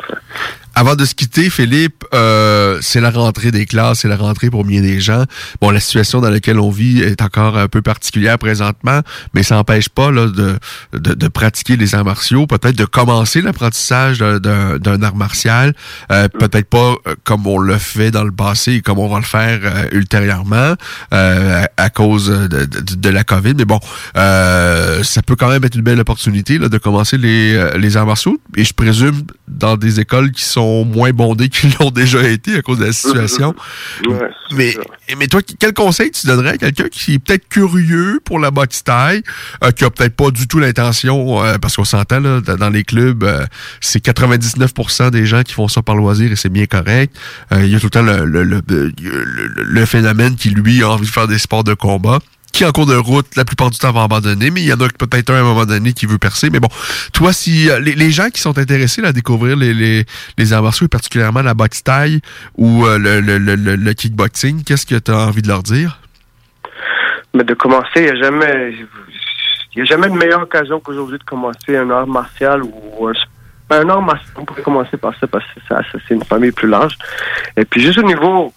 Avant de se quitter, Philippe, euh, c'est la rentrée des classes, c'est la rentrée pour bien des gens. Bon, la situation dans laquelle on vit est encore un peu particulière présentement, mais ça n'empêche pas là, de, de, de pratiquer les arts martiaux, peut-être de commencer l'apprentissage d'un- art martial, euh, peut-être pas euh, comme on l'a fait dans le passé et comme on va le faire euh, ultérieurement euh, à, à cause de, de, de la COVID, mais bon, euh, ça peut quand même être une belle opportunité là, de commencer les, les arts martiaux, et je présume dans des écoles qui sont moins bondées qu'ils l'ont déjà été à cause de la situation. Ouais, Mais, mais toi, quel conseil tu donnerais à quelqu'un qui est peut-être curieux pour la boxe taille, euh, qui a peut-être pas du tout l'intention, euh, parce qu'on s'entend là, dans les clubs, euh, c'est 99% des gens qui font ça par loisir et c'est bien correct. Euh, il y a tout le temps le, le, le, le- le- le phénomène qui, lui, a envie de faire des sports de combat qui en cours de route, la plupart du temps, va abandonner, mais il y en a peut-être un à un moment donné qui veut percer. Mais bon, toi, si euh, les, gens qui sont intéressés à découvrir les, les, arts martiaux, et particulièrement la boxe taille ou euh, le, kickboxing, qu'est-ce que tu as envie de leur dire? Mais de commencer, il n'y a jamais. Il y a jamais de meilleure occasion qu'aujourd'hui de commencer un art martial ou un, Ben non, ma- on pourrait commencer par ça parce que ça, c'est une famille plus large. Et puis juste au niveau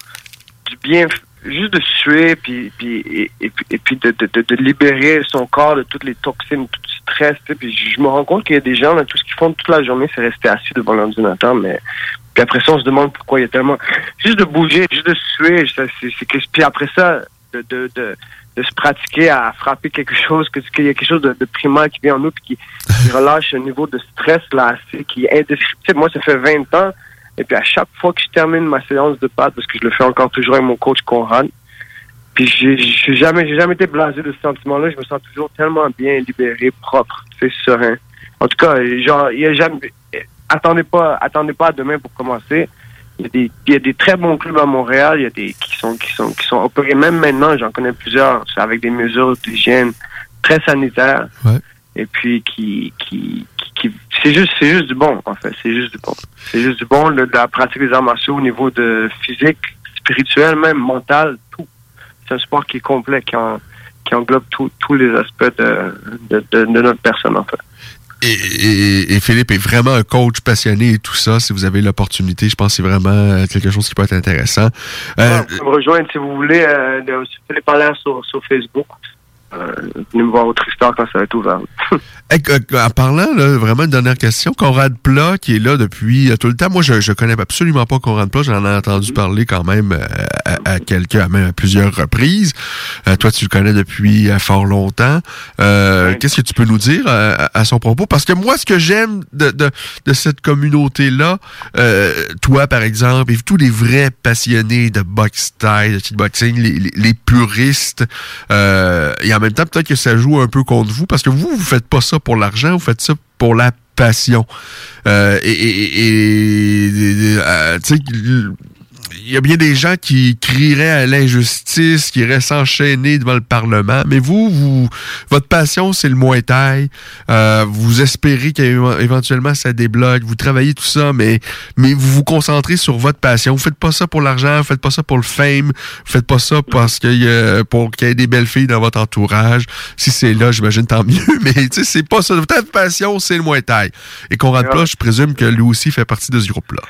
du bien, juste de suer, puis, puis, et, et et puis de, de, de, de libérer son corps de toutes les toxines, tout le stress. Puis je me rends compte qu'il y a des gens, là, tout ce qu'ils font toute la journée, c'est rester assis devant l'ordinateur, mais puis après ça, on se demande pourquoi il y a tellement... Juste de bouger, juste de suer, c'est, que... Puis après ça, de, de, de, se pratiquer à frapper quelque chose, qu'il y a quelque chose de, primaire qui vient en nous, puis qui, qui relâche un niveau de stress, là, qui est indescriptible. Moi, ça fait 20 ans, et puis à chaque fois que je termine ma séance de pâte, parce que je le fais encore toujours avec mon coach Conrad, puis j'ai j'ai jamais, jamais été blasé de ce sentiment-là. Je me sens toujours tellement bien libéré, propre, c'est serein. En tout cas, genre, il y a jamais, attendez pas, attendez pas à demain pour commencer. Il y, a des, il y a des très bons clubs à Montréal, il y a des qui sont qui sont qui sont opérés même maintenant, j'en connais plusieurs, avec des mesures d'hygiène très sanitaires. Et puis qui qui, qui, c'est juste c'est juste du bon en fait, c'est juste du bon. C'est juste du bon le- de la pratique des arts martiaux au niveau de physique, spirituel même, mental, tout. C'est un sport qui est complet, qui, en- qui englobe tous les aspects de, de, de, de notre personne en fait. Et, et- et Philippe est vraiment un coach passionné et tout ça. Si vous avez l'opportunité, je pense que c'est vraiment euh, quelque chose qui peut être intéressant. Euh, Vous pouvez me rejoindre si vous voulez, euh, Philippe Allaire sur, sur Facebook. Euh, venez me voir au Tristar quand ça va être ouvert. Hey, en parlant, là, vraiment une dernière question. Conrad Plat, qui est là depuis euh, tout le temps. Moi, je, je connais absolument pas Conrad Plat. J'en ai entendu parler quand même euh, à, à quelqu'un, à même à plusieurs reprises. Euh, toi, tu le connais depuis fort longtemps. Euh, Qu'est-ce que tu peux nous dire à, à son propos? Parce que moi, ce que j'aime de, de, de cette communauté-là, toi, par exemple, et tous les vrais passionnés de boxe style, de kickboxing, les, les, les puristes, euh, et en même temps, peut-être que ça joue un peu contre vous, parce que vous, vous faites pas ça pour l'argent, vous faites ça pour la passion. Euh, et, et, et- euh, il y a bien des gens qui crieraient à l'injustice, qui iraient s'enchaîner devant le Parlement, mais vous, vous votre passion, c'est le Muay Thai. Euh, vous espérez qu'éventuellement ça débloque, vous travaillez tout ça, mais, mais vous vous concentrez sur votre passion. Vous faites pas ça pour l'argent, vous faites pas ça pour le fame, vous faites pas ça parce qu'il y a, pour qu'il y ait des belles filles dans votre entourage. Si c'est là, j'imagine tant mieux, mais tu sais, c'est pas ça. Votre passion, c'est le Muay Thai. Et Conrad Plat, je présume que lui aussi fait partie de ce groupe-là.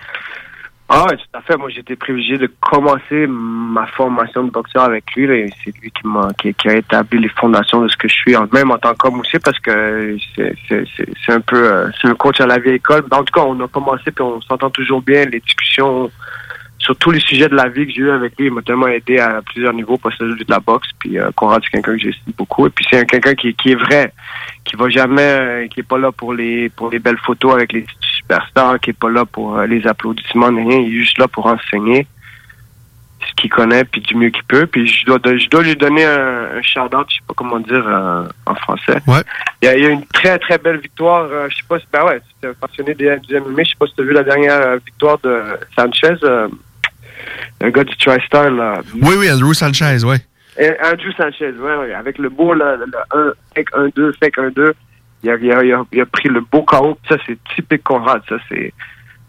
Ah ouais, tout à fait. Moi, été privilégié de commencer ma formation de boxeur avec lui. là, et C'est lui qui m'a qui, qui a établi les fondations de ce que je suis, même en tant qu'homme aussi, parce que c'est c'est- c'est- c'est un peu euh, c'est un coach à la vieille école. Mais en tout cas, on a commencé puis on s'entend toujours bien. Les discussions sur tous les sujets de la vie que j'ai eu avec lui, il m'a tellement aidé à plusieurs niveaux, pas seulement de la boxe. Puis euh, Conrad, c'est quelqu'un que j'estime beaucoup. Et puis c'est un- quelqu'un qui, qui est vrai, qui va jamais, euh, qui est pas là pour les pour les belles photos avec les superstars, qui est pas là pour euh, les applaudissements, ni rien. Il est juste là pour enseigner ce qu'il connaît, puis du mieux qu'il peut. Puis je dois, je dois lui donner un, un shout-out, je sais pas comment dire euh, en français. Ouais. Il y, a, il y a une très très belle victoire. euh, je sais pas si ben ouais, un passionné du MMA, je sais pas si t'as vu la dernière victoire de Sanchez, euh, un gars du TriStar là. Oui, oui, Andrew Sanchez. Et Andrew Sanchez, ouais, ouais, avec le beau, le, le, le 1, fake 1-2, fake 1-2. Il a, il, a, il, a, il a pris le beau KO. Ça, c'est typique Conrad. Ça, c'est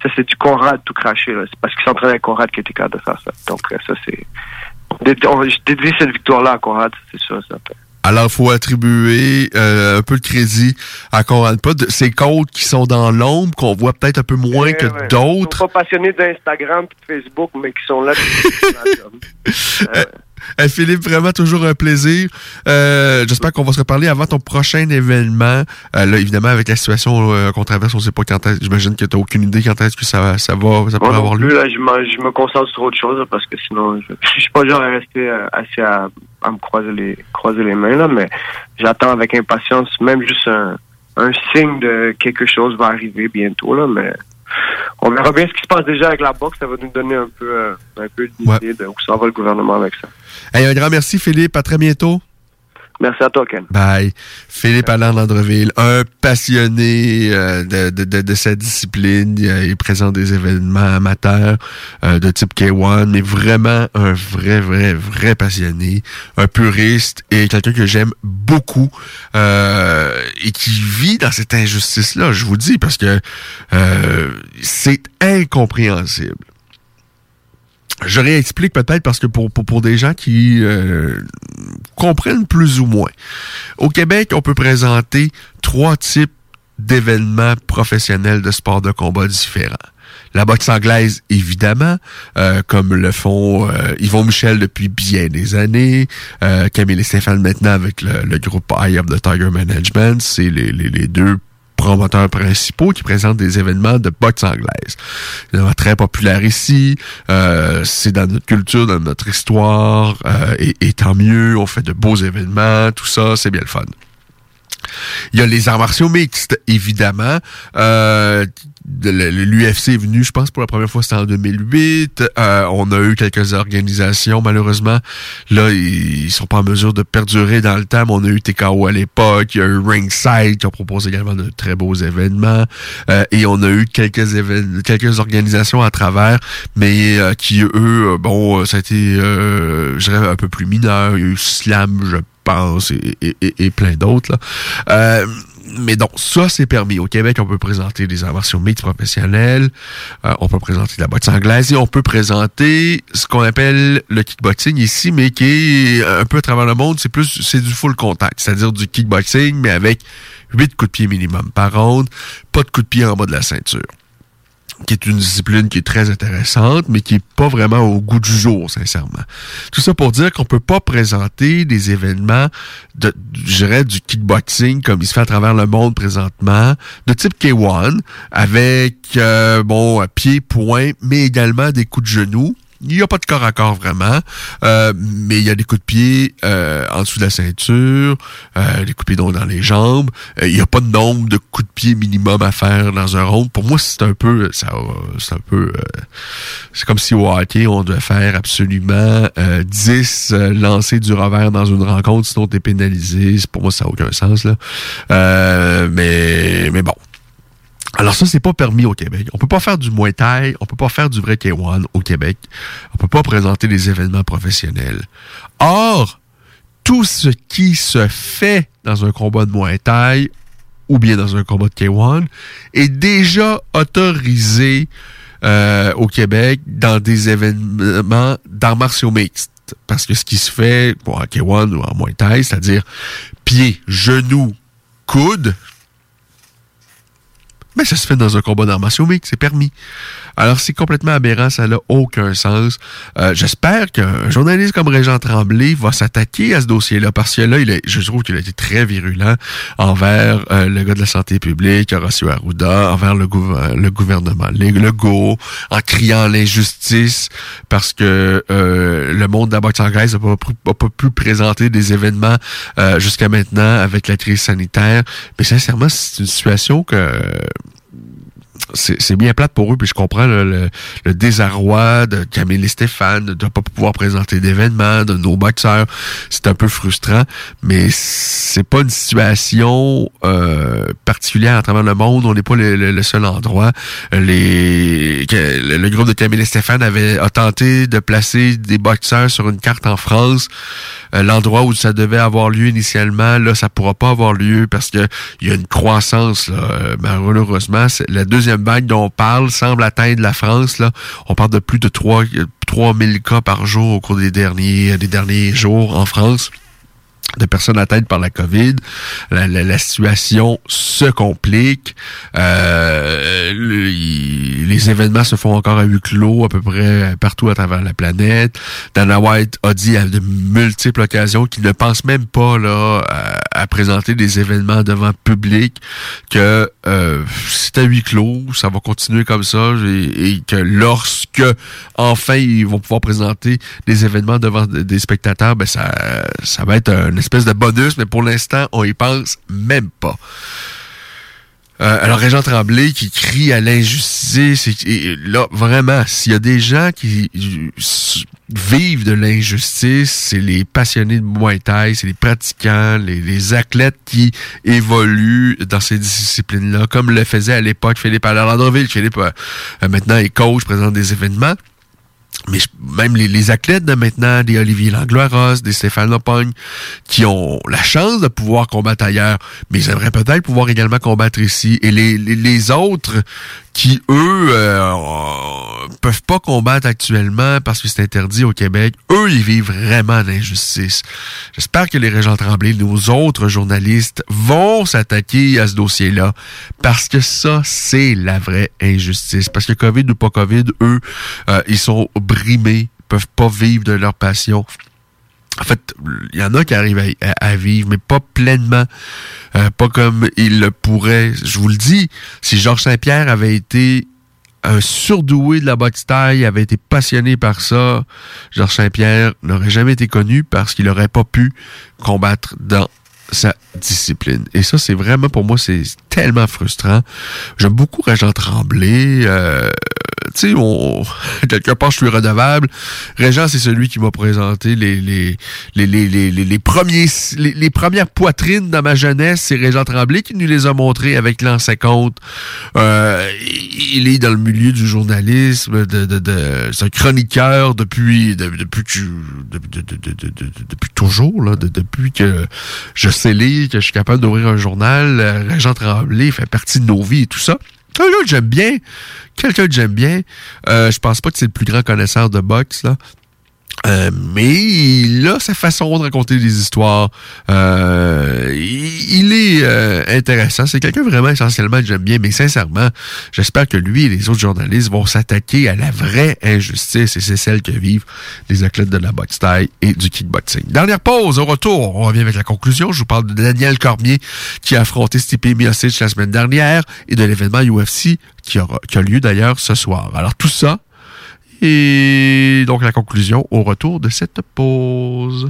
ça c'est du Conrad tout craché. là. C'est parce qu'il s'entraînait avec Conrad qui était capable de faire ça. Donc, euh, ça, c'est... Je dédie cette victoire-là à Conrad, c'est sûr. Ça. Alors, il faut attribuer euh, un peu de crédit à de- Ces codes qui sont dans l'ombre, qu'on voit peut-être un peu moins que Ouais, ouais. d'autres. Ils sont pas passionnés d'Instagram et de Facebook, mais qui sont là. Euh, euh, Philippe, vraiment toujours un plaisir. Euh, J'espère qu'on va se reparler avant ton prochain événement. Euh, là, évidemment, avec la situation euh, qu'on traverse, on sait pas quand est J'imagine que tu n'as aucune idée quand est-ce que ça, ça va, ça pourrait avoir plus, lieu. là, je, me, je me concentre sur autre chose parce que sinon, je, je suis pas genre à rester assis à, à me croiser les, croiser les mains, là, mais j'attends avec impatience, même juste un, un signe de quelque chose va arriver bientôt, là, mais on verra bien ce qui se passe déjà avec la boxe, ça va nous donner un peu, euh, un peu d'idée de où ça va le gouvernement avec ça. Hey, un grand merci, Philippe. À très bientôt. Merci à toi, Ken. Bye. Philippe Alain d'Andreville, un passionné euh, de, de, de, de sa discipline. Il est présent des événements amateurs euh, de type K1, mais vraiment un vrai, vrai, vrai passionné, un puriste et quelqu'un que j'aime beaucoup euh, et qui vit dans cette injustice-là, je vous dis, parce que euh, c'est incompréhensible. Je réexplique peut-être parce que pour, pour, pour des gens qui euh, comprennent plus ou moins. Au Québec, on peut présenter trois types d'événements professionnels de sport de combat différents. La boxe anglaise, évidemment, euh, comme le font euh, Yvon Michel depuis bien des années, euh, Camille et Stéphane maintenant avec le, le groupe Eye of the Tiger Management, c'est les, les, les deux promoteurs principaux qui présentent des événements de boxe anglaise. C'est très populaire ici. Euh, c'est dans notre culture, dans notre histoire. euh, et, et tant mieux, on fait de beaux événements, tout ça, c'est bien le fun. Il y a les arts martiaux mixtes, évidemment. Euh, L'UFC est venu, je pense, pour la première fois, c'était en 2008. Euh, on a eu quelques organisations, malheureusement. Là, ils, sont pas en mesure de perdurer dans le temps. on a eu TKO à l'époque. Il y a eu Ringside qui a proposé également de très beaux événements. Euh, et on a eu quelques événements, quelques organisations à travers, mais euh, qui, eux, euh, bon, ça a été, euh, je dirais, un peu plus mineur. Il y a eu Slam, je pense, et, et- plein d'autres. là. Euh, mais donc, ça, c'est permis. Au Québec, on peut présenter des arts martiaux mixtes euh, on peut présenter de la boxe anglaise et on peut présenter ce qu'on appelle le kickboxing ici, mais qui est un peu à travers le monde, c'est plus, c'est du full contact, c'est-à-dire du kickboxing, mais avec 8 coups de pied minimum par ronde, pas de coups de pied en bas de la ceinture qui est une discipline qui est très intéressante, mais qui est pas vraiment au goût du jour, sincèrement. Tout ça pour dire qu'on peut pas présenter des événements de, je dirais, du kickboxing comme il se fait à travers le monde présentement, de type K1, avec, euh, bon, pied, point, mais également des coups de genoux. Il n'y a pas de corps à corps vraiment, euh, mais il y a des coups de pied euh, en dessous de la ceinture, euh, des coups de pied dans les jambes. Euh, il n'y a pas de nombre de coups de pied minimum à faire dans un round. Pour moi, c'est un peu, ça, c'est un peu, euh, c'est comme si au hockey on devait faire absolument euh, 10 euh, lancers du revers dans une rencontre, sinon t'es pénalisé. Pour moi, ça n'a aucun sens là. Mais, mais bon. Alors ça, c'est pas permis au Québec. On peut pas faire du Muay Thai, on peut pas faire du vrai K1 au Québec. On peut pas présenter des événements professionnels. Or, tout ce qui se fait dans un combat de Muay Thai ou bien dans un combat de K1 est déjà autorisé euh, au Québec dans des événements d'arts martiaux mixtes. Parce que ce qui se fait bon, en K1 ou en Muay Thai, c'est-à-dire pied, genou, coude, mais ça se fait dans un combat mixtes, c'est permis. Alors, c'est complètement aberrant, ça n'a aucun sens. Euh, J'espère qu'un journaliste comme Régent Tremblay va s'attaquer à ce dossier-là, parce que là, il est- je trouve qu'il a été très virulent envers euh, le gars de la santé publique, Horacio Arruda, envers le, le gouvernement le Legault, en criant l'injustice, parce que euh, le monde de la boxe anglaise n'a pas, a pas pu présenter des événements euh, jusqu'à maintenant avec la crise sanitaire. Mais sincèrement, c'est une situation que c'est bien plate pour eux, puis je comprends le, le- le désarroi de Camille et Stéphane de ne pas pouvoir présenter d'événements, de nos boxeurs. C'est un peu frustrant, mais c'est pas une situation euh, particulière à travers le monde. On n'est pas le, le- seul endroit. Les, le, groupe de Camille et Stéphane avait a tenté de placer des boxeurs sur une carte en France. Euh, L'endroit où ça devait avoir lieu initialement, là, ça pourra pas avoir lieu parce que il y a une croissance. Là, Euh, malheureusement, la deuxième dont on parle semble atteindre la France. Là, on parle de plus de 3 3000 cas par jour au cours des derniers des derniers jours en France de personnes atteintes par la COVID. La, la- la situation se complique. Euh, les événements se font encore à huis clos à peu près partout à travers la planète. Dana White a dit à de multiples occasions qu'il ne pense même pas là à, présenter des événements devant public, que euh, c'est à huis clos, ça va continuer comme ça et, que lorsque enfin ils vont pouvoir présenter des événements devant des spectateurs, ben ça, ça va être une espèce de bonus, mais pour l'instant, on y pense même pas. Euh, alors, Régent Tremblay qui crie à l'injustice, et, là, vraiment, s'il y a des gens qui vivent de l'injustice, c'est les passionnés de Muay Thai, c'est les pratiquants, les, les athlètes qui évoluent dans ces disciplines-là, comme le faisait à l'époque Philippe Allaire-Landreville. Philippe, euh, euh, maintenant, est coach, présente des événements. Mais même les, athlètes de maintenant, des Olivier Langlois, des Stéphane Lopogne, qui ont la chance de pouvoir combattre ailleurs, mais ils aimeraient peut-être pouvoir également combattre ici. Et les autres qui, eux, euh, peuvent pas combattre actuellement parce que c'est interdit au Québec, eux, ils vivent vraiment d'injustice. J'espère que les Régents Tremblay, nos autres journalistes, vont s'attaquer à ce dossier-là parce que ça, c'est la vraie injustice. Parce que COVID ou pas COVID, eux, euh, ils sont brimés, peuvent pas vivre de leur passion. En fait, il y en a qui arrivent à, vivre, mais pas pleinement, euh, pas comme ils le pourraient. Je vous le dis, si Georges Saint-Pierre avait été un surdoué de la boxe taille, avait été passionné par ça, Georges Saint-Pierre n'aurait jamais été connu parce qu'il n'aurait pas pu combattre dans sa discipline. Et ça, c'est vraiment, pour moi, c'est tellement frustrant. J'aime beaucoup Régent Tremblay. Euh, tu sais, quelque part, je suis redevable. Régent, c'est celui qui m'a présenté les, les, les, les, les, premiers, les, premières poitrines dans ma jeunesse. C'est Régent Tremblay qui nous les a montrées avec l'an 50. Euh, il est dans le milieu du journalisme, de, de, c'est un chroniqueur depuis, depuis que depuis, toujours, là, depuis que je sais lire, que je suis capable d'ouvrir un journal. Régent Tremblay fait partie de nos vies et tout ça. Quelqu'un que j'aime bien. Quelqu'un que j'aime bien. Euh, je pense pas que c'est le plus grand connaisseur de boxe, là. Euh, mais là, sa façon de raconter des histoires, euh, il, est euh, intéressant. C'est quelqu'un vraiment essentiellement que j'aime bien, mais sincèrement, j'espère que lui et les autres journalistes vont s'attaquer à la vraie injustice, et c'est celle que vivent les athlètes de la boxe taille et du kickboxing. Dernière pause, au retour, on revient avec la conclusion. Je vous parle de Daniel Cormier qui a affronté Stipe Miocic la semaine dernière et de l'événement UFC qui, aura, qui a lieu d'ailleurs ce soir. Alors tout ça, et donc la conclusion au retour de cette pause.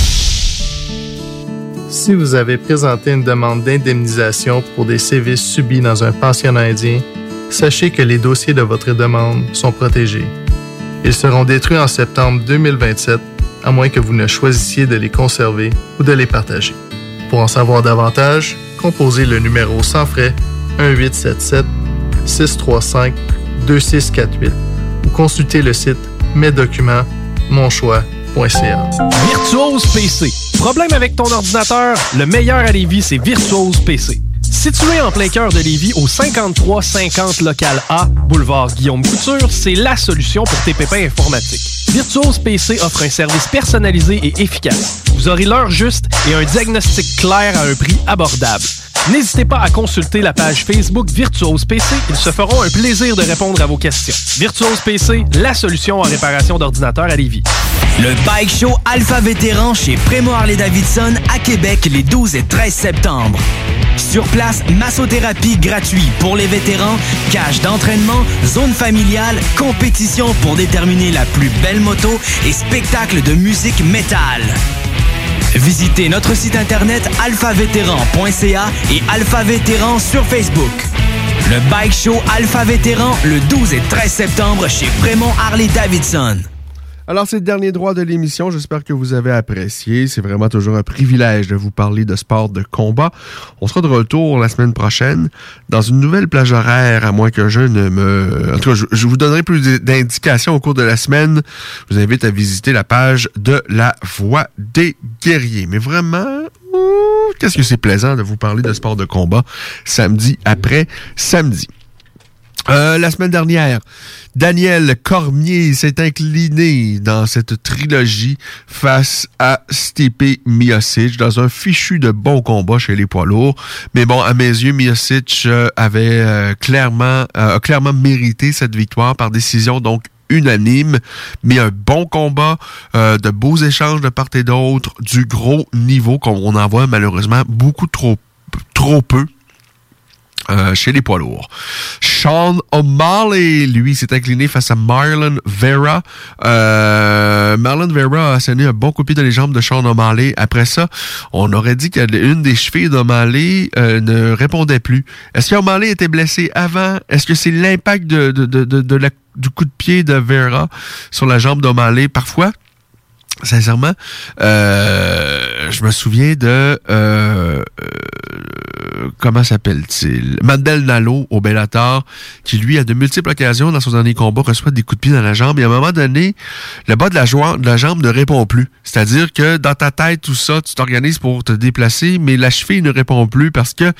Si vous avez présenté une demande d'indemnisation pour des sévices subis dans un pensionnat indien, sachez que les dossiers de votre demande sont protégés. Ils seront détruits en septembre 2027, à moins que vous ne choisissiez de les conserver ou de les partager. Pour en savoir davantage, composez le numéro sans frais 1877 635 2648 ou consultez le site mes documents, mon choix Virtuose PC. Problème avec ton ordinateur? Le meilleur à Lévis, c'est Virtuose PC. Situé en plein cœur de Lévis, au 5350 local A, boulevard Guillaume Couture, c'est la solution pour tes pépins informatiques. Virtuose PC offre un service personnalisé et efficace. Vous aurez l'heure juste et un diagnostic clair à un prix abordable. N'hésitez pas à consulter la page Facebook Virtuose PC. Ils se feront un plaisir de répondre à vos questions. Virtuose PC, la solution en réparation d'ordinateurs à Lévis. Le Bike Show Alpha Vétéran chez Prémo Harley-Davidson à Québec les 12 et 13 septembre. Sur place, massothérapie gratuite pour les vétérans, cage d'entraînement, zone familiale, compétition pour déterminer la plus belle et spectacle de musique métal. Visitez notre site internet alphavétéran.ca et Alpha Vétéran sur Facebook. Le Bike Show Alpha Vétéran le 12 et 13 septembre chez Prémont Harley-Davidson. Alors, c'est le dernier droit de l'émission. J'espère que vous avez apprécié. C'est vraiment toujours un privilège de vous parler de sport de combat. On sera de retour la semaine prochaine dans une nouvelle plage horaire, à moins que je ne me... En tout cas, je, vous donnerai plus d'indications au cours de la semaine. Je vous invite à visiter la page de la Voix des guerriers. Mais vraiment, qu'est-ce que c'est plaisant de vous parler de sport de combat samedi après samedi. Euh, la semaine dernière, Daniel Cormier s'est incliné dans cette trilogie face à Stipe Miocic dans un fichu de bon combat chez les poids lourds. Mais bon, à mes yeux, Miocic euh, avait euh, clairement, clairement mérité cette victoire par décision, donc unanime, mais un bon combat, de beaux échanges de part et d'autre, du gros niveau qu'on en voit malheureusement beaucoup trop, trop peu Euh, chez les poids lourds. Sean O'Malley, lui, s'est incliné face à Marlon Vera. Euh, Marlon Vera a asséné un bon coup de pied dans les jambes de Sean O'Malley. Après ça, on aurait dit qu'une des chevilles d'O'Malley euh, ne répondait plus. Est-ce qu'O'Malley était blessé avant? Est-ce que c'est l'impact de, du coup de pied de Vera sur la jambe d'O'Malley? Parfois, sincèrement, euh, je me souviens de euh, euh, comment s'appelle-t-il? Mandel Nalo au Bellator, qui lui a de multiples occasions dans son dernier combat reçoit des coups de pied dans la jambe. Et à un moment donné, le bas de la, de la jambe ne répond plus. C'est-à-dire que dans ta tête, tout ça, tu t'organises pour te déplacer, mais la cheville ne répond plus parce que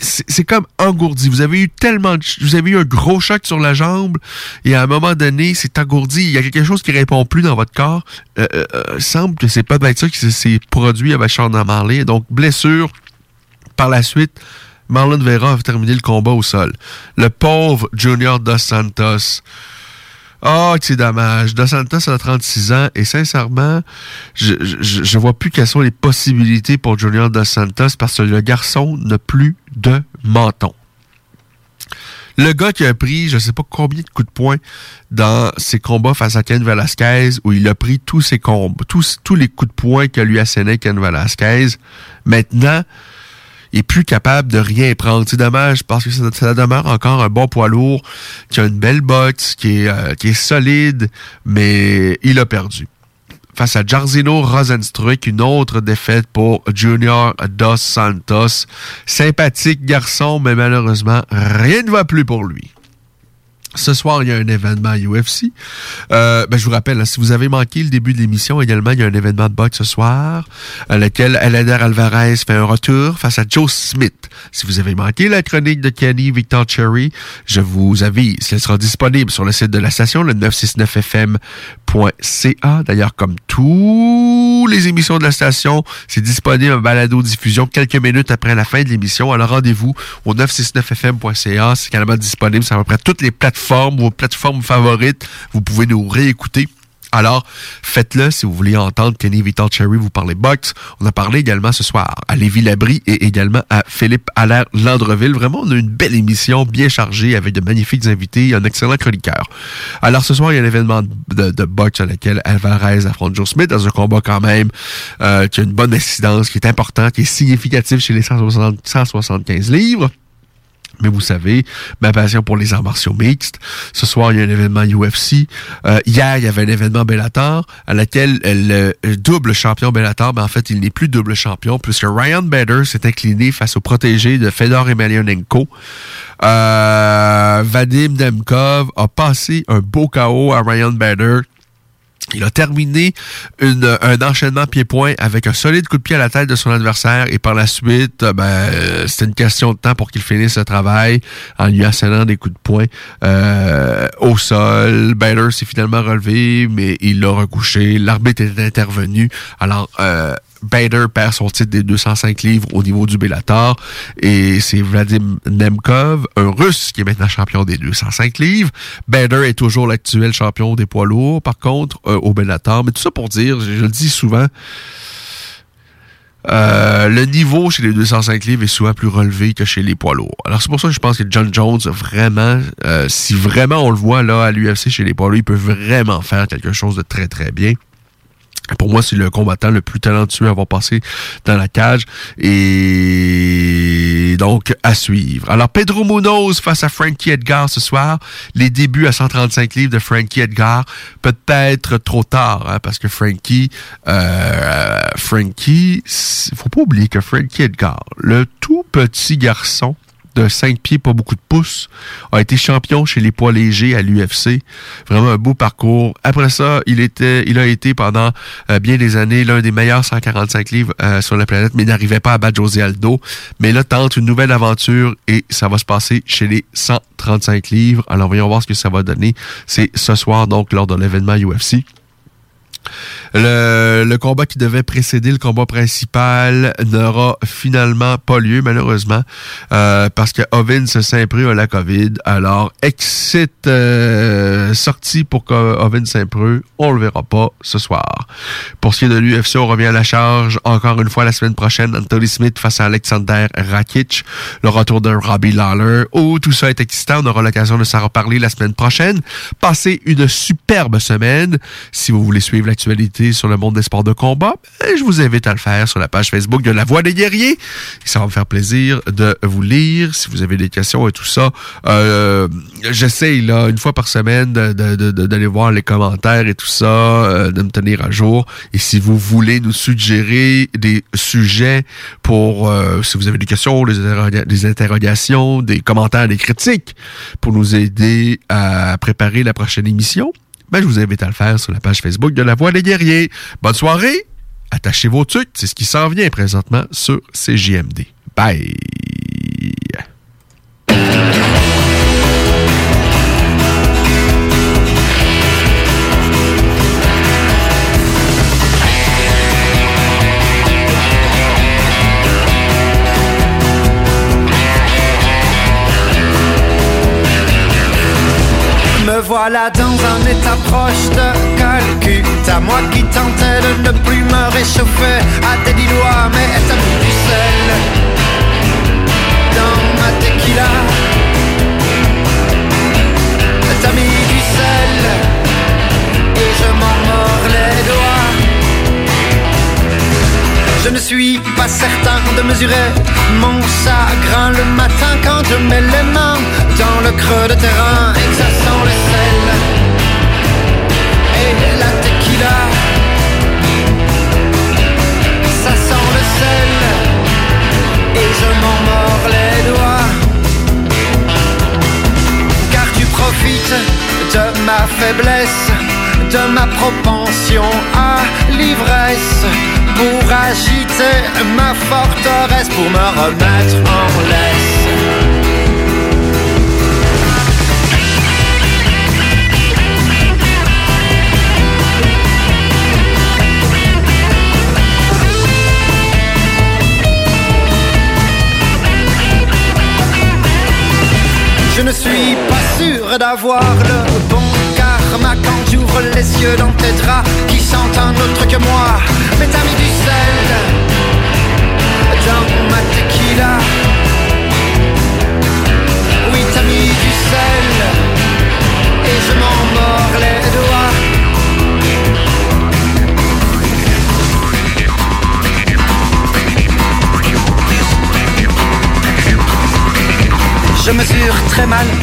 c'est comme engourdi. Vous avez eu tellement, vous avez eu un gros choc sur la jambe et à un moment donné, c'est engourdi. Il y a quelque chose qui répond plus dans votre corps. Euh, euh, euh semble que c'est pas être ça qui s'est produit avec Sean Marley. Donc blessure. Par la suite, Marlon Vera a terminé le combat au sol. Le pauvre Junior Dos Santos. Oh, c'est dommage. Dos Santos a 36 ans et sincèrement, je, je, vois plus quelles sont les possibilités pour Junior Dos Santos parce que le garçon n'a plus de menton. Le gars qui a pris, je sais pas combien de coups de poing dans ses combats face à Ken Velasquez, où il a pris tous ses combats, tous, tous les coups de poing que lui asséné Ken Velasquez. Maintenant, est plus capable de rien prendre. C'est dommage parce que ça, demeure encore un bon poids lourd qui a une belle botte, qui est, euh, qui est solide, mais il a perdu. Face à Jarzino Rosenstruck, une autre défaite pour Junior Dos Santos. Sympathique garçon, mais malheureusement, rien ne va plus pour lui. Ce soir, il y a un événement UFC. Euh, ben, je vous rappelle, hein, si vous avez manqué le début de l'émission, également, il y a un événement de boxe ce soir, à lequel Alain Alvarez fait un retour face à Joe Smith. Si vous avez manqué la chronique de Kenny Victor Cherry, je vous avise qu'elle sera disponible sur le site de la station, le 969fm.ca. D'ailleurs, comme toutes les émissions de la station, c'est disponible en balado-diffusion quelques minutes après la fin de l'émission. Alors, rendez-vous au 969fm.ca. C'est également disponible sur à peu près toutes les plateformes vos plateformes favorites. Vous pouvez nous réécouter. Alors, faites-le si vous voulez entendre Kenny Vital Cherry vous parler box. On a parlé également ce soir à Lévi Labry et également à Philippe Allaire Landreville. Vraiment, on a une belle émission bien chargée avec de magnifiques invités et un excellent chroniqueur. Alors, ce soir, il y a un événement de, de boxe à laquelle Alvarez affronte Joe Smith dans un combat quand même euh, qui a une bonne incidence, qui est important, qui est significatif chez les 160, 175 livres. Mais vous savez, ma passion pour les arts martiaux mixtes. Ce soir, il y a un événement UFC. Euh, hier, il y avait un événement Bellator à laquelle le double champion Bellator, mais en fait, il n'est plus double champion puisque Ryan Bader s'est incliné face au protégé de Fedor Emelianenko. Euh, Vadim Demkov a passé un beau KO à Ryan Bader il a terminé une, un enchaînement pied-point avec un solide coup de pied à la tête de son adversaire et par la suite, euh, ben, c'était une question de temps pour qu'il finisse le travail en lui assénant des coups de poing euh, au sol. Bader s'est finalement relevé, mais il l'a recouché. L'arbitre est intervenu. Alors, euh, Bader perd son titre des 205 livres au niveau du Bellator et c'est Vadim Nemkov, un Russe qui est maintenant champion des 205 livres. Bader est toujours l'actuel champion des poids lourds, par contre, euh, au Bellator. Mais tout ça pour dire, je, le dis souvent, euh, le niveau chez les 205 livres est souvent plus relevé que chez les poids lourds. Alors c'est pour ça que je pense que John Jones, vraiment, euh, si vraiment on le voit là à l'UFC chez les poids lourds, il peut vraiment faire quelque chose de très très bien. Pour moi, c'est le combattant le plus talentueux à avoir passé dans la cage. Et donc, à suivre. Alors, Pedro Munoz face à Frankie Edgar ce soir. Les débuts à 135 livres de Frankie Edgar. Peut-être trop tard, hein, parce que Frankie, euh, Frankie, faut pas oublier que Frankie Edgar, le tout petit garçon de 5 pieds, pas beaucoup de pouces, a été champion chez les poids légers à l'UFC. Vraiment un beau parcours. Après ça, il était, il a été pendant euh, bien des années l'un des meilleurs 145 livres euh, sur la planète, mais n'arrivait pas à battre José Aldo. Mais là, tente une nouvelle aventure et ça va se passer chez les 135 livres. Alors, voyons voir ce que ça va donner. C'est ce soir, donc, lors de l'événement UFC. Le, le combat qui devait précéder le combat principal n'aura finalement pas lieu, malheureusement, euh, parce que Ovin Saint-Preux a la COVID. Alors, exit euh, sorti pour Ovin Saint-Preux, on le verra pas ce soir. Pour ce qui est de l'UFC, on revient à la charge encore une fois la semaine prochaine. Anthony Smith face à Alexander Rakic, le retour de Robbie Lawler. Oh, tout ça est excitant. On aura l'occasion de s'en reparler la semaine prochaine. Passez une superbe semaine. Si vous voulez suivre l'actualité sur le monde des sports de combat, ben, je vous invite à le faire sur la page Facebook de La Voix des Guerriers. Ça va me faire plaisir de vous lire. Si vous avez des questions et tout ça, euh, j'essaye une fois par semaine d'aller voir les commentaires et tout ça, euh, de me tenir à jour. Et si vous voulez nous suggérer des sujets pour, euh, si vous avez des questions, des interrogations, des commentaires, des critiques, pour nous aider à préparer la prochaine émission, ben, je vous invite à le faire sur la page Facebook de La Voix des Guerriers. Bonne soirée! Attachez vos trucs, c'est ce qui s'en vient présentement sur CJMD. Bye! Voilà dans un état proche de Calcutta. Moi qui tentais remettre en laisse. Je ne suis pas sûr d'avoir le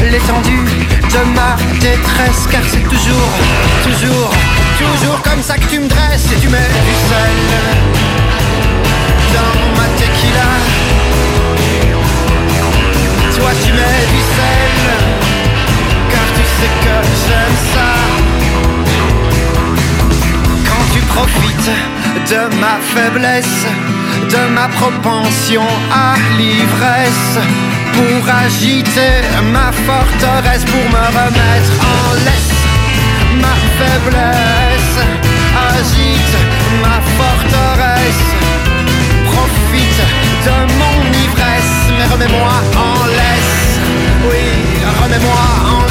l'étendue de ma détresse Car c'est toujours, toujours, toujours comme ça que tu me dresses. Et tu mets du sel dans ma tequila. Toi tu mets du sel Car tu sais que j'aime ça. Quand tu profites de ma faiblesse De ma propension à l'ivresse pour agiter ma forteresse, pour me remettre en laisse. Ma faiblesse agite ma forteresse. Profite de mon ivresse, mais remets-moi en laisse. Oui, remets-moi en laisse.